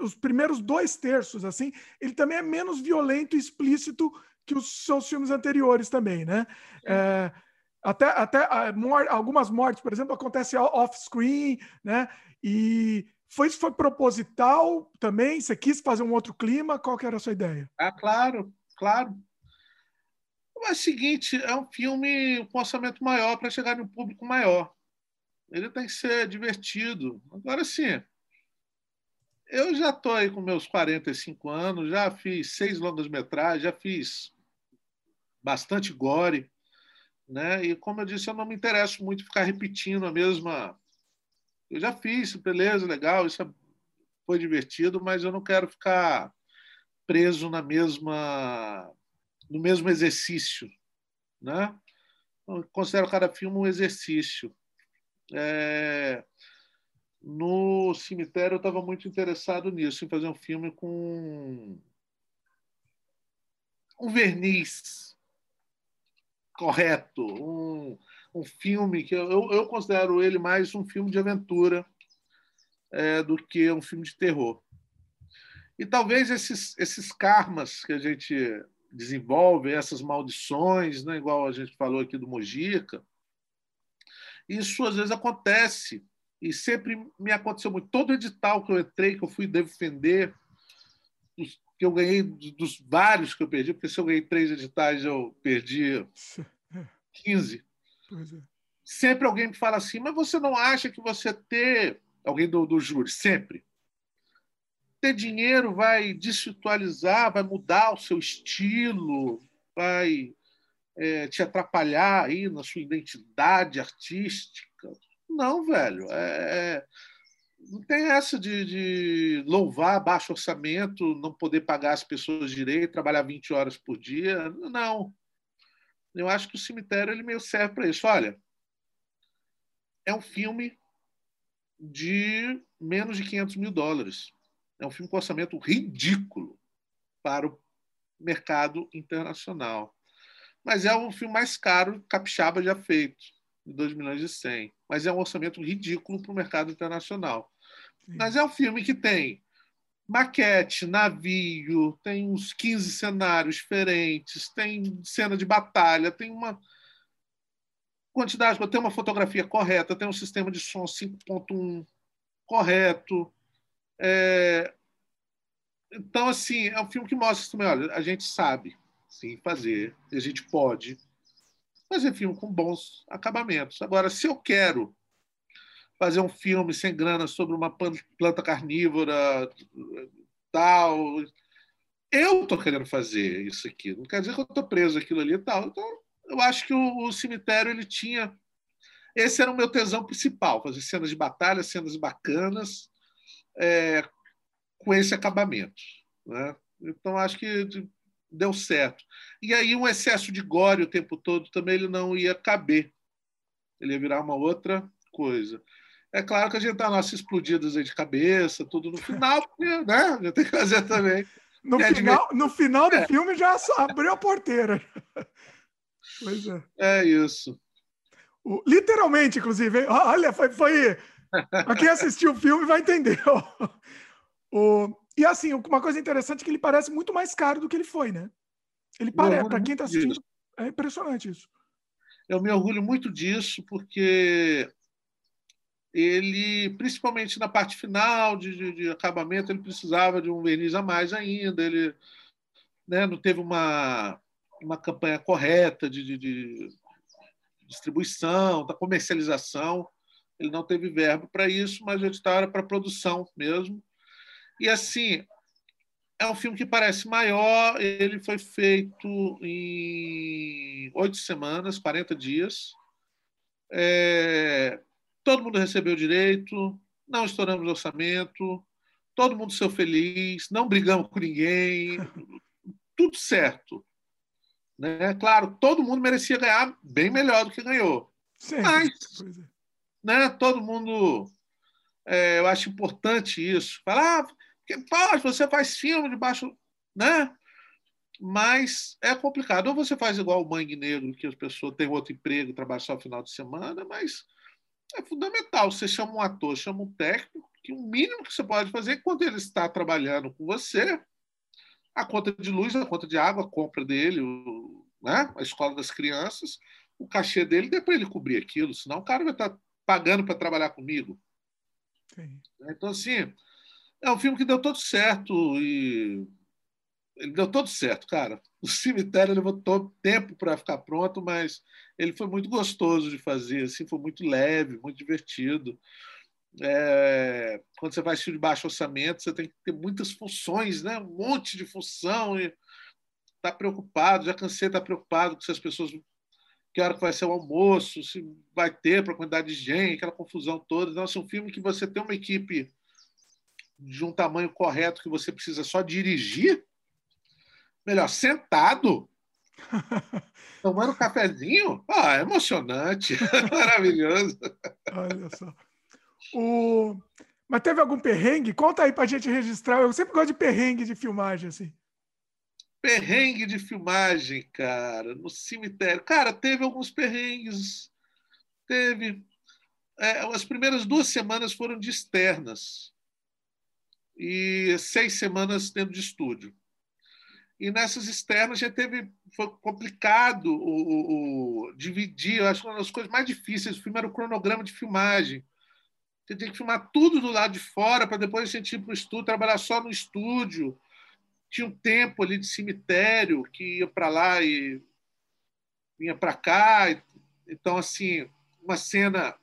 os primeiros dois terços, assim, ele também é menos violento e explícito que os seus filmes anteriores também, né? É, até até algumas mortes, por exemplo, acontecem off-screen, né? E foi foi proposital também? Você quis fazer um outro clima? Qual que era a sua ideia? Ah, claro, claro. É o seguinte, é um filme com orçamento maior para chegar no público maior. Ele tem que ser divertido. Agora sim, eu já estou aí com meus 45 anos, já fiz seis longas-metragens, já fiz bastante gore, né? E como eu disse, eu não me interesso muito ficar repetindo a mesma. Eu já fiz, beleza, legal, isso é, foi divertido, mas eu não quero ficar preso na mesma no mesmo exercício. Né? Eu considero cada filme um exercício. É... No cemitério, eu estava muito interessado nisso, em fazer um filme com um verniz correto, um, um filme que eu, eu considero ele mais um filme de aventura é, do que um filme de terror. E talvez esses, esses karmas que a gente desenvolve essas maldições, né? igual a gente falou aqui do Mojica. Isso às vezes acontece e sempre me aconteceu muito. Todo edital que eu entrei, que eu fui defender, que eu ganhei dos vários que eu perdi, porque se eu ganhei três editais, eu perdi 15. É. Sempre alguém me fala assim, mas você não acha que você ter. Alguém do, do júri, sempre ter dinheiro vai desitualizar, vai mudar o seu estilo, vai é, te atrapalhar aí na sua identidade artística. Não, velho. É, é, não tem essa de, de, louvar baixo orçamento, não poder pagar as pessoas direito, trabalhar 20 horas por dia. Não. Eu acho que o cemitério ele meio serve para isso. Olha, é um filme de menos de 500 mil dólares. É um filme com orçamento ridículo para o mercado internacional. Mas é o filme mais caro que Capixaba já feito, de 2 milhões e 100. Mas é um orçamento ridículo para o mercado internacional. Mas é um filme que tem maquete, navio, tem uns 15 cenários diferentes, tem cena de batalha, tem uma quantidade, tem uma fotografia correta, tem um sistema de som 5.1 correto. É... Então, assim, é um filme que mostra também, olha, a gente sabe sim fazer, a gente pode fazer filme com bons acabamentos. Agora, se eu quero fazer um filme sem grana sobre uma planta carnívora, tal. Eu estou querendo fazer isso aqui. Não quer dizer que eu estou preso aquilo ali e tal. Então, eu acho que o, o, cemitério ele tinha. Esse era o meu tesão principal, fazer cenas de batalha, cenas bacanas, é, com esse acabamento. Né? Então, acho que deu certo. E aí, um excesso de gore o tempo todo também ele não ia caber. Ele ia virar uma outra coisa. É claro que a gente dá nossas explodidas de cabeça, tudo no final, porque, né? Já tem que fazer também. No, é final, no final do é. filme já abriu a porteira. Pois é. É isso. O, literalmente, inclusive. Olha, foi. foi... Quem assistiu o filme vai entender. o, e assim, uma coisa interessante é que ele parece muito mais caro do que ele foi, né? Ele parece, para quem está assistindo, disso. é impressionante isso. Eu me orgulho muito disso, porque ele, principalmente na parte final de, de, de, acabamento, ele precisava de um verniz a mais ainda. Ele né, não teve uma, uma campanha correta de, de, distribuição, da comercialização. Ele não teve verbo para isso, mas ele estava para produção mesmo. E assim, é um filme que parece maior. Ele foi feito em oito semanas, 40 dias. É, todo mundo recebeu direito, não estouramos orçamento, todo mundo saiu feliz, não brigamos com ninguém, tudo certo. Né? Claro, todo mundo merecia ganhar bem melhor do que ganhou. Sim, Mas, é. né, todo mundo. É, eu acho importante isso. Falar, ah, que, pô, você faz filme debaixo. Né? Mas é complicado. Ou você faz igual o Mangue Negro, que as pessoas têm outro emprego, trabalham só no final de semana, mas é fundamental. Você chama um ator, chama um técnico, que o mínimo que você pode fazer quando ele está trabalhando com você, a conta de luz, a conta de água, a compra dele, o, né? a escola das crianças, o cachê dele, depois ele cobrir aquilo, senão o cara vai estar pagando para trabalhar comigo. Sim. Então, assim, é um filme que deu todo certo e ele deu todo certo, cara. O cemitério levou todo tempo para ficar pronto, mas ele foi muito gostoso de fazer, assim, foi muito leve, muito divertido. É, quando você faz filme de baixo orçamento, você tem que ter muitas funções, né? um monte de função, e tá preocupado, já cansei de estar tá preocupado com se as pessoas. Que hora que vai ser o almoço, se vai ter para a quantidade de gente, aquela confusão toda. Então, assim, um filme que você tem uma equipe de um tamanho correto que você precisa só dirigir, melhor, sentado, tomando um cafezinho. Ah, é emocionante, maravilhoso. Olha só. O... Mas teve algum perrengue? Conta aí pra gente registrar. Eu sempre gosto de perrengue de filmagem, assim. Perrengue de filmagem, cara, no cemitério. Cara, teve alguns perrengues. Teve. É, as primeiras duas semanas foram de externas e seis semanas dentro de estúdio. E nessas externas já teve foi complicado o, o, o dividir. Eu acho que uma das coisas mais difíceis do filme era o cronograma de filmagem. Você tinha que filmar tudo do lado de fora para depois a gente ir para o estúdio, trabalhar só no estúdio. Tinha um tempo ali de cemitério que ia para lá e vinha para cá. Então, assim, uma cena.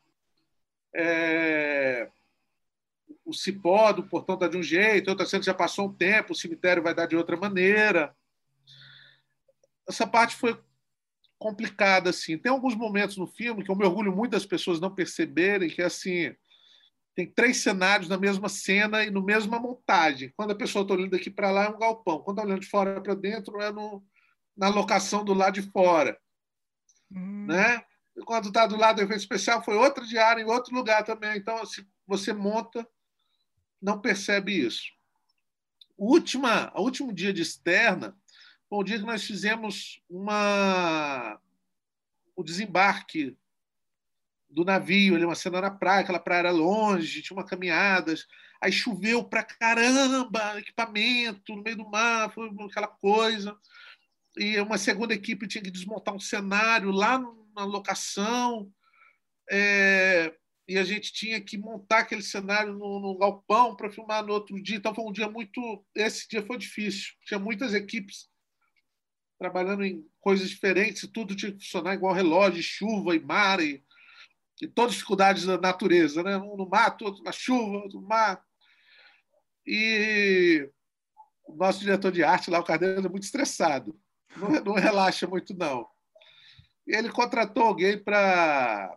É o cipó do portão está de um jeito, outra cena já passou um tempo, o cemitério vai dar de outra maneira. Essa parte foi complicada assim. Tem alguns momentos no filme que eu me orgulho muito das pessoas não perceberem que assim tem três cenários na mesma cena e no mesma montagem. Quando a pessoa está olhando daqui para lá é um galpão, quando está olhando de fora para dentro é no, na locação do lado de fora, hum. né? E quando está do lado do efeito especial foi outra diária em outro lugar também. Então assim, você monta não percebe isso. O última, o último dia de externa foi o dia que nós fizemos uma, o desembarque do navio, ali, uma cena na praia, aquela praia era longe, tinha uma caminhada, aí choveu pra caramba, equipamento no meio do mar, foi aquela coisa. E uma segunda equipe tinha que desmontar um cenário lá na locação, é, e a gente tinha que montar aquele cenário no, no galpão para filmar no outro dia. Então foi um dia muito. Esse dia foi difícil. Tinha muitas equipes trabalhando em coisas diferentes, tudo tinha que funcionar igual relógio, chuva e mar, e, e todas as dificuldades da natureza, né? um no mato, outro na chuva, outro no mar. E o nosso diretor de arte lá, o Cardeiro, é muito estressado, não, não relaxa muito, não. E ele contratou alguém para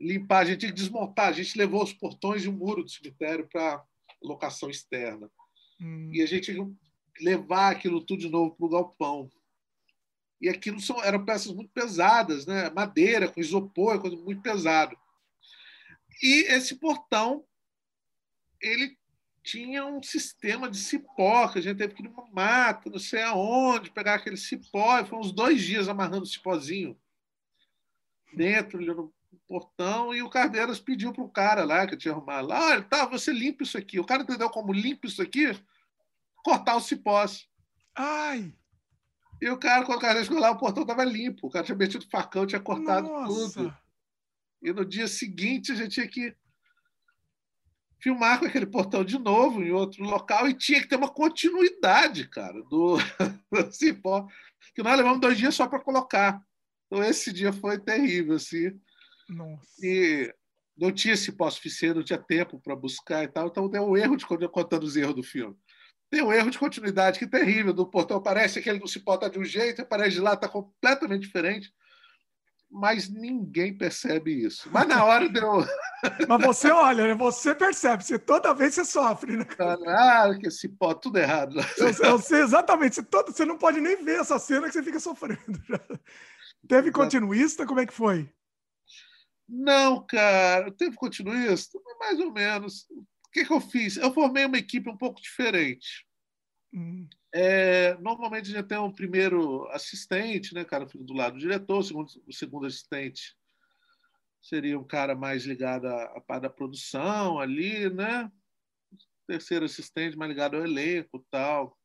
limpar, a gente tinha que desmontar, a gente levou os portões e o muro do cemitério para locação externa. Hum. E a gente tinha que levar aquilo tudo de novo para o galpão. E aquilo são, eram peças muito pesadas, né? madeira, com isopor, coisa muito pesado. E esse portão, ele tinha um sistema de cipó, que a gente teve que ir numa mata, não sei aonde, pegar aquele cipó, e foi uns dois dias amarrando o cipózinho dentro, portão, e o Cardeiras pediu para o cara lá, que tinha arrumado lá, olha, tá, você limpa isso aqui. O cara entendeu como limpa isso aqui? Cortar os cipós. Ai! E o cara, quando o cara chegou lá, o portão estava limpo. O cara tinha metido facão, tinha cortado Nossa. tudo. E no dia seguinte a gente tinha que filmar com aquele portão de novo em outro local e tinha que ter uma continuidade, cara, do, do cipó. Que nós levamos dois dias só para colocar. Então esse dia foi terrível, assim. Nossa. E não tinha cipó suficiente, não tinha tempo para buscar e tal. Então deu um erro de contando os erros do filme. Tem um erro de continuidade que é terrível. Do portão parece que ele não se porta de um jeito, aparece de lá, está completamente diferente. Mas ninguém percebe isso. Mas na hora deu. Mas você olha, né? você percebe, você toda vez você sofre, né? Ah, que esse pó, tudo errado. Eu, eu sei exatamente, você, todo, você não pode nem ver essa cena que você fica sofrendo. Teve continuista? Como é que foi? Não, cara, teve continuista? Mais ou menos que, que eu fiz? Eu formei uma equipe um pouco diferente. Hum. É, normalmente já tem um primeiro assistente, né, cara, do lado do diretor, o segundo, o segundo assistente seria um cara mais ligado à, parte da produção ali, né? O terceiro assistente mais ligado ao elenco tal.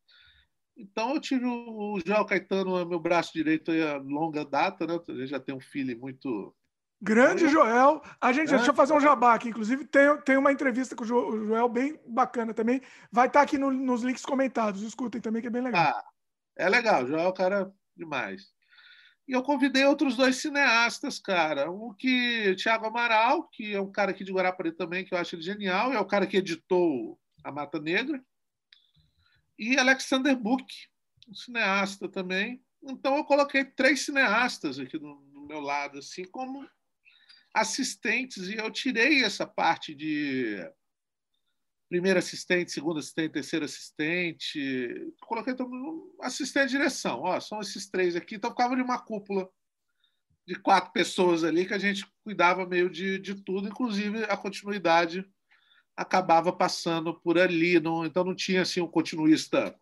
Então eu tive o João Caetano, meu braço direito a longa data, né? Gente já tem um feeling muito Grande Joel. A gente, é. deixa eu fazer um jabá aqui. Inclusive, tem, tem uma entrevista com o Joel bem bacana também. Vai estar tá aqui no, nos links comentados. Escutem também, que é bem legal. Ah, é legal. Joel é um cara demais. E eu convidei outros dois cineastas, cara. Um que, Thiago Amaral, que é um cara aqui de Guarapari também, que eu acho ele genial. É o cara que editou A Mata Negra. E Alexander Book, um cineasta também. Então, eu coloquei três cineastas aqui do meu lado, assim, como assistentes, e eu tirei essa parte de primeiro assistente, segundo assistente, terceiro assistente, coloquei todo assistente de direção. Ó, são esses três aqui, então ficava de uma cúpula de quatro pessoas ali que a gente cuidava meio de, de tudo, inclusive a continuidade acabava passando por ali, não, então não tinha assim um continuista,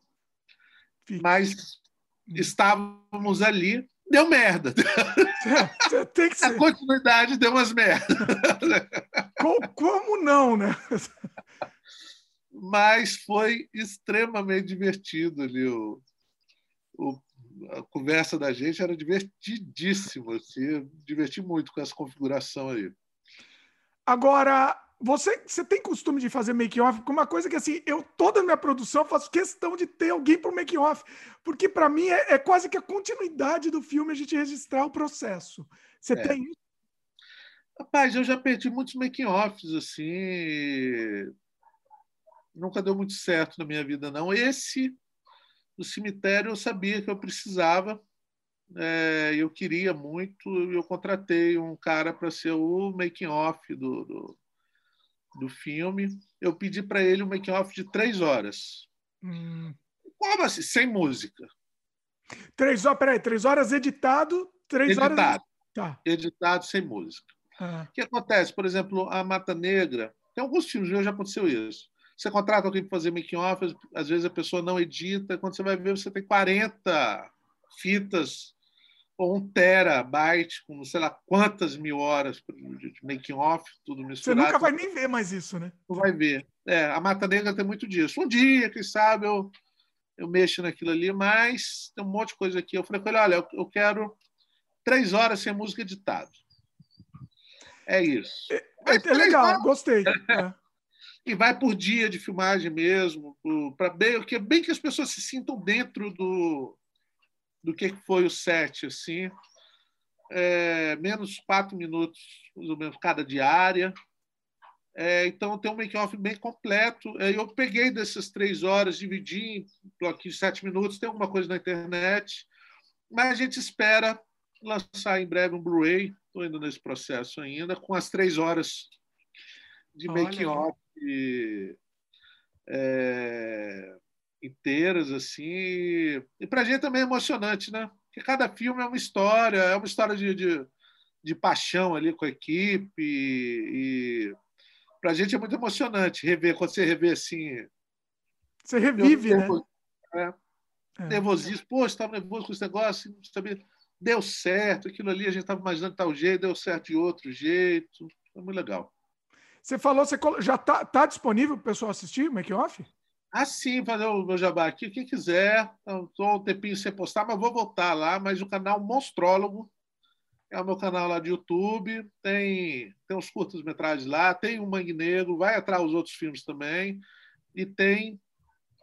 mas estávamos ali deu merda. É, tem que ser. A continuidade deu umas merdas. Como, como não, né? Mas foi extremamente divertido ali. O, o, a conversa da gente era divertidíssima. Assim, diverti muito com essa configuração aí. Agora, você, você tem costume de fazer make-off? Uma coisa que, assim, eu, toda a minha produção, faço questão de ter alguém para o make-off. Porque, para mim, é, é, quase que a continuidade do filme a gente registrar o processo. Você é. tem isso? Rapaz, eu já perdi muitos making-offs, assim. Nunca deu muito certo na minha vida, não. Esse, no cemitério, eu sabia que eu precisava. É, eu queria muito, eu contratei um cara para ser o making-off do, do do filme, eu pedi para ele um making-off de três horas. Hum. Como assim? Sem música. Três horas, peraí, três horas editado, três editado. horas. Tá. Editado sem música. Ah. O que acontece? Por exemplo, a Mata Negra, tem alguns filmes já aconteceu isso. Você contrata alguém para fazer making-off, às vezes a pessoa não edita, quando você vai ver, você tem 40 fitas ou um terabyte com sei lá quantas mil horas de making off, tudo misturado. Você nunca vai nem ver mais isso, né? Não vai ver. É, a Mata Negra tem muito disso. Um dia, quem sabe, eu, eu mexo naquilo ali, mas tem um monte de coisa aqui. Eu falei com ele, olha, eu, eu quero três horas sem música editada. É isso. É, é legal, horas. gostei. É. e vai por dia de filmagem mesmo, para bem, bem que as pessoas se sintam dentro do, do que foi o set, assim. É, menos quatro minutos, mais ou menos, cada diária. É, então, tem um make-off bem completo. É, eu peguei dessas três horas, dividi em bloquinhos de sete minutos, tem alguma coisa na internet, mas a gente espera lançar em breve um Blu-ray, estou indo nesse processo ainda, com as três horas de make-off é, inteiras, assim. E para a gente também é emocionante, né? Porque cada filme é uma história, é uma história de, de, de paixão ali com a equipe. E, para a gente é muito emocionante rever, quando você revê assim. Você revive, né? É, é. Nervosismo, pô, estava nervoso com esse negócio, não sabia. Deu certo, aquilo ali a gente estava imaginando de tal jeito, deu certo de outro jeito. Foi muito legal. Você falou, você já está tá disponível para o pessoal assistir o Make Off? Ah, sim, fazer o meu jabá aqui. Quem quiser, estou um tempinho sem postar, mas vou voltar lá. Mas o canal Monstrólogo é o meu canal lá de YouTube. Tem, tem uns curtas-metragens lá, tem o Mangue Negro, vai atrás os outros filmes também. E tem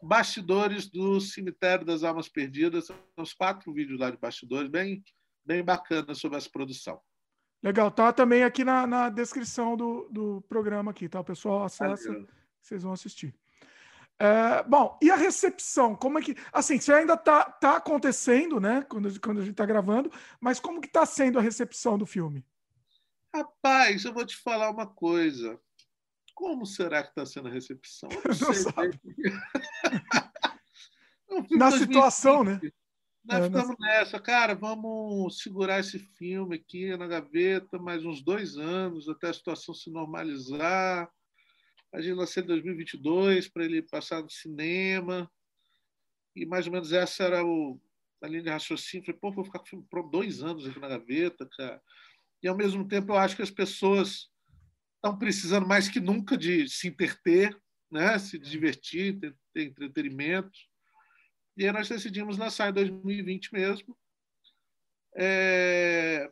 Bastidores do Cemitério das Almas Perdidas. São uns quatro vídeos lá de bastidores, bem, bem bacana sobre essa produção. Legal, tá também aqui na, na descrição do, do programa aqui, tá? O pessoal acessa, Valeu. vocês vão assistir. É, bom, e a recepção? Como é que. Assim, você ainda está tá acontecendo, né? Quando, quando a gente está gravando, mas como que está sendo a recepção do filme? Rapaz, eu vou te falar uma coisa. Como será que está sendo a recepção? Eu não, não sei. Sabe. Na situação, né? Nós é, ficamos nessa, cara, vamos segurar esse filme aqui na gaveta mais uns dois anos até a situação se normalizar a gente lançou em 2022 para ele passar no cinema. E mais ou menos essa era o, a linha de raciocínio. Falei, pô, vou ficar com o filme dois anos aqui na gaveta, cara. E ao mesmo tempo eu acho que as pessoas estão precisando mais que nunca de se interter, né? se divertir, ter, ter entretenimento. E aí nós decidimos lançar em 2020 mesmo. É,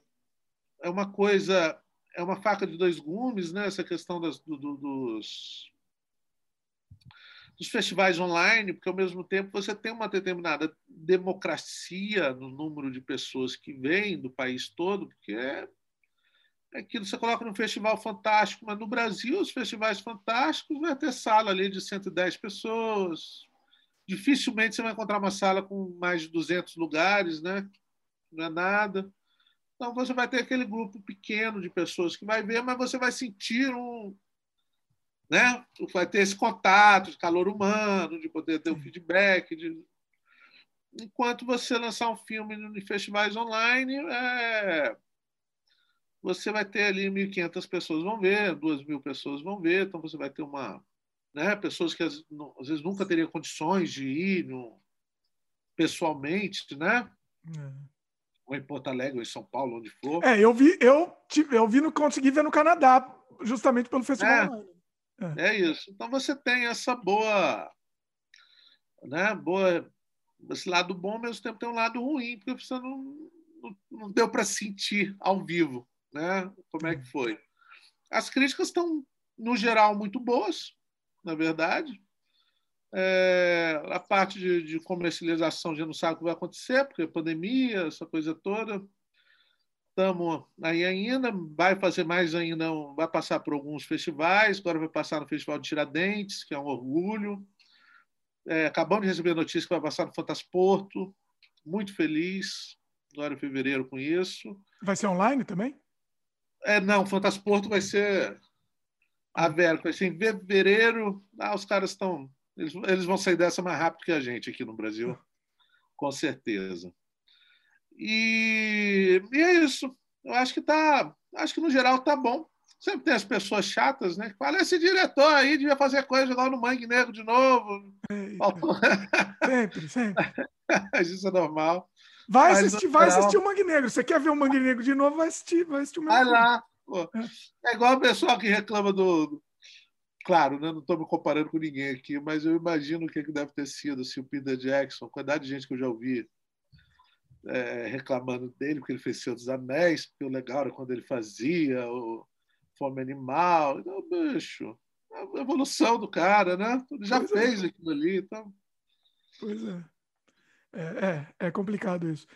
é uma coisa é uma faca de dois gumes, né? essa questão das, do, do, dos, dos festivais online, porque ao mesmo tempo você tem uma determinada democracia no número de pessoas que vêm do país todo, porque é, é aquilo você coloca num festival fantástico, mas no Brasil os festivais fantásticos vai ter sala ali de 110 pessoas. Dificilmente você vai encontrar uma sala com mais de 200 lugares, né? Não é nada. Então você vai ter aquele grupo pequeno de pessoas que vai ver, mas você vai sentir um, né? Vai ter esse contato de calor humano, de poder ter um feedback, de... enquanto você lançar um filme em festivais online, é... você vai ter ali 1.500 pessoas vão ver, 2.000 pessoas vão ver, então você vai ter uma, né? Pessoas que às, vezes nunca teriam condições de ir no... pessoalmente, né? É ou em Porto Alegre, ou em São Paulo, onde for. É, eu vi, eu, eu vi no, consegui ver no Canadá, justamente pelo festival. É, é. isso. Então você tem essa boa, né, boa, esse lado bom, ao mesmo tempo tem um lado ruim, porque você não, não, não deu para sentir ao vivo, né, como é que foi. As críticas estão no geral muito boas, na verdade. É, a parte de, de, comercialização já não sabe o que vai acontecer, porque pandemia, essa coisa toda. Estamos aí ainda, vai fazer mais ainda, vai passar por alguns festivais, agora vai passar no Festival de Tiradentes, que é um orgulho. É, acabamos de receber a notícia que vai passar no Fantasporto, muito feliz, agora em fevereiro com isso. Vai ser online também? É, não, Fantasporto vai ser aberto, vai ser em fevereiro. Ah, os caras estão eles, eles vão sair dessa mais rápido que a gente aqui no Brasil, com certeza. E, e é isso. Eu acho que tá, acho que no geral tá bom. Sempre tem as pessoas chatas, né? Que falam, esse diretor aí devia fazer coisa igual no Mangue Negro de novo. Sempre, sempre. Isso é normal. Vai assistir, vai assistir o Mangue Negro. Você quer ver o Mangue Negro de novo? Vai assistir, vai assistir o Vai lá. É. é igual o pessoal que reclama do. Claro, né? não estou me comparando com ninguém aqui, mas eu imagino o que, que deve ter sido se o Peter Jackson, a quantidade de gente que eu já ouvi é, reclamando dele, porque ele fez Senhor dos Anéis, porque o legal era quando ele fazia o Fome Animal. Então, bicho, a evolução do cara, né? Ele já pois é. fez é. aquilo ali. Então... Pois é. É, é, é complicado isso.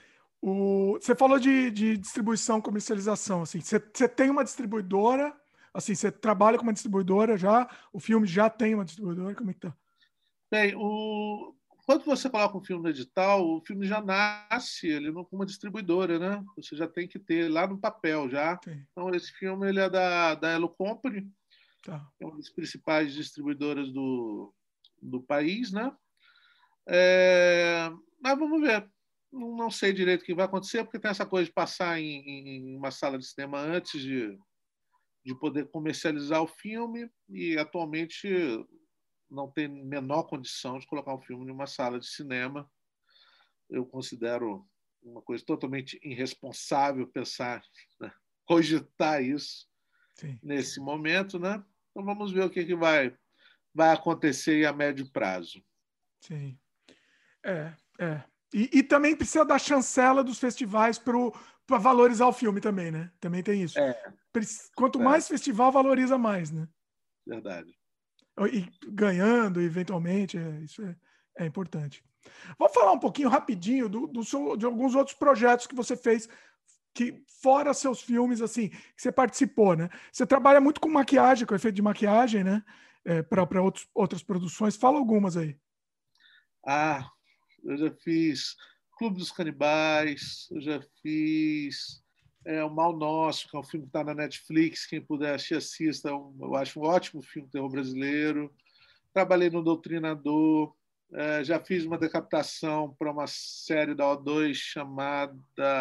O, você falou de, de distribuição, comercialização. Assim, você, você tem uma distribuidora, assim, você trabalha com uma distribuidora já, o filme já tem uma distribuidora, como é que tá? Bem, o, quando você coloca um filme no edital, o filme já nasce ele com uma distribuidora, né? Você já tem que ter lá no papel já. Sim. Então esse filme ele é da da Elo Company, tá. é uma das principais distribuidoras do, do país, né? É, mas vamos ver. Não, não, sei direito o que vai acontecer, porque tem essa coisa de passar em, em uma sala de cinema antes de, de poder comercializar o filme, e atualmente não tem menor condição de colocar um filme em uma sala de cinema. Eu considero uma coisa totalmente irresponsável pensar, né? cogitar isso Sim. nesse momento, né? Então vamos ver o que, que vai, vai acontecer a médio prazo. Sim. É, é. E, e também precisa da chancela dos festivais para valorizar o filme também, né? Também tem isso. É. Quanto é. mais festival, valoriza mais, né? Verdade. E ganhando, eventualmente, é, isso é, é importante. Vamos falar um pouquinho rapidinho do, do seu, de alguns outros projetos que você fez que fora seus filmes assim que você participou, né? Você trabalha muito com maquiagem, com efeito de maquiagem, né? É, para outras produções. Fala algumas aí. Ah, eu já fiz Clube dos Canibais, eu já fiz é, O Mal Nosso, que é um filme que está na Netflix, quem puder assista, é eu acho um ótimo filme terror brasileiro. Trabalhei no Doutrinador, é, já fiz uma decapitação para uma série da O2 chamada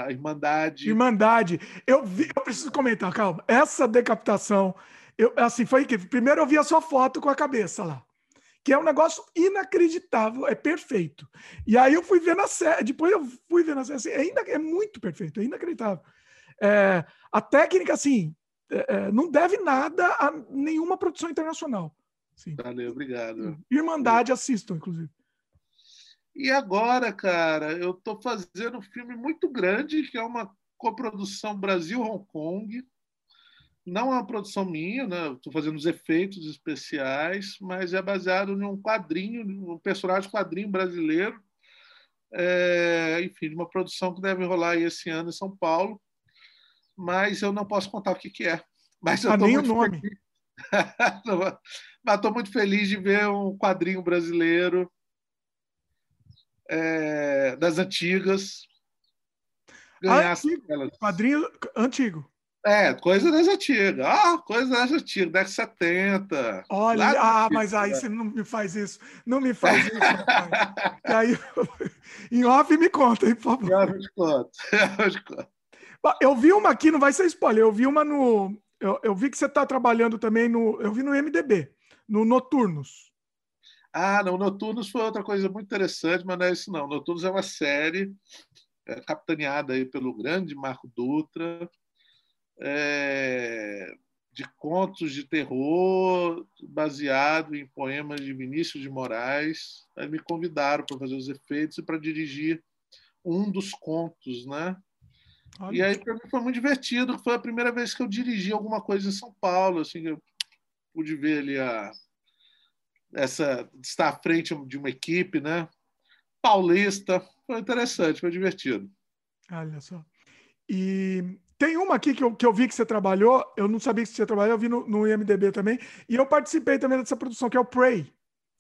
Irmandade. Irmandade. Eu vi, eu preciso comentar, calma. Essa decapitação, eu, assim, foi que primeiro eu vi a sua foto com a cabeça lá que é um negócio inacreditável, é perfeito. E aí eu fui ver na série, depois eu fui ver na série, assim, ainda é muito perfeito, é inacreditável. É, a técnica, assim, é, é, não deve nada a nenhuma produção internacional. Sim. Valeu, obrigado. Irmandade, assistam, inclusive. E agora, cara, eu estou fazendo um filme muito grande, que é uma coprodução Brasil-Hong Kong, não é uma produção minha, né? Estou fazendo os efeitos especiais, mas é baseado em um quadrinho, um personagem quadrinho brasileiro, é, enfim, uma produção que deve rolar esse ano em São Paulo, mas eu não posso contar o que, que é. Mas eu ah, nem o nome. mas estou muito feliz de ver um quadrinho brasileiro é, das antigas ganhar antigo, quadrinho antigo. É, coisa das antigas. Ah, coisa das antigas, década 70. Olha, ah, mas aí você não me faz isso. Não me faz isso, rapaz. e aí, em off me conta, hein, por favor. Em off conta. Eu vi uma aqui, não vai ser spoiler, eu vi uma no. Eu, eu vi que você está trabalhando também no. Eu vi no MDB, no Noturnos. Ah, não, Noturnos foi outra coisa muito interessante, mas não é isso não. Noturnos é uma série é, capitaneada aí pelo grande Marco Dutra é, de contos de terror baseado em poemas de Vinícius de Moraes. Aí me convidaram para fazer os efeitos e para dirigir um dos contos, né? Olha. E aí para mim foi muito divertido, foi a primeira vez que eu dirigi alguma coisa em São Paulo, assim, eu pude ver ali a essa estar à frente de uma equipe, né? Paulista, foi interessante, foi divertido. Olha só. E tem uma aqui que eu, que eu vi que você trabalhou, eu não sabia que você trabalhou, eu vi no, no IMDB também, e eu participei também dessa produção, que é o Prey.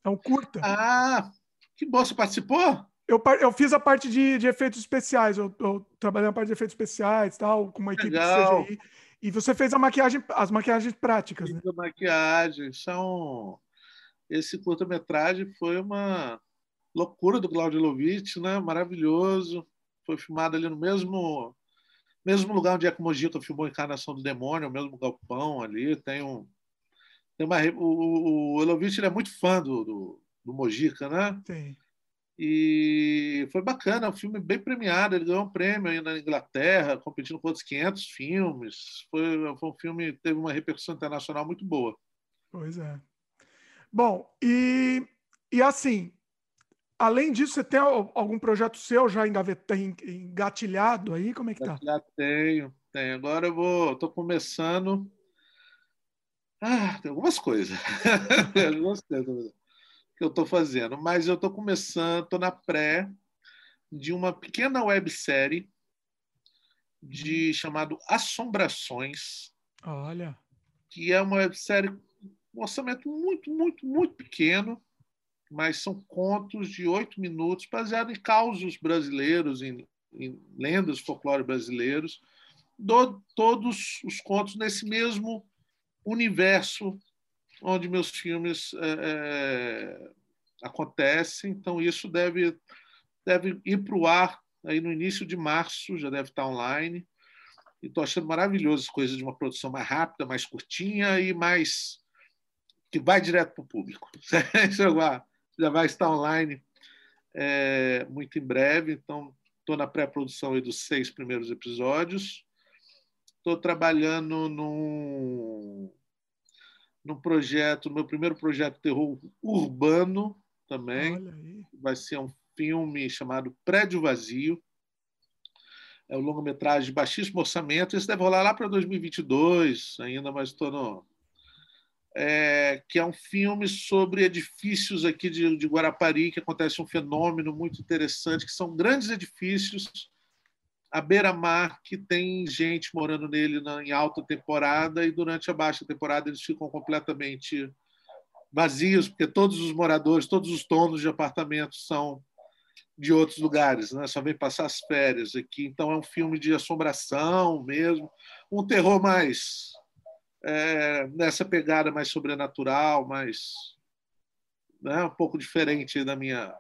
É um curta. Ah, que bom, você participou? Eu, eu fiz a parte de, de efeitos especiais, eu, eu, trabalhei na parte de efeitos especiais, tal, com uma equipe Legal. de CGI. E você fez a maquiagem, as maquiagens práticas, né? maquiagem, são... Esse curta-metragem foi uma loucura do Claudio Lovitch, né? Maravilhoso. Foi filmado ali no mesmo mesmo lugar onde é que o Mojica filmou Encarnação do Demônio, o mesmo galpão ali, tem um. Tem uma, o, o Elovitch é muito fã do, do, do Mojica, né? Sim. E foi bacana, é um filme bem premiado. Ele ganhou um prêmio aí na Inglaterra, competindo com outros 500 filmes. Foi, foi um filme que teve uma repercussão internacional muito boa. Pois é. Bom, e, e assim, além disso, você tem algum projeto seu já engatilhado aí? Como é que tá? Já tenho, tenho. Agora eu vou, estou começando. Ah, tem algumas coisas. algumas coisas que eu estou fazendo, mas eu estou começando, estou na pré de uma pequena websérie de chamado Assombrações. Olha. Que é uma websérie um orçamento muito, muito, muito pequeno, mas são contos de oito minutos, baseados em causos brasileiros, em, em lendas folclore brasileiros, do, todos os contos nesse mesmo universo onde meus filmes é, é, acontecem. Então, isso deve, deve ir para o ar aí no início de março, já deve estar online. E estou achando maravilhoso coisa de uma produção mais rápida, mais curtinha e mais que vai direto para o público. já vai estar online é, muito em breve, então estou na pré-produção dos seis primeiros episódios. Estou trabalhando num, num projeto, meu primeiro projeto terror urbano também. Vai ser um filme chamado Prédio Vazio. É um longa-metragem de baixíssimo orçamento. Esse deve rolar lá para 2022 ainda, mas estou no, é, que é um filme sobre edifícios aqui de, de Guarapari, que acontece um fenômeno muito interessante, que são grandes edifícios à beira-mar, que tem gente morando nele na, em alta temporada, e durante a baixa temporada eles ficam completamente vazios, porque todos os moradores, todos os donos de apartamentos são de outros lugares, né? só vem passar as férias aqui. Então é um filme de assombração mesmo, um terror mais é, nessa pegada mais sobrenatural, mais né, um pouco diferente da minha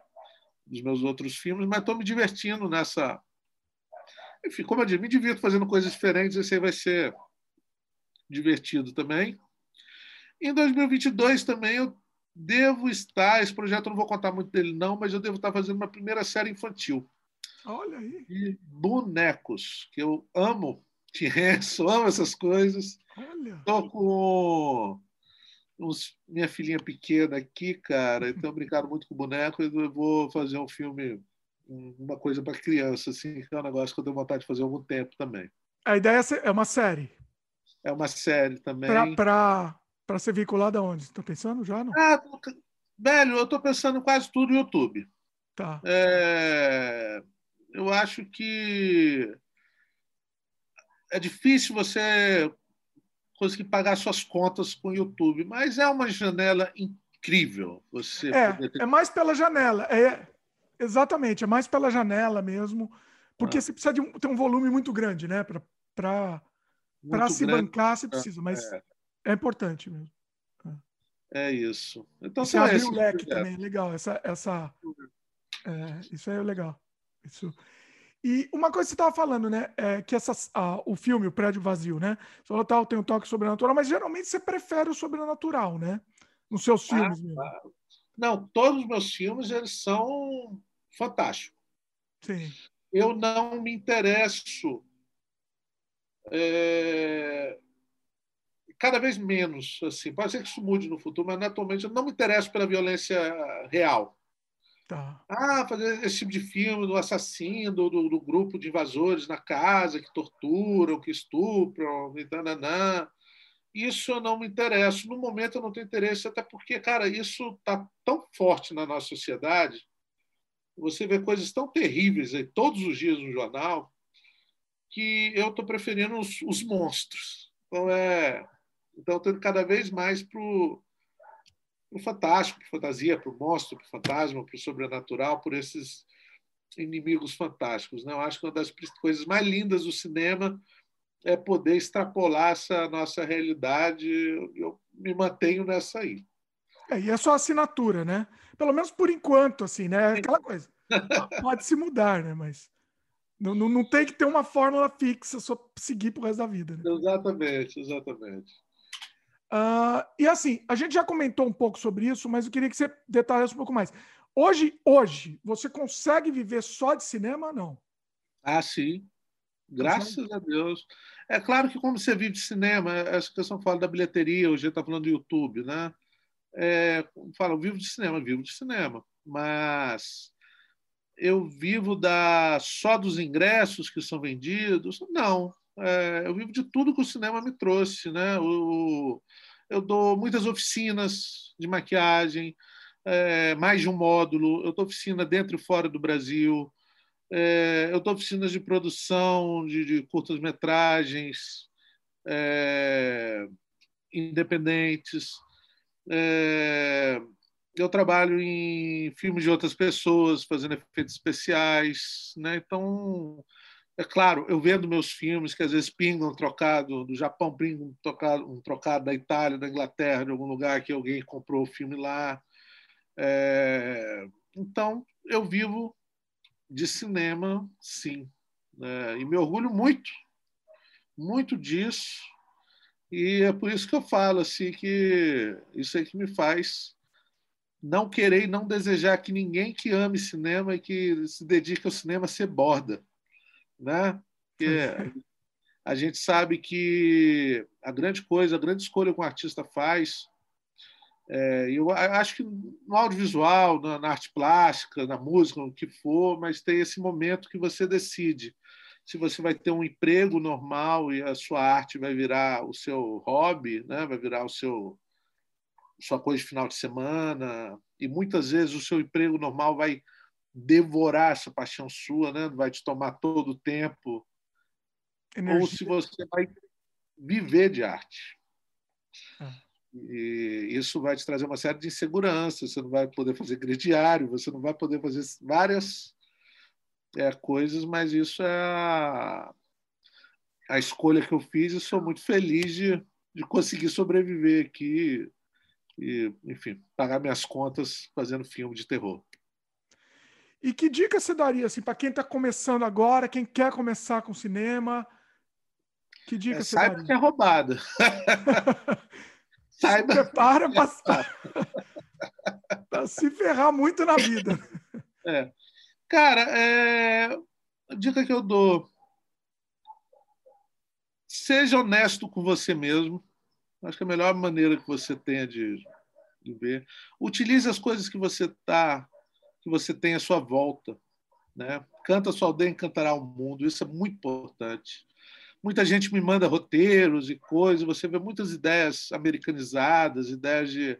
dos meus outros filmes, mas estou me divertindo nessa. Enfim, como eu disse, me divirto fazendo coisas diferentes, esse aí vai ser divertido também. Em 2022 também eu devo estar, esse projeto eu não vou contar muito dele não, mas eu devo estar fazendo uma primeira série infantil. Olha aí. De bonecos, que eu amo Tienso, amo essas coisas. Olha. Tô com uns, minha filhinha pequena aqui, cara, então brincaram muito com boneco e eu vou fazer um filme, uma coisa para criança, assim, que é um negócio que eu tenho vontade de fazer há algum tempo também. A ideia é uma série. É uma série também. Para ser vinculada onde? Está pensando já? Não? Ah, velho, eu estou pensando quase tudo no YouTube. Tá. É, eu acho que é difícil você conseguir pagar suas contas com o YouTube, mas é uma janela incrível. Você é, ter... é mais pela janela, é exatamente, é mais pela janela mesmo, porque ah. você precisa de um, ter um volume muito grande, né, para para se grande. bancar, você precisa, mas é, é importante mesmo. É, é isso. Então você abriu o leque também, legal. Essa, essa, é, isso é legal. Isso. E uma coisa que você estava falando, né? É que essas, ah, o filme, o Prédio Vazio, né? Você falou, tal, tem um toque sobrenatural, mas geralmente você prefere o sobrenatural, né? Nos seus ah, filmes mesmo. Ah, não, todos os meus filmes, eles são fantásticos. Sim. Eu não me interesso é, cada vez menos, assim, pode ser que isso mude no futuro, mas atualmente eu não me interesso pela violência real. Tá. Ah, fazer esse tipo de filme do assassino, do, do, grupo de invasores na casa que torturam, que estupram, e tananã. Isso eu não me interesso. No momento eu não tenho interesse, até porque, cara, isso está tão forte na nossa sociedade. Você vê coisas tão terríveis aí todos os dias no jornal que eu estou preferindo os, os, monstros. Então, é, então, estou indo cada vez mais para para o fantástico, para fantasia, para o monstro, para o fantasma, para o sobrenatural, por esses inimigos fantásticos. Né? Eu acho que uma das coisas mais lindas do cinema é poder extrapolar essa nossa realidade. Eu me mantenho nessa aí. É, e é só assinatura, né? Pelo menos por enquanto, assim, né? É aquela coisa. Pode se mudar, né? Mas não, não, não tem que ter uma fórmula fixa, só seguir pro resto da vida. Né? Exatamente, exatamente. Uh, e assim, a gente já comentou um pouco sobre isso, mas eu queria que você detalhasse um pouco mais. Hoje, hoje, você consegue viver só de cinema? Não. Ah, sim. Graças a Deus. É claro que como você vive de cinema, essa questão fala da bilheteria, hoje está falando do YouTube, né? É, fala, vivo de cinema, vivo de cinema, mas eu vivo da só dos ingressos que são vendidos? Não, é, eu vivo de tudo que o cinema me trouxe, né? O, eu dou muitas oficinas de maquiagem, é, mais de um módulo. Eu dou oficina dentro e fora do Brasil. É, eu dou oficinas de produção de, de curtas-metragens é, independentes. É, eu trabalho em filmes de outras pessoas, fazendo efeitos especiais. Né? Então, é claro, eu vendo meus filmes que às vezes pingam um trocado do Japão, pingam um trocado, um trocado da Itália, da Inglaterra, de algum lugar que alguém comprou o filme lá. É... Então, eu vivo de cinema, sim. É... E me orgulho muito, muito disso. E é por isso que eu falo assim que isso aí que me faz não querer e não desejar que ninguém que ame cinema e que se dedique ao cinema se borda né? Porque a gente sabe que a grande coisa, a grande escolha que um artista faz, é, eu acho que no audiovisual, na, na, arte plástica, na música, no que for, mas tem esse momento que você decide se você vai ter um emprego normal e a sua arte vai virar o seu hobby, né? vai virar o seu sua coisa de final de semana e muitas vezes o seu emprego normal vai devorar essa paixão sua, né? vai te tomar todo o tempo, Energia. ou se você vai viver de arte. Ah. E isso vai te trazer uma série de inseguranças. Você não vai poder fazer crediário, você não vai poder fazer várias é, coisas, mas isso é a, a, escolha que eu fiz e sou muito feliz de, de conseguir sobreviver aqui e, enfim, pagar minhas contas fazendo filme de terror. E que dica você daria assim, para quem está começando agora, quem quer começar com cinema? Que dica é, você saiba daria? que é roubada. saiba. Se prepara para se ferrar muito na vida. É. Cara, é... a dica que eu dou: seja honesto com você mesmo. Acho que é a melhor maneira que você tenha de, de ver. Utilize as coisas que você está que você tem à sua volta. Né? Canta sua aldeia, encantará o mundo. Isso é muito importante. Muita gente me manda roteiros e coisas. Você vê muitas ideias americanizadas, ideias de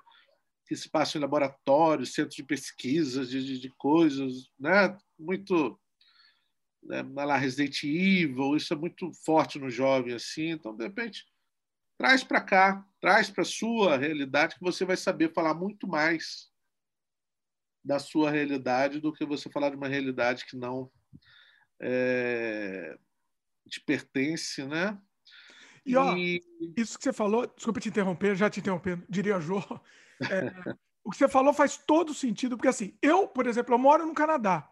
que se passam em laboratórios, centros de pesquisa, de, de, de coisas, né? Muito né, lá Resident Evil, isso é muito forte no jovem assim. Então, de repente, traz para cá, traz para sua realidade que você vai saber falar muito mais da sua realidade do que você falar de uma realidade que não é, te pertence, né? E, ó, e... isso que você falou, desculpa te interromper, já te interrompendo, diria Jô. É, o que você falou faz todo sentido, porque assim, eu, por exemplo, eu moro no Canadá,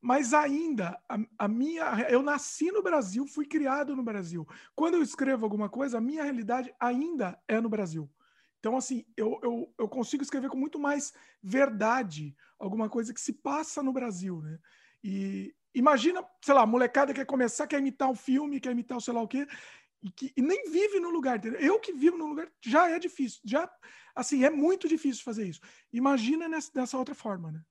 mas ainda a, a, minha, eu nasci no Brasil, fui criado no Brasil. Quando eu escrevo alguma coisa, a minha realidade ainda é no Brasil. Então, assim, eu, eu, eu consigo escrever com muito mais verdade alguma coisa que se passa no Brasil, né? E imagina, sei lá, molecada quer começar, quer imitar um filme, quer imitar o sei lá o quê, e, que, e nem vive no lugar. Entendeu? Eu que vivo no lugar já é difícil, já, assim, é muito difícil fazer isso. Imagina nessa, dessa outra forma, né?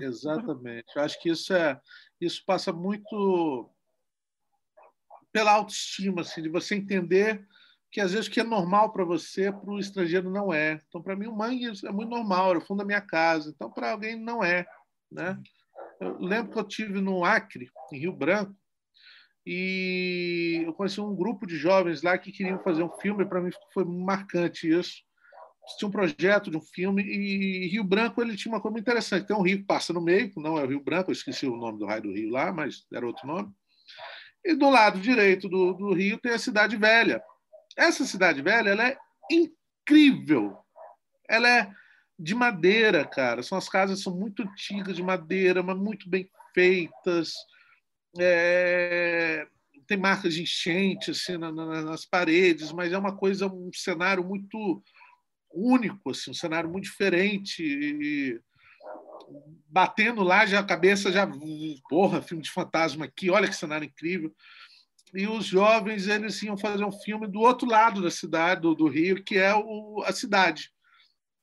Exatamente. Eu acho que isso é, isso passa muito pela autoestima, assim, de você entender que às vezes que é normal para você, para o estrangeiro não é. Então, para mim, o mangue é muito normal, era o fundo da minha casa. Então, para alguém não é. Né? Eu lembro que eu tive no Acre, em Rio Branco, e eu conheci um grupo de jovens lá que queriam fazer um filme. Para mim foi marcante isso. Tinha um projeto de um filme e Rio Branco ele tinha uma coisa muito interessante. Tem um rio que passa no meio, não é o Rio Branco, eu esqueci o nome do raio do rio lá, mas era outro nome. E do lado direito do, do rio tem a Cidade Velha, essa cidade velha ela é incrível. Ela é de madeira, cara. São as casas são muito antigas de madeira, mas muito bem feitas. É... Tem marcas de enchente assim na, na, nas paredes, mas é uma coisa, um cenário muito único, assim, um cenário muito diferente. E batendo lá, já a cabeça já. Porra, filme de fantasma aqui, olha que cenário incrível. E os jovens eles iam fazer um filme do outro lado da cidade, do, do Rio, que é o, a cidade,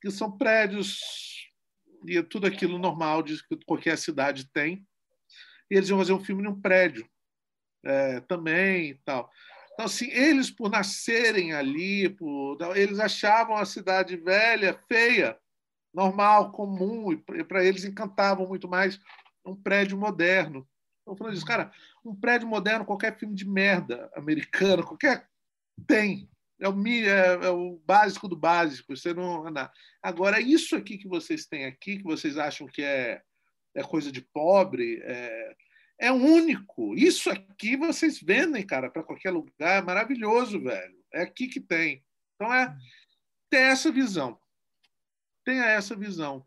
que são prédios e tudo aquilo normal de que qualquer cidade tem. E eles iam fazer um filme num prédio é, também e tal. Então, assim, eles, por nascerem ali, por, eles achavam a cidade velha feia, normal, comum, e para eles encantavam muito mais um prédio moderno. Então, falando isso, cara, um prédio moderno, qualquer filme de merda americano, qualquer. tem. É o, é, é o básico do básico. Você não. Agora, isso aqui que vocês têm aqui, que vocês acham que é, é coisa de pobre, é, é único. Isso aqui vocês vendem, cara, para qualquer lugar. É maravilhoso, velho. É aqui que tem. Então é ter essa visão. Tenha essa visão.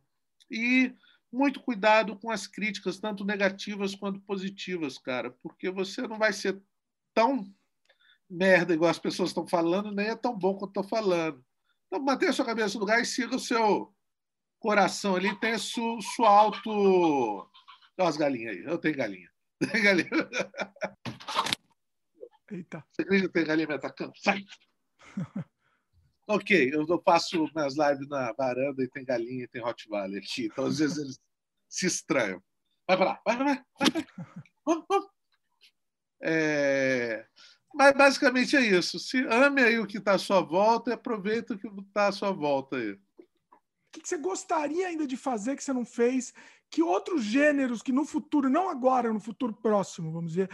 E muito cuidado com as críticas, tanto negativas quanto positivas, cara, porque você não vai ser tão merda igual as pessoas estão falando, nem é tão bom quanto estou falando. Então, mantenha a sua cabeça no lugar e siga o seu coração ali. Tenha sua, sua auto. Olha as galinhas aí. Eu tenho galinha. galinha. Eita. Você acredita que tem galinha me atacando? Sai! ok, eu faço minhas lives na varanda e tem galinha e tem Rottweiler aqui. Então, às vezes, eles se estranham. Vai para lá, vai, vai, vai. Vamos. É... Mas basicamente é isso. Se ame aí o que está à sua volta e aproveita o que está à sua volta aí. O que você gostaria ainda de fazer que você não fez que outros gêneros que no futuro, não agora, no futuro próximo, vamos dizer,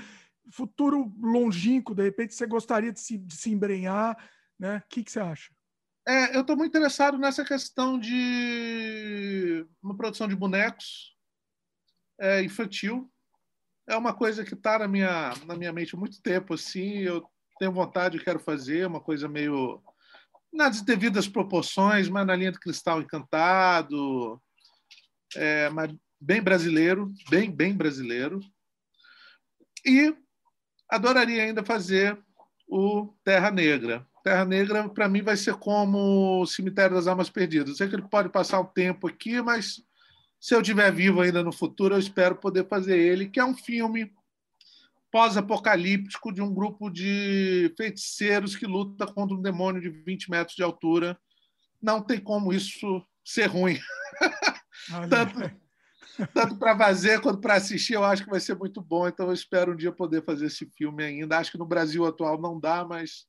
futuro longínquo, de repente você gostaria de se, de se embrenhar, né? O que, que você acha? É, eu estou muito interessado nessa questão de uma produção de bonecos é, infantil. É uma coisa que está na minha, na minha mente há muito tempo. Assim, eu tenho vontade, quero fazer uma coisa meio nas devidas proporções, mas na linha do cristal encantado, é, mas bem brasileiro, bem, bem brasileiro. E adoraria ainda fazer o Terra Negra. Terra Negra, para mim, vai ser como o Cemitério das Almas Perdidas. Eu sei que ele pode passar um tempo aqui, mas se eu estiver vivo ainda no futuro, eu espero poder fazer ele, que é um filme pós-apocalíptico de um grupo de feiticeiros que luta contra um demônio de 20 metros de altura. Não tem como isso ser ruim. Tanto tanto para fazer quanto para assistir, eu acho que vai ser muito bom. Então, eu espero um dia poder fazer esse filme ainda. Acho que no Brasil atual não dá, mas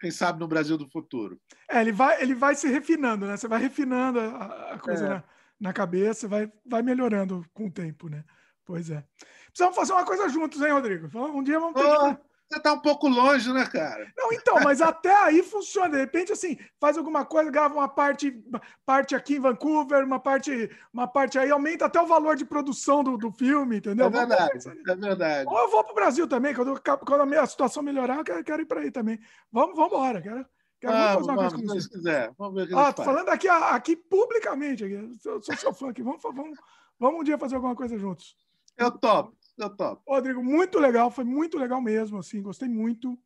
quem sabe no Brasil do futuro. É, ele vai, ele vai se refinando, né? Você vai refinando a, a coisa é. na, na, cabeça, vai, vai melhorando com o tempo, né? Pois é. Precisamos fazer uma coisa juntos, hein, Rodrigo? Um dia vamos ter oh. que você tá um pouco longe, né, cara? Não, então, mas até aí funciona. De repente, assim, faz alguma coisa, grava uma parte, parte aqui em Vancouver, uma parte, uma parte aí, aumenta até o valor de produção do, do filme, entendeu? É verdade, é verdade. Ou eu vou para o Brasil também, quando, quando a minha situação melhorar, eu quero, quero ir para aí também. Vamos, vamos embora, quero. Quero ah, fazer uma vamos, coisa com você. quiser. Vamos ver o que Ah, tô falando aqui, aqui publicamente. Aqui. Eu sou seu fã aqui. Vamos, vamos, vamos um dia fazer alguma coisa juntos. Eu topo. Eu topo. Rodrigo, muito legal, foi muito legal mesmo, assim, gostei muito.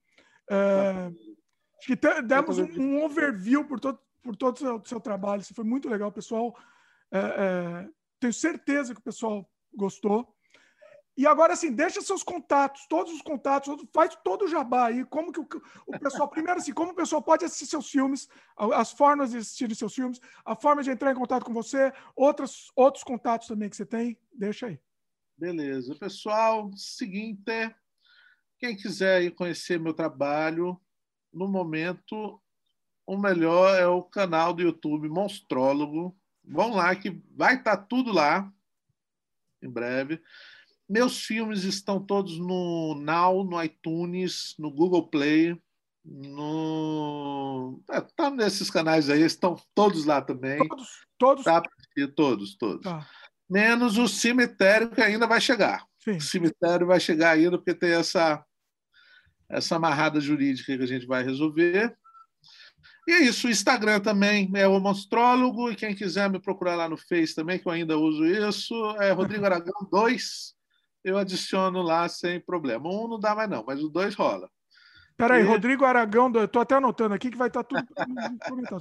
É, acho que demos um, um, overview por todo, por todo o seu, seu trabalho, assim, foi muito legal, pessoal. É, é, tenho certeza que o pessoal gostou. E agora, assim, deixa seus contatos, todos os contatos, faz todo o jabá aí, como que o, o pessoal, primeiro assim, como o pessoal pode assistir seus filmes, as formas de assistir seus filmes, a forma de entrar em contato com você, outros, outros contatos também que você tem, deixa aí. Beleza. Pessoal, seguinte, quem quiser conhecer meu trabalho, no momento, o melhor é o canal do YouTube Monstrólogo. Vão lá que vai estar tá tudo lá em breve. Meus filmes estão todos no Now, no iTunes, no Google Play, no é, tá nesses canais aí, estão todos lá também. Todos, todos. Tá, todos, todos. Tá menos o cemitério que ainda vai chegar. Sim. O cemitério vai chegar ainda porque tem essa essa amarrada jurídica que a gente vai resolver. E é isso, o Instagram também é o Monstrólogo, e quem quiser me procurar lá no Face também, que eu ainda uso isso, é Rodrigo Aragão 2, eu adiciono lá sem problema. Um não dá mais não, mas o dois rola. Peraí, e... Rodrigo Aragão, eu estou até anotando aqui que vai estar tudo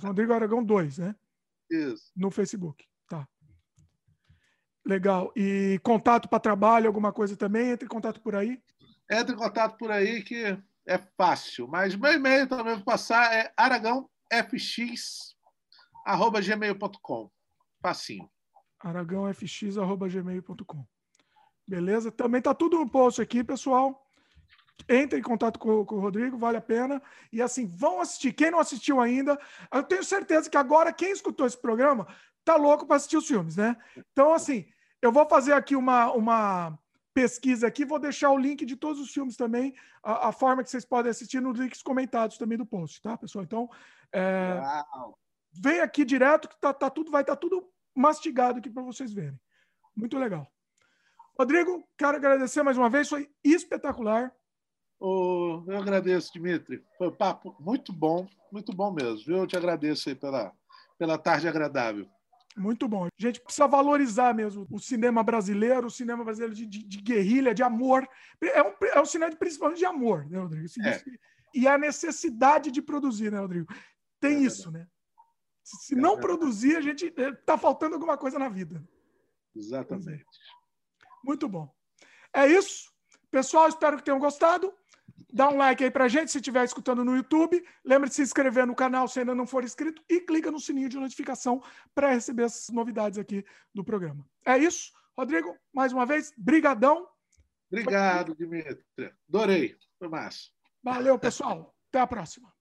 Rodrigo Aragão 2, né? Isso. No Facebook. Legal. E contato para trabalho, alguma coisa também? Entre em contato por aí? Entre em contato por aí que é fácil. Mas meu e-mail também vou passar é aragãofx.gmail.com. Facinho. aragãofx.gmail.com. Beleza? Também tá tudo no post aqui, pessoal. Entre em contato com, com, o Rodrigo, vale a pena. E assim, vão assistir. Quem não assistiu ainda, eu tenho certeza que agora quem escutou esse programa tá louco para assistir os filmes, né? Então, assim, eu vou fazer aqui uma, uma pesquisa aqui, vou deixar o link de todos os filmes também, a, a forma que vocês podem assistir nos links comentados também do post, tá, pessoal? Então, é, vem aqui direto que tá, tá tudo, vai estar tá tudo mastigado aqui para vocês verem. Muito legal. Rodrigo, quero agradecer mais uma vez, foi espetacular. Oh, eu agradeço, Dimitri. Foi um papo muito bom, muito bom mesmo. Eu te agradeço aí pela, pela tarde agradável. Muito bom. A gente precisa valorizar mesmo o cinema brasileiro, o cinema brasileiro de, de, de guerrilha, de amor. É um, é um cinema principalmente de amor, né, Rodrigo? É. E a necessidade de produzir, né, Rodrigo? Tem é isso, né? Se, é não produzir, a gente está faltando alguma coisa na vida. Exatamente. Muito bom. É isso. Pessoal, espero que tenham gostado. Dá um like aí pra gente se estiver escutando no YouTube. Lembre de se inscrever no canal se ainda não for inscrito e clica no sininho de notificação para receber as novidades aqui do programa. É isso. Rodrigo, mais uma vez, brigadão. Obrigado, Dimitri. Adorei. Foi massa. Valeu, pessoal. Até a próxima.